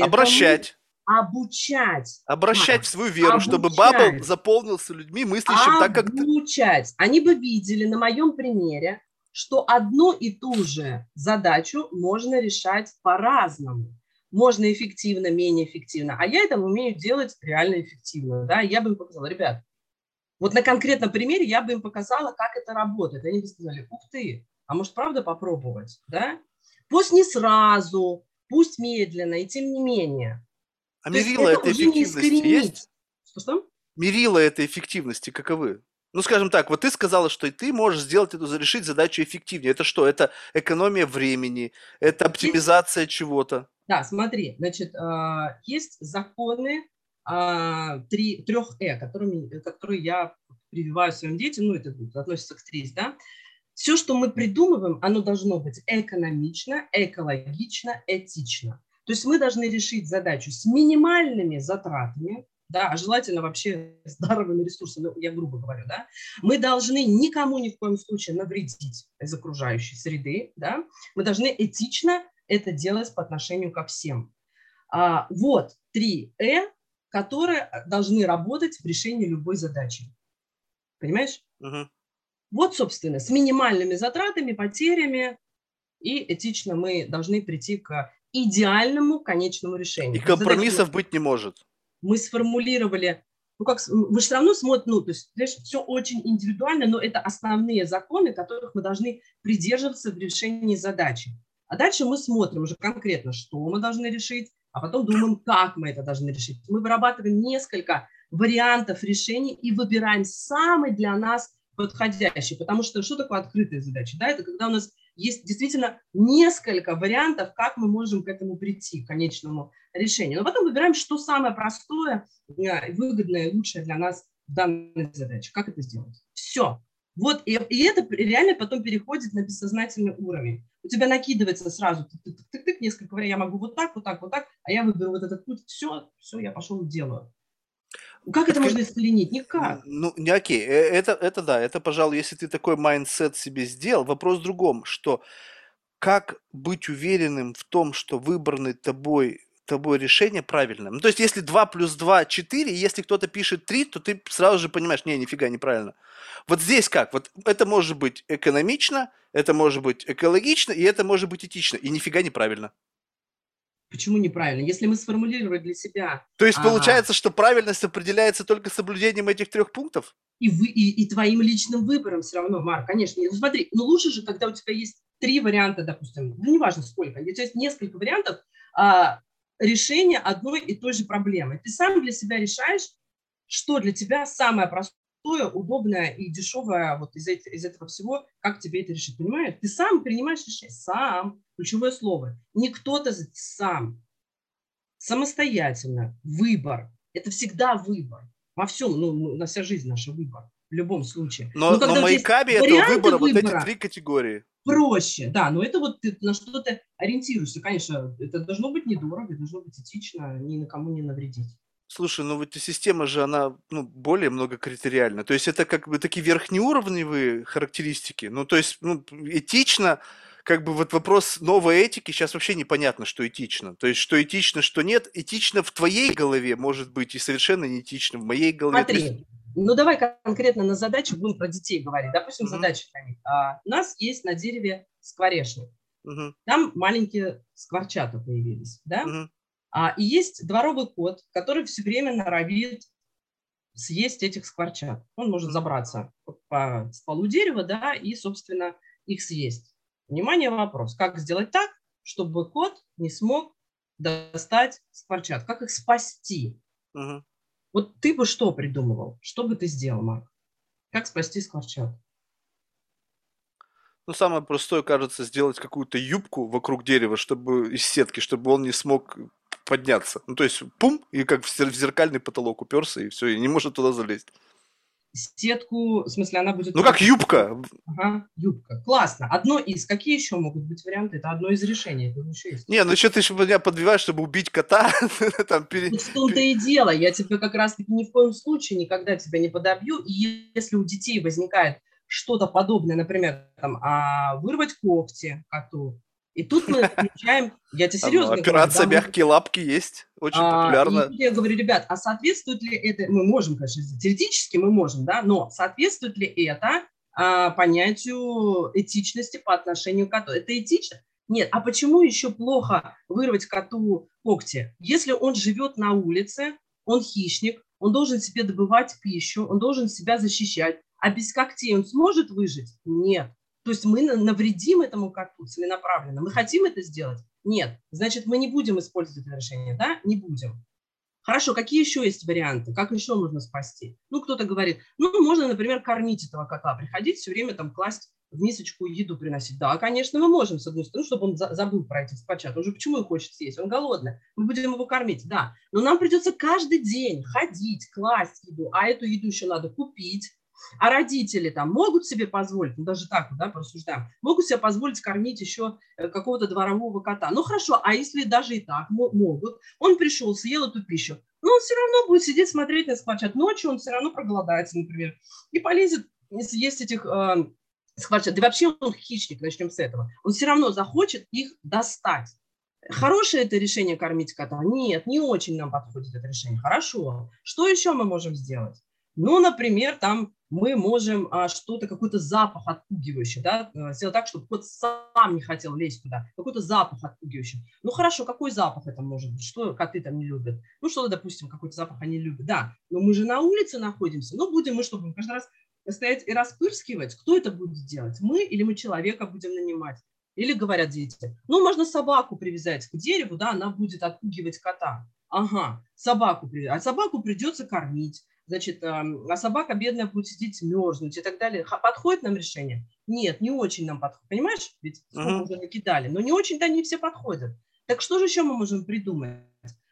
обращать обучать. Обращать в свою веру, обучать. чтобы бабл заполнился людьми, мыслящим так, как ты. Обучать. Они бы видели на моем примере, что одну и ту же задачу можно решать по-разному можно эффективно, менее эффективно, а я это умею делать реально эффективно, да, я бы им показала, ребят, вот на конкретном примере я бы им показала, как это работает. Они бы сказали, ух ты, а может правда попробовать, да? Пусть не сразу, пусть медленно, и тем не менее. А То мерила это, это эффективности есть? Что-что? Мерила этой эффективности каковы? Ну, скажем так, вот ты сказала, что ты можешь сделать эту, решить задачу эффективнее. Это что? Это экономия времени, это оптимизация чего-то. Да, смотри, значит, а, есть законы а, три, трех «э», которыми, которые я прививаю своим детям, ну, это относится к ТРИС, да, все, что мы придумываем, оно должно быть экономично, экологично, этично. То есть мы должны решить задачу с минимальными затратами, да, а желательно вообще с даровыми ресурсами, я грубо говорю, да, мы должны никому ни в коем случае навредить из окружающей среды, да, мы должны этично это делать по отношению ко всем. А, вот три «э», которые должны работать в решении любой задачи. Понимаешь? Угу. Вот, собственно, с минимальными затратами, потерями, и этично мы должны прийти к идеальному конечному решению. И компромиссов быть не может. Мы сформулировали, ну как, вы же все равно смотрите, ну, то есть, знаешь, все очень индивидуально, но это основные законы, которых мы должны придерживаться в решении задачи. А дальше мы смотрим уже конкретно, что мы должны решить, а потом думаем, как мы это должны решить. Мы вырабатываем несколько вариантов решений и выбираем самый для нас подходящий. Потому что что такое открытая задача? Да, это когда у нас есть действительно несколько вариантов, как мы можем к этому прийти, к конечному решению. Но потом выбираем, что самое простое, э, выгодное, лучшее для нас в данной задаче. Как это сделать? Все. Вот, и, и это реально потом переходит на бессознательный уровень. У тебя накидывается сразу тык-тык-тык, несколько вариантов, я могу вот так, вот так, вот так, а я выберу вот этот путь, все, все, я пошел и делаю. Как это можно искоренить? Никак. Ну, не окей, э, это, это да, это, пожалуй, если ты такой mindset себе сделал, вопрос в другом, что как быть уверенным в том, что выбранный тобой тобой решение правильное. Ну, то есть, если 2 плюс 2 – 4, если кто-то пишет 3, то ты сразу же понимаешь, не, нифига неправильно. Вот здесь как? Вот это может быть экономично, это может быть экологично, и это может быть этично, и нифига неправильно. Почему неправильно? Если мы сформулировали для себя... То есть а, получается, что правильность определяется только соблюдением этих трех пунктов? И, вы, и, и твоим личным выбором все равно, Марк, конечно. Ну смотри, ну лучше же, когда у тебя есть три варианта, допустим, ну неважно сколько, у тебя есть несколько вариантов а, решения одной и той же проблемы. Ты сам для себя решаешь, что для тебя самое простое, удобное и дешевое вот из, из этого всего, как тебе это решить, понимаешь? Ты сам принимаешь решение, сам, ключевое слово. Не кто-то сам, самостоятельно, выбор. Это всегда выбор. Во всем, ну, на вся жизнь наша выбор в любом случае. Но, но, но Майкаби это выбора, выбора, вот эти три категории. Проще, да, но это вот ты на что-то ориентируешься. Конечно, это должно быть недорого, должно быть этично, ни на кому не навредить. Слушай, ну вот система же, она ну, более многокритериальна. То есть это как бы такие верхнеуровневые характеристики. Ну, то есть ну, этично, как бы вот вопрос новой этики сейчас вообще непонятно, что этично. То есть что этично, что нет. Этично в твоей голове может быть и совершенно не этично в моей голове. Смотри. Ну давай конкретно на задачу будем про детей говорить. Допустим, mm-hmm. задача А, у нас есть на дереве скворечник. Mm-hmm. Там маленькие скворчата появились, да? Mm-hmm. А, и есть дворовый кот, который все время норовит съесть этих скворчат. Он может забраться по стволу дерева, да, и, собственно, их съесть. Внимание, вопрос. Как сделать так, чтобы кот не смог достать скворчат? Как их спасти? Угу. Вот ты бы что придумывал? Что бы ты сделал, Марк? Как спасти скворчат? Ну, самое простое, кажется, сделать какую-то юбку вокруг дерева, чтобы из сетки, чтобы он не смог подняться. Ну, то есть, пум, и как в зеркальный потолок уперся, и все, и не может туда залезть. Сетку, в смысле, она будет... Ну, как юбка. Ага, юбка. Классно. Одно из. Какие еще могут быть варианты? Это одно из решений. Это еще есть. Не, ну что ты еще меня подбиваешь, чтобы убить кота? Там, пере... В том-то и дело. Я тебе как раз-таки ни в коем случае никогда тебя не подобью. И если у детей возникает что-то подобное, например, там, а, вырвать когти коту, и тут мы включаем, я тебе серьезно Операция говорю, мягкие лапки есть, очень а, популярна. Я говорю, ребят, а соответствует ли это, мы можем, конечно, теоретически мы можем, да, но соответствует ли это а, понятию этичности по отношению к коту? Это этично? Нет. А почему еще плохо вырвать коту когти? Если он живет на улице, он хищник, он должен себе добывать пищу, он должен себя защищать, а без когтей он сможет выжить? Нет. То есть мы навредим этому коту целенаправленно. Мы хотим это сделать? Нет. Значит, мы не будем использовать это решение, да? Не будем. Хорошо, какие еще есть варианты? Как еще можно спасти? Ну, кто-то говорит, ну, можно, например, кормить этого кота, приходить все время там класть в мисочку еду приносить. Да, конечно, мы можем, с одной стороны, чтобы он забыл про этих спочат. Он же почему и хочет съесть? Он голодный. Мы будем его кормить, да. Но нам придется каждый день ходить, класть еду, а эту еду еще надо купить, а родители там могут себе позволить, ну даже так, да, порассуждаем, могут себе позволить кормить еще э, какого-то дворового кота. Ну хорошо, а если даже и так могут, он пришел, съел эту пищу, но он все равно будет сидеть смотреть на скворчат. Ночью он все равно проголодается, например, и полезет съесть этих э, скворчат. Да вообще он хищник, начнем с этого. Он все равно захочет их достать. Хорошее это решение кормить кота? Нет, не очень нам подходит это решение. Хорошо. Что еще мы можем сделать? Ну, например, там мы можем а, что-то, какой-то запах отпугивающий, да, э, сделать так, чтобы кот сам не хотел лезть туда, какой-то запах отпугивающий. Ну, хорошо, какой запах это может быть? Что коты там не любят? Ну, что-то, допустим, какой-то запах они любят, да. Но мы же на улице находимся, ну, будем мы, чтобы каждый раз стоять и распырскивать, кто это будет делать? Мы или мы человека будем нанимать? Или говорят дети, ну, можно собаку привязать к дереву, да, она будет отпугивать кота. Ага, собаку привязать. А собаку придется кормить значит, а собака бедная будет сидеть, мерзнуть и так далее. Подходит нам решение? Нет, не очень нам подходит. Понимаешь? Ведь uh-huh. уже накидали. Но не очень-то они все подходят. Так что же еще мы можем придумать?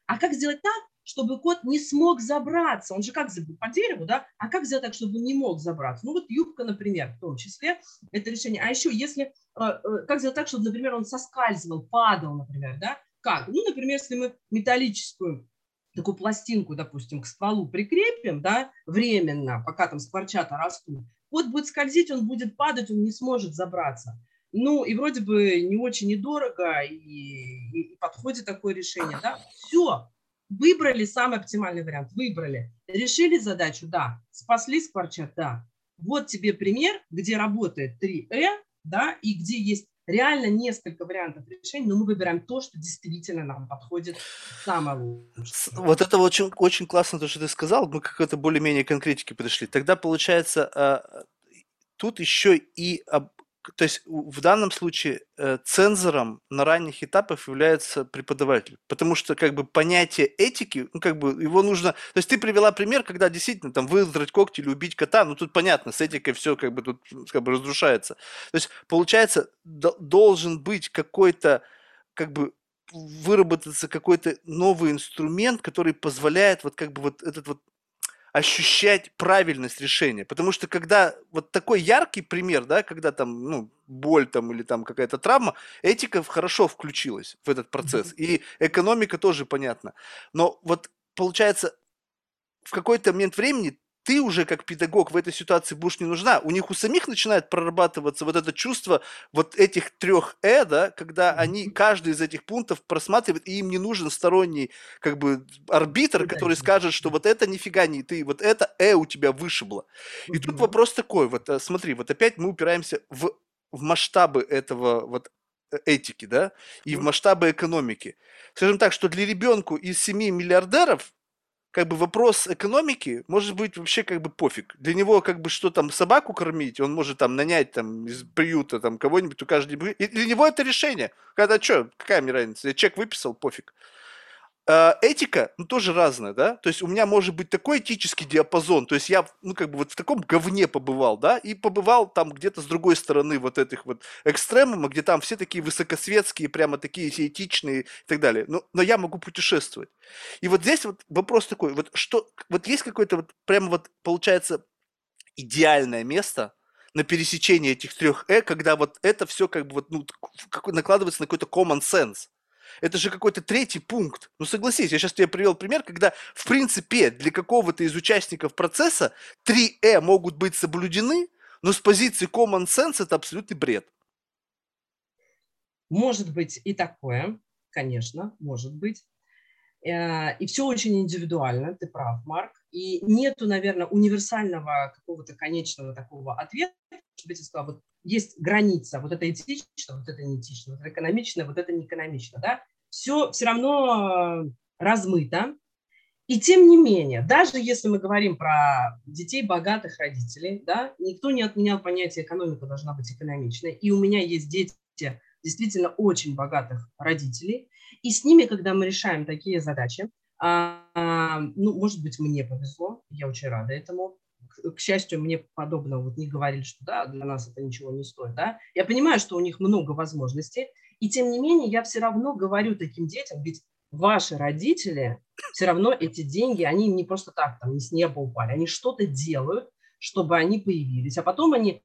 А как сделать так, чтобы кот не смог забраться? Он же как по дереву, да? А как сделать так, чтобы он не мог забраться? Ну вот юбка, например, в том числе, это решение. А еще если, э, э, как сделать так, чтобы, например, он соскальзывал, падал, например, да? Как? Ну, например, если мы металлическую такую пластинку, допустим, к стволу прикрепим, да, временно, пока там скворчата растут, кот будет скользить, он будет падать, он не сможет забраться. Ну, и вроде бы не очень недорого, и, и, и подходит такое решение, да. Все, выбрали самый оптимальный вариант, выбрали. Решили задачу, да. Спасли скворчат, да. Вот тебе пример, где работает 3Э, да, и где есть реально несколько вариантов решений, но мы выбираем то, что действительно нам подходит самое лучшее. Вот это очень, очень классно, то, что ты сказал, мы к какой-то более-менее конкретике подошли. Тогда, получается, а, тут еще и то есть в данном случае э, цензором на ранних этапах является преподаватель, потому что как бы понятие этики, ну как бы его нужно, то есть ты привела пример, когда действительно там выдрать когти или убить кота, ну тут понятно, с этикой все как бы тут как бы разрушается. То есть получается должен быть какой-то как бы выработаться какой-то новый инструмент, который позволяет вот как бы вот этот вот ощущать правильность решения. Потому что когда вот такой яркий пример, да, когда там, ну, боль там или там какая-то травма, этика хорошо включилась в этот процесс. И экономика тоже понятно. Но вот получается, в какой-то момент времени ты уже как педагог в этой ситуации будешь не нужна. У них у самих начинает прорабатываться вот это чувство вот этих трех «э», да, когда они каждый из этих пунктов просматривают, и им не нужен сторонний как бы арбитр, который скажет, что вот это нифига не ты, вот это «э» у тебя вышибло. И тут вопрос такой, вот э, смотри, вот опять мы упираемся в, в масштабы этого вот э, этики, да, и в масштабы экономики. Скажем так, что для ребенку из семи миллиардеров как бы вопрос экономики может быть вообще как бы пофиг. Для него как бы что там собаку кормить, он может там нанять там из приюта там кого-нибудь, у каждого. И для него это решение. Когда что, какая мне разница? Я чек выписал, пофиг. А, этика, ну, тоже разная, да, то есть у меня может быть такой этический диапазон, то есть я, ну, как бы вот в таком говне побывал, да, и побывал там где-то с другой стороны вот этих вот экстремума, где там все такие высокосветские, прямо такие все этичные и так далее, но, но я могу путешествовать. И вот здесь вот вопрос такой, вот что, вот есть какое-то вот прямо вот получается идеальное место, на пересечении этих трех «э», когда вот это все как бы вот ну, накладывается на какой-то common sense. Это же какой-то третий пункт. Ну согласись, я сейчас тебе привел пример, когда в принципе для какого-то из участников процесса 3Э могут быть соблюдены, но с позиции common sense это абсолютный бред. Может быть и такое, конечно, может быть. Э, и все очень индивидуально, ты прав, Марк. И нету, наверное, универсального какого-то конечного такого ответа, чтобы я сказала, вот есть граница, вот это этично, вот это не этично, вот это экономично, вот это не экономично, да, все все равно э, размыто. И тем не менее, даже если мы говорим про детей богатых родителей, да, никто не отменял понятие экономика должна быть экономичной. И у меня есть дети действительно очень богатых родителей. И с ними, когда мы решаем такие задачи, а, ну, может быть, мне повезло, я очень рада этому, к счастью, мне подобного вот не говорили, что да, для нас это ничего не стоит, да. Я понимаю, что у них много возможностей, и тем не менее я все равно говорю таким детям, ведь ваши родители, все равно эти деньги, они не просто так там не с неба упали, они что-то делают, чтобы они появились, а потом они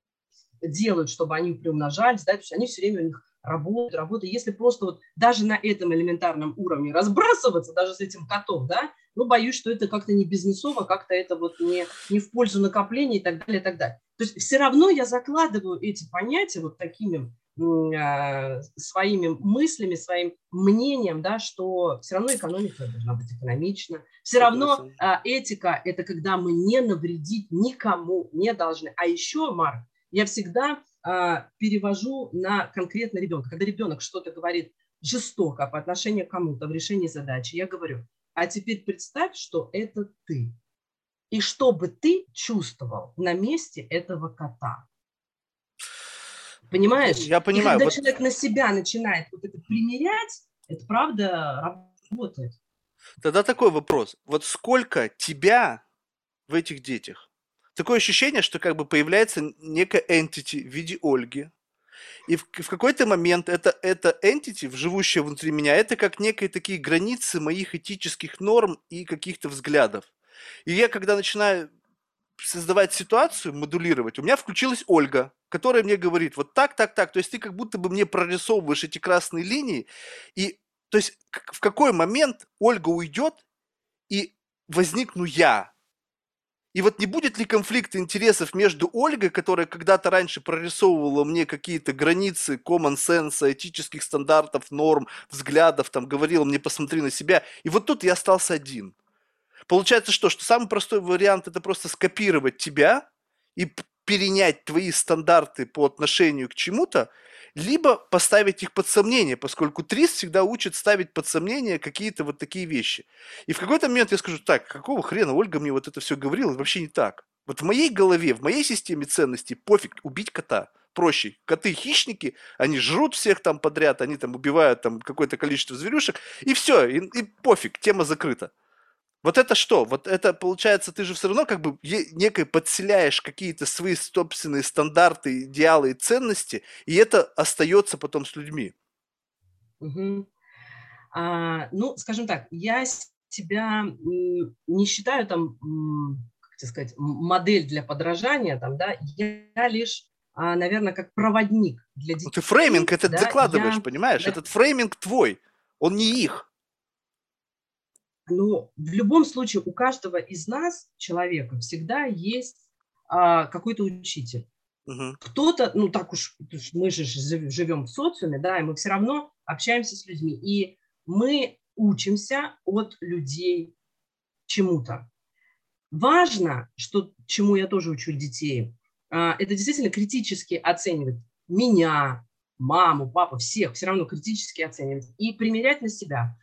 делают, чтобы они приумножались, да, то есть они все время у них работают, работают. Если просто вот даже на этом элементарном уровне разбрасываться, даже с этим котом, да, ну, боюсь, что это как-то не бизнесово, как-то это вот не, не в пользу накопления и так далее, и так далее. То есть все равно я закладываю эти понятия вот такими э, своими мыслями, своим мнением, да, что все равно экономика должна быть экономична. Все равно э, этика – это когда мы не навредить никому не должны. А еще, Марк, я всегда перевожу на конкретно ребенка. Когда ребенок что-то говорит жестоко по отношению к кому-то в решении задачи, я говорю – а теперь представь, что это ты. И что бы ты чувствовал на месте этого кота. Понимаешь? Я понимаю. И когда вот... человек на себя начинает вот это примерять, это правда работает. Тогда такой вопрос. Вот сколько тебя в этих детях? Такое ощущение, что как бы появляется некая entity в виде Ольги, и в, в какой-то момент это, это entity, живущая внутри меня, это как некие такие границы моих этических норм и каких-то взглядов. И я, когда начинаю создавать ситуацию, модулировать, у меня включилась Ольга, которая мне говорит, вот так, так, так. То есть ты как будто бы мне прорисовываешь эти красные линии. И то есть в какой момент Ольга уйдет, и возникну я, и вот не будет ли конфликта интересов между Ольгой, которая когда-то раньше прорисовывала мне какие-то границы common sense, этических стандартов, норм, взглядов, там говорила мне посмотри на себя, и вот тут я остался один. Получается что? Что самый простой вариант это просто скопировать тебя и перенять твои стандарты по отношению к чему-то, либо поставить их под сомнение, поскольку ТРИС всегда учит ставить под сомнение какие-то вот такие вещи. И в какой-то момент я скажу, так, какого хрена Ольга мне вот это все говорила, вообще не так. Вот в моей голове, в моей системе ценностей пофиг убить кота. Проще. Коты хищники, они жрут всех там подряд, они там убивают там какое-то количество зверюшек, и все, и, и пофиг, тема закрыта. Вот это что? Вот это получается, ты же все равно как бы некой подселяешь какие-то свои собственные стандарты, идеалы и ценности, и это остается потом с людьми. Угу. А, ну, скажем так, я себя не считаю там, как тебе сказать, модель для подражания, там, да, я лишь, а, наверное, как проводник для детей. Ну, ты фрейминг этот да, закладываешь, я... понимаешь? Да. Этот фрейминг твой, он не их. Но в любом случае у каждого из нас, человека, всегда есть а, какой-то учитель. Угу. Кто-то, ну так уж, мы же живем в социуме, да, и мы все равно общаемся с людьми. И мы учимся от людей чему-то. Важно, что, чему я тоже учу детей, а, это действительно критически оценивать меня, маму, папу, всех, все равно критически оценивать и примерять на себя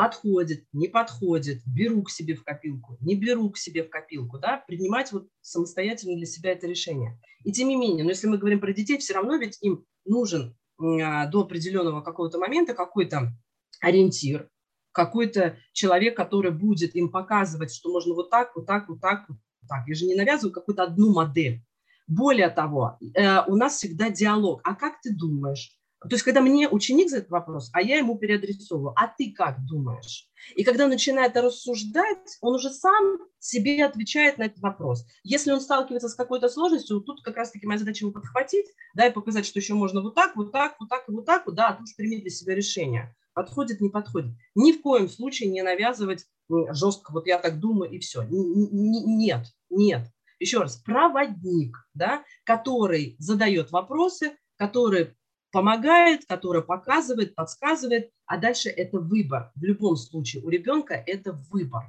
подходит, не подходит, беру к себе в копилку, не беру к себе в копилку, да, принимать вот самостоятельно для себя это решение. И тем не менее, но если мы говорим про детей, все равно ведь им нужен а, до определенного какого-то момента какой-то ориентир, какой-то человек, который будет им показывать, что можно вот так, вот так, вот так, вот так. Я же не навязываю какую-то одну модель. Более того, э, у нас всегда диалог. А как ты думаешь? То есть, когда мне ученик задает вопрос, а я ему переадресовываю, а ты как думаешь? И когда начинает рассуждать, он уже сам себе отвечает на этот вопрос. Если он сталкивается с какой-то сложностью, тут как раз-таки моя задача его подхватить, да, и показать, что еще можно вот так, вот так, вот так и вот так, да, а тут прими для себя решение. Подходит, не подходит. Ни в коем случае не навязывать жестко, вот я так думаю, и все. Нет, нет. Еще раз, проводник, да, который задает вопросы, который помогает, которая показывает, подсказывает, а дальше это выбор. В любом случае у ребенка это выбор.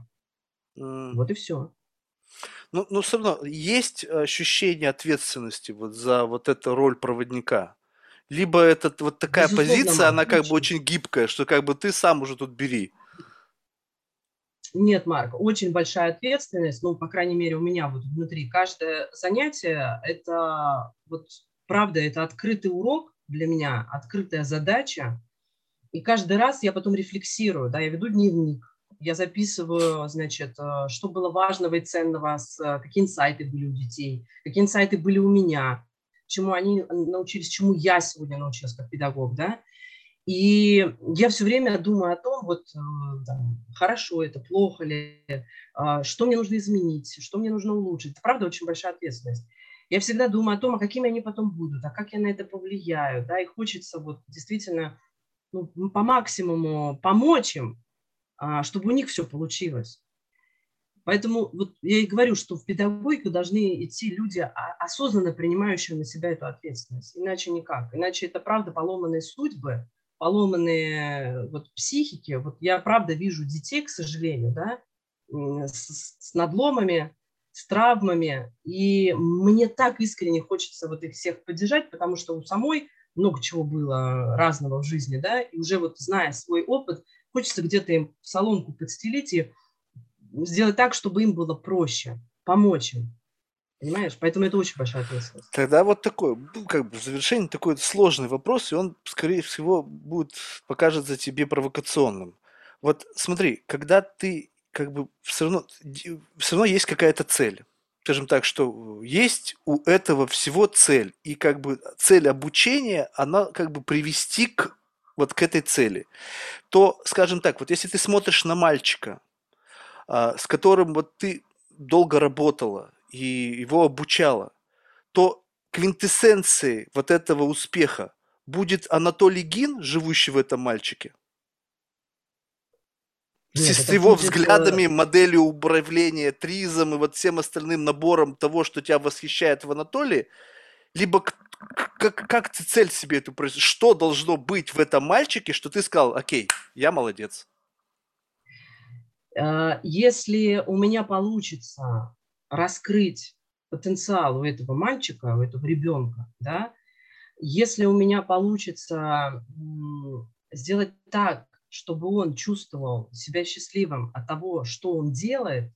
Mm. Вот и все. Ну, но все равно есть ощущение ответственности вот за вот эту роль проводника. Либо это вот такая Безусловно, позиция, она как бы очень гибкая, что как бы ты сам уже тут бери. Нет, Марк, очень большая ответственность, ну, по крайней мере, у меня вот внутри. Каждое занятие – это, вот, правда, это открытый урок, для меня открытая задача. И каждый раз я потом рефлексирую, да, я веду дневник, я записываю, значит, э, что было важного и ценного, какие инсайты были у детей, какие инсайты были у меня, чему они научились, чему я сегодня научилась как педагог, да. И я все время думаю о том, вот э, хорошо это, плохо ли, э, что мне нужно изменить, что мне нужно улучшить. Это правда очень большая ответственность я всегда думаю о том, а какими они потом будут, а как я на это повлияю, да, и хочется вот действительно ну, по максимуму помочь им, а, чтобы у них все получилось. Поэтому вот я и говорю, что в педагогику должны идти люди, а, осознанно принимающие на себя эту ответственность. Иначе никак. Иначе это правда поломанные судьбы, поломанные вот психики. Вот я правда вижу детей, к сожалению, да, с, с надломами, с травмами. И мне так искренне хочется вот их всех поддержать, потому что у самой много чего было разного в жизни, да, и уже вот зная свой опыт, хочется где-то им соломку подстелить и сделать так, чтобы им было проще, помочь им. Понимаешь? Поэтому это очень большая ответственность. Тогда вот такой, как бы в завершении такой сложный вопрос, и он, скорее всего, будет покажется тебе провокационным. Вот смотри, когда ты как бы все равно, все равно есть какая-то цель. Скажем так, что есть у этого всего цель. И как бы цель обучения, она как бы привести к вот к этой цели. То, скажем так, вот если ты смотришь на мальчика, а, с которым вот ты долго работала и его обучала, то квинтэссенцией вот этого успеха будет Анатолий Гин, живущий в этом мальчике, нет, с его будет... взглядами, моделью управления, тризом и вот всем остальным набором того, что тебя восхищает в Анатолии, либо как, как ты цель себе эту производишь? Что должно быть в этом мальчике, что ты сказал, окей, я молодец? Э, если у меня получится раскрыть потенциал у этого мальчика, у этого ребенка, да, если у меня получится сделать так, чтобы он чувствовал себя счастливым от того, что он делает,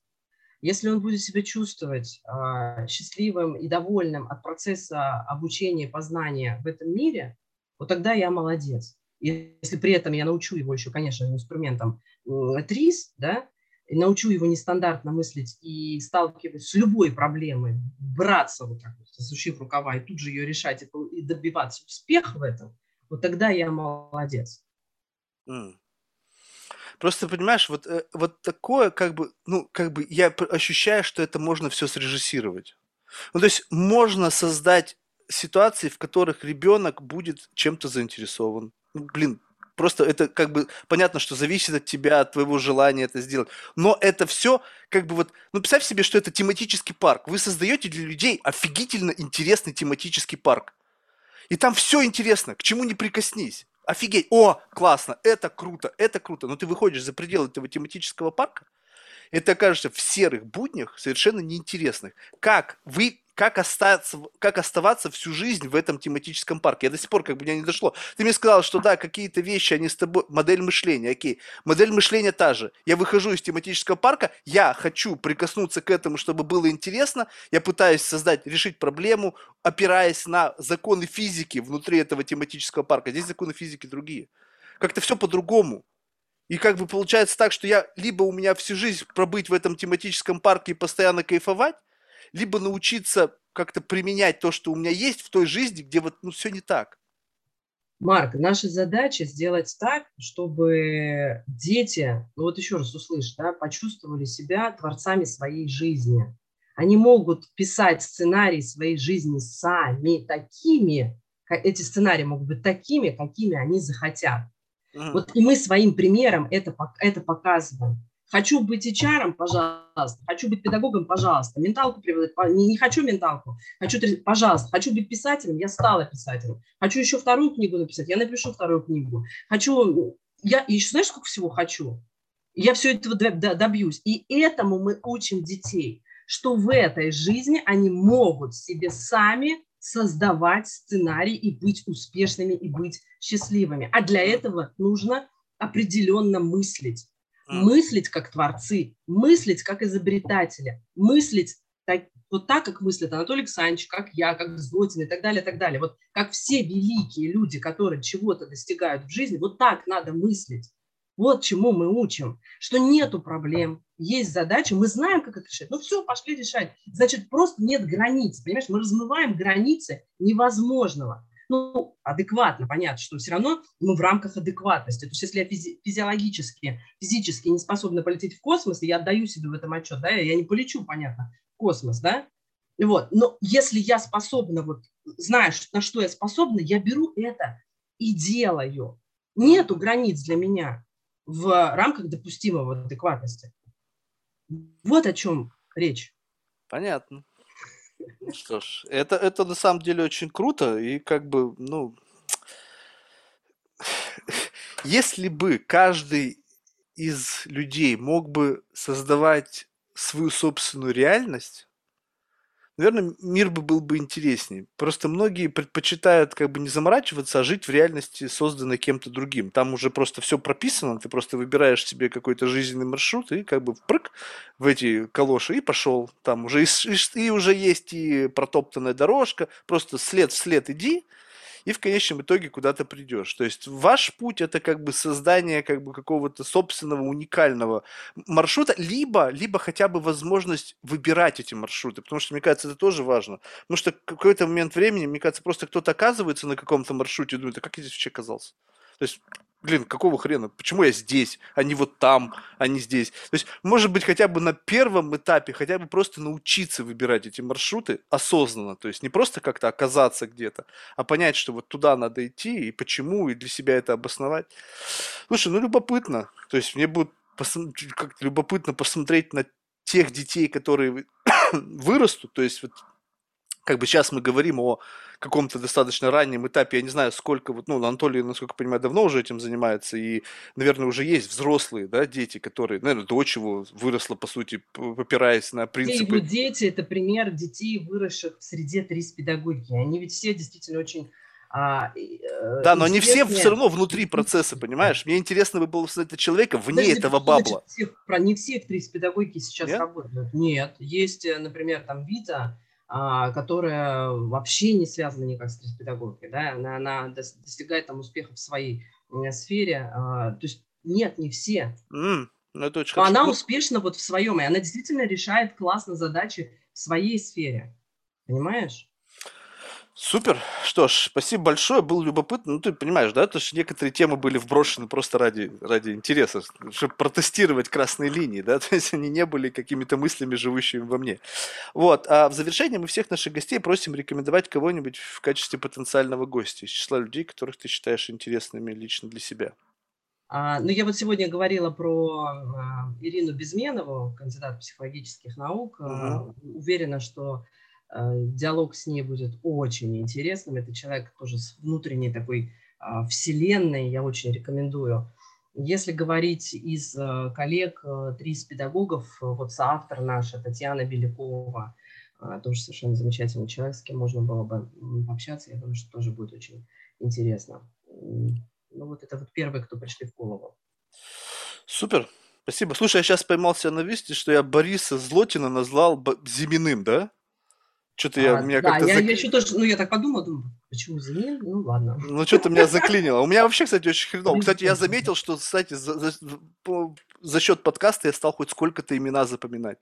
если он будет себя чувствовать э, счастливым и довольным от процесса обучения, познания в этом мире, вот тогда я молодец. И если при этом я научу его еще, конечно, инструментом э, ТРИС, да, и научу его нестандартно мыслить и сталкиваться с любой проблемой, браться вот так вот, засушив рукава, и тут же ее решать и добиваться успеха в этом, вот тогда я молодец. Mm. Просто понимаешь, вот, э, вот такое, как бы, ну, как бы я ощущаю, что это можно все срежиссировать. Ну, то есть можно создать ситуации, в которых ребенок будет чем-то заинтересован. Ну, блин, просто это как бы понятно, что зависит от тебя, от твоего желания это сделать. Но это все как бы вот, ну представь себе, что это тематический парк. Вы создаете для людей офигительно интересный тематический парк. И там все интересно, к чему не прикоснись. Офигеть, о, классно, это круто, это круто. Но ты выходишь за пределы этого тематического парка, это окажется в серых буднях совершенно неинтересных. Как вы как, остаться, как оставаться всю жизнь в этом тематическом парке. Я до сих пор как бы меня не дошло. Ты мне сказал, что да, какие-то вещи, они с тобой... Модель мышления, окей. Модель мышления та же. Я выхожу из тематического парка, я хочу прикоснуться к этому, чтобы было интересно. Я пытаюсь создать, решить проблему, опираясь на законы физики внутри этого тематического парка. Здесь законы физики другие. Как-то все по-другому. И как бы получается так, что я либо у меня всю жизнь пробыть в этом тематическом парке и постоянно кайфовать, либо научиться как-то применять то, что у меня есть в той жизни, где вот ну, все не так. Марк, наша задача сделать так, чтобы дети, ну вот еще раз услышь, да, почувствовали себя творцами своей жизни. Они могут писать сценарии своей жизни сами такими, эти сценарии могут быть такими, какими они захотят. Вот и мы своим примером это, это показываем. Хочу быть HR, пожалуйста. Хочу быть педагогом, пожалуйста. Менталку преподать, не, не хочу менталку. Хочу, пожалуйста. Хочу быть писателем, я стала писателем. Хочу еще вторую книгу написать, я напишу вторую книгу. Хочу, я еще знаешь, сколько всего хочу? Я все этого добьюсь. И этому мы учим детей, что в этой жизни они могут себе сами создавать сценарий и быть успешными, и быть счастливыми. А для этого нужно определенно мыслить мыслить как творцы, мыслить как изобретатели, мыслить так, вот так, как мыслит Анатолий Александрович, как я, как Злотин и так далее, и так далее. Вот как все великие люди, которые чего-то достигают в жизни, вот так надо мыслить. Вот чему мы учим, что нету проблем, есть задача, мы знаем, как это решать. Ну все, пошли решать. Значит, просто нет границ, понимаешь? Мы размываем границы невозможного ну, адекватно, понятно, что все равно мы в рамках адекватности. То есть если я физи- физиологически, физически не способна полететь в космос, я отдаю себе в этом отчет, да, я не полечу, понятно, в космос, да, вот. Но если я способна, вот, знаешь, на что я способна, я беру это и делаю. Нету границ для меня в рамках допустимого адекватности. Вот о чем речь. Понятно. Ну что ж, это, это на самом деле очень круто, и как бы, ну, если бы каждый из людей мог бы создавать свою собственную реальность, наверное, мир бы был бы интереснее. Просто многие предпочитают как бы не заморачиваться, а жить в реальности, созданной кем-то другим. Там уже просто все прописано, ты просто выбираешь себе какой-то жизненный маршрут и как бы впрыг в эти калоши и пошел. Там уже и, и, и уже есть и протоптанная дорожка, просто след в след иди, и в конечном итоге куда то придешь. То есть ваш путь это как бы создание как бы какого-то собственного уникального маршрута, либо, либо хотя бы возможность выбирать эти маршруты, потому что, мне кажется, это тоже важно. Потому что в какой-то момент времени, мне кажется, просто кто-то оказывается на каком-то маршруте и думает, а как я здесь вообще оказался? То есть блин, какого хрена? Почему я здесь, а не вот там, а не здесь? То есть, может быть, хотя бы на первом этапе, хотя бы просто научиться выбирать эти маршруты осознанно. То есть, не просто как-то оказаться где-то, а понять, что вот туда надо идти, и почему, и для себя это обосновать. Слушай, ну любопытно. То есть, мне будет как любопытно посмотреть на тех детей, которые вырастут. То есть, вот как бы сейчас мы говорим о каком-то достаточно раннем этапе, я не знаю, сколько, вот, ну, Анатолий, насколько я понимаю, давно уже этим занимается, и, наверное, уже есть взрослые, да, дети, которые, наверное, дочь его выросла, по сути, попираясь на принципы... Его дети – это пример детей, выросших в среде трис-педагогики. Они ведь все действительно очень а, э, да, но они все все равно внутри процесса, понимаешь? Мне интересно бы было смотреть человека вне Подожди, этого бабла. Всех, про не все актрисы-педагогики сейчас Нет? работают. Нет, есть, э, например, там Вита, которая вообще не связана никак с педагогикой, да, она, она достигает там успеха в своей сфере, а, то есть нет, не все. Mm, ну, это очень Но она успешна вот в своем, и она действительно решает классно задачи в своей сфере, понимаешь? Супер. Что ж, спасибо большое. Было любопытно. Ну, ты понимаешь, да, то, что некоторые темы были вброшены просто ради, ради интереса, чтобы протестировать красные линии, да, то есть они не были какими-то мыслями, живущими во мне. Вот. А в завершение мы всех наших гостей просим рекомендовать кого-нибудь в качестве потенциального гостя из числа людей, которых ты считаешь интересными лично для себя. А, ну, я вот сегодня говорила про а, Ирину Безменову, кандидат психологических наук. Угу. Уверена, что диалог с ней будет очень интересным. Это человек тоже с внутренней такой а, вселенной, я очень рекомендую. Если говорить из э, коллег, э, три из педагогов, вот соавтор наша Татьяна Белякова, тоже совершенно замечательный человек, с кем можно было бы общаться, я думаю, что тоже будет очень интересно. Ну вот это вот первые, кто пришли в голову. Супер, спасибо. Слушай, я сейчас поймался на вести, что я Бориса Злотина назвал Зиминым, да? Что-то я, а, меня да, как-то... я, зак... я еще тоже, ну, я так подумал, думаю, почему Зенин? Ну, ладно. Ну, что-то меня заклинило. У меня вообще, кстати, очень хреново. Кстати, я заметил, что, кстати, за, за, за счет подкаста я стал хоть сколько-то имена запоминать.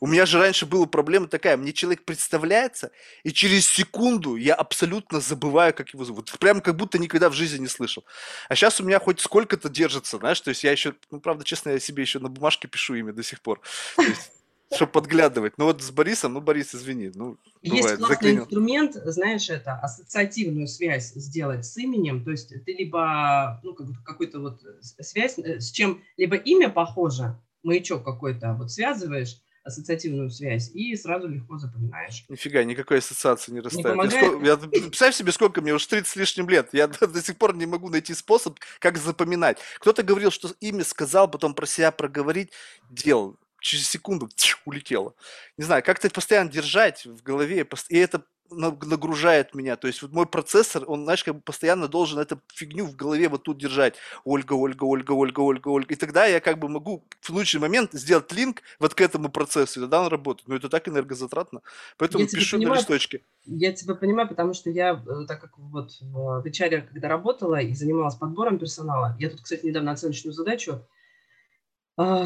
У меня же раньше была проблема такая, мне человек представляется, и через секунду я абсолютно забываю, как его зовут. Прям как будто никогда в жизни не слышал. А сейчас у меня хоть сколько-то держится, знаешь, то есть я еще, ну, правда, честно, я себе еще на бумажке пишу имя до сих пор. То есть, чтобы подглядывать. Ну вот с Борисом, ну Борис, извини. Ну, Есть бывает, классный заклинил. инструмент, знаешь, это ассоциативную связь сделать с именем. То есть ты либо, ну, как, какую-то вот связь, э, с чем либо имя похоже, маячок какой-то, вот связываешь, ассоциативную связь и сразу легко запоминаешь. Нифига, никакой ассоциации не расставить. Не сколько, я, представь себе, сколько мне, уже 30 с лишним лет. Я до, до сих пор не могу найти способ, как запоминать. Кто-то говорил, что имя сказал, потом про себя проговорить, делал через секунду улетело. Не знаю, как-то постоянно держать в голове, и это нагружает меня. То есть вот мой процессор, он, знаешь, как бы постоянно должен эту фигню в голове вот тут держать. Ольга, Ольга, Ольга, Ольга, Ольга, Ольга. И тогда я как бы могу в лучший момент сделать линк вот к этому процессу, и тогда он работает. Но это так энергозатратно. Поэтому я пишу понимаю, на листочке. Я тебя понимаю, потому что я, э, так как вот в HR, когда работала и занималась подбором персонала, я тут, кстати, недавно оценочную задачу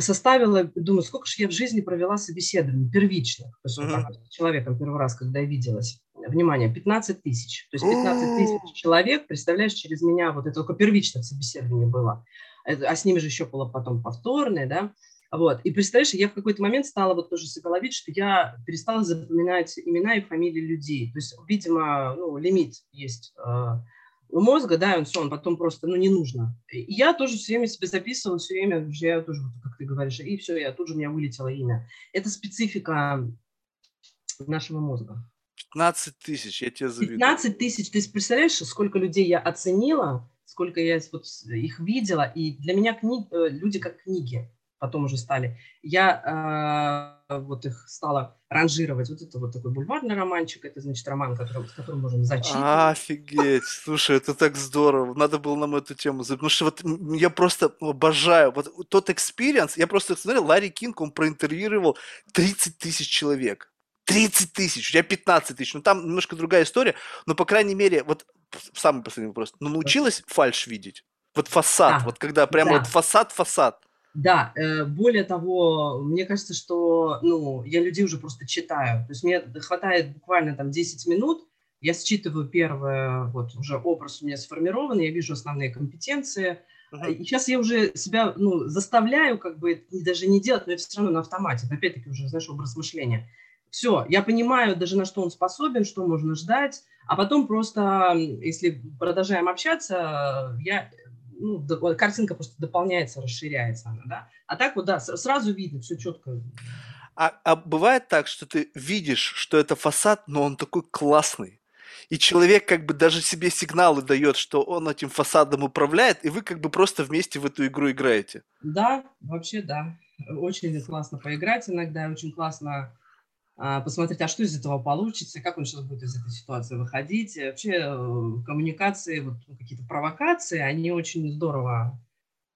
составила, думаю, сколько же я в жизни провела собеседований первичных, то есть mm-hmm. вот с человеком первый раз, когда я виделась. Внимание, 15 тысяч. То есть 15 тысяч человек, представляешь, через меня, вот это только первичных собеседований было, а с ними же еще было потом повторное, да, вот. И представляешь, я в какой-то момент стала вот тоже себя ловить, что я перестала запоминать имена и фамилии людей. То есть, видимо, ну, лимит есть а, мозга, да, он все, он потом просто, ну, не нужно. И я тоже все время себе записывала, все время, я тоже, как ты говоришь, и все, я тут же у меня вылетело имя. Это специфика нашего мозга. 15 тысяч, я тебе завидую. 15 тысяч, ты представляешь, сколько людей я оценила, сколько я вот их видела, и для меня кни... Э, люди как книги потом уже стали. Я э, вот их стала ранжировать. Вот это вот такой бульварный романчик, это значит роман, который, с которым можем зачитывать. Офигеть, слушай, это так здорово. Надо было нам эту тему Потому что вот я просто обожаю. Вот тот experience, я просто смотрел, Ларри Кинг, он проинтервьюировал 30 тысяч человек. 30 тысяч, тебя 15 тысяч. Ну, там немножко другая история, но, по крайней мере, вот самый последний вопрос. Ну, научилась фальш видеть? Вот фасад, да. вот когда прямо да. вот фасад-фасад. Да, э, более того, мне кажется, что ну, я людей уже просто читаю. То есть мне хватает буквально там 10 минут, я считываю первое, вот уже образ у меня сформирован, я вижу основные компетенции. Uh-huh. И сейчас я уже себя ну, заставляю как бы даже не делать, но это все равно на автомате. Опять-таки уже, знаешь, образ мышления. Все, я понимаю даже на что он способен, что можно ждать, а потом просто, если продолжаем общаться, я ну, картинка просто дополняется, расширяется она, да. А так вот, да, сразу видно, все четко. А, а бывает так, что ты видишь, что это фасад, но он такой классный. И человек как бы даже себе сигналы дает, что он этим фасадом управляет, и вы как бы просто вместе в эту игру играете. Да, вообще да. Очень классно поиграть иногда, очень классно посмотреть, а что из этого получится, как он сейчас будет из этой ситуации выходить. Вообще э, коммуникации, вот ну, какие-то провокации, они очень здорово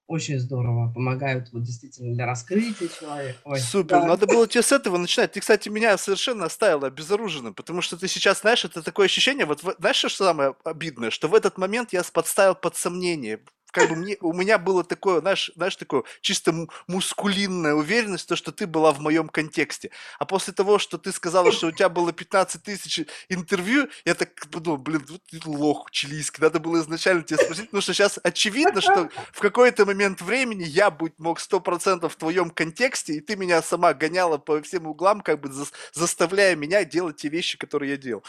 очень здорово помогают вот действительно для раскрытия человека. Ой, Супер, да. надо было тебе с этого начинать. Ты, кстати, меня совершенно оставила обезоруженным, потому что ты сейчас, знаешь, это такое ощущение, вот знаешь, что самое обидное, что в этот момент я подставил под сомнение как бы мне, у меня было такое, знаешь, знаешь, такое чисто мускулинная уверенность, то, что ты была в моем контексте. А после того, что ты сказала, что у тебя было 15 тысяч интервью, я так подумал, блин, вот ты лох чилийский, надо было изначально тебя спросить, потому что сейчас очевидно, что в какой-то момент времени я будь мог 100% в твоем контексте, и ты меня сама гоняла по всем углам, как бы заставляя меня делать те вещи, которые я делал.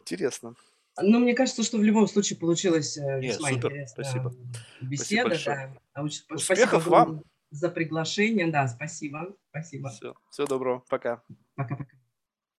Интересно. Ну, мне кажется, что в любом случае получилась э, Нет, весьма супер, интересная спасибо. беседа. Спасибо да. Очень- Успехов спасибо вам. за приглашение. Да, спасибо. Спасибо. Все, всего доброго, пока. Пока-пока.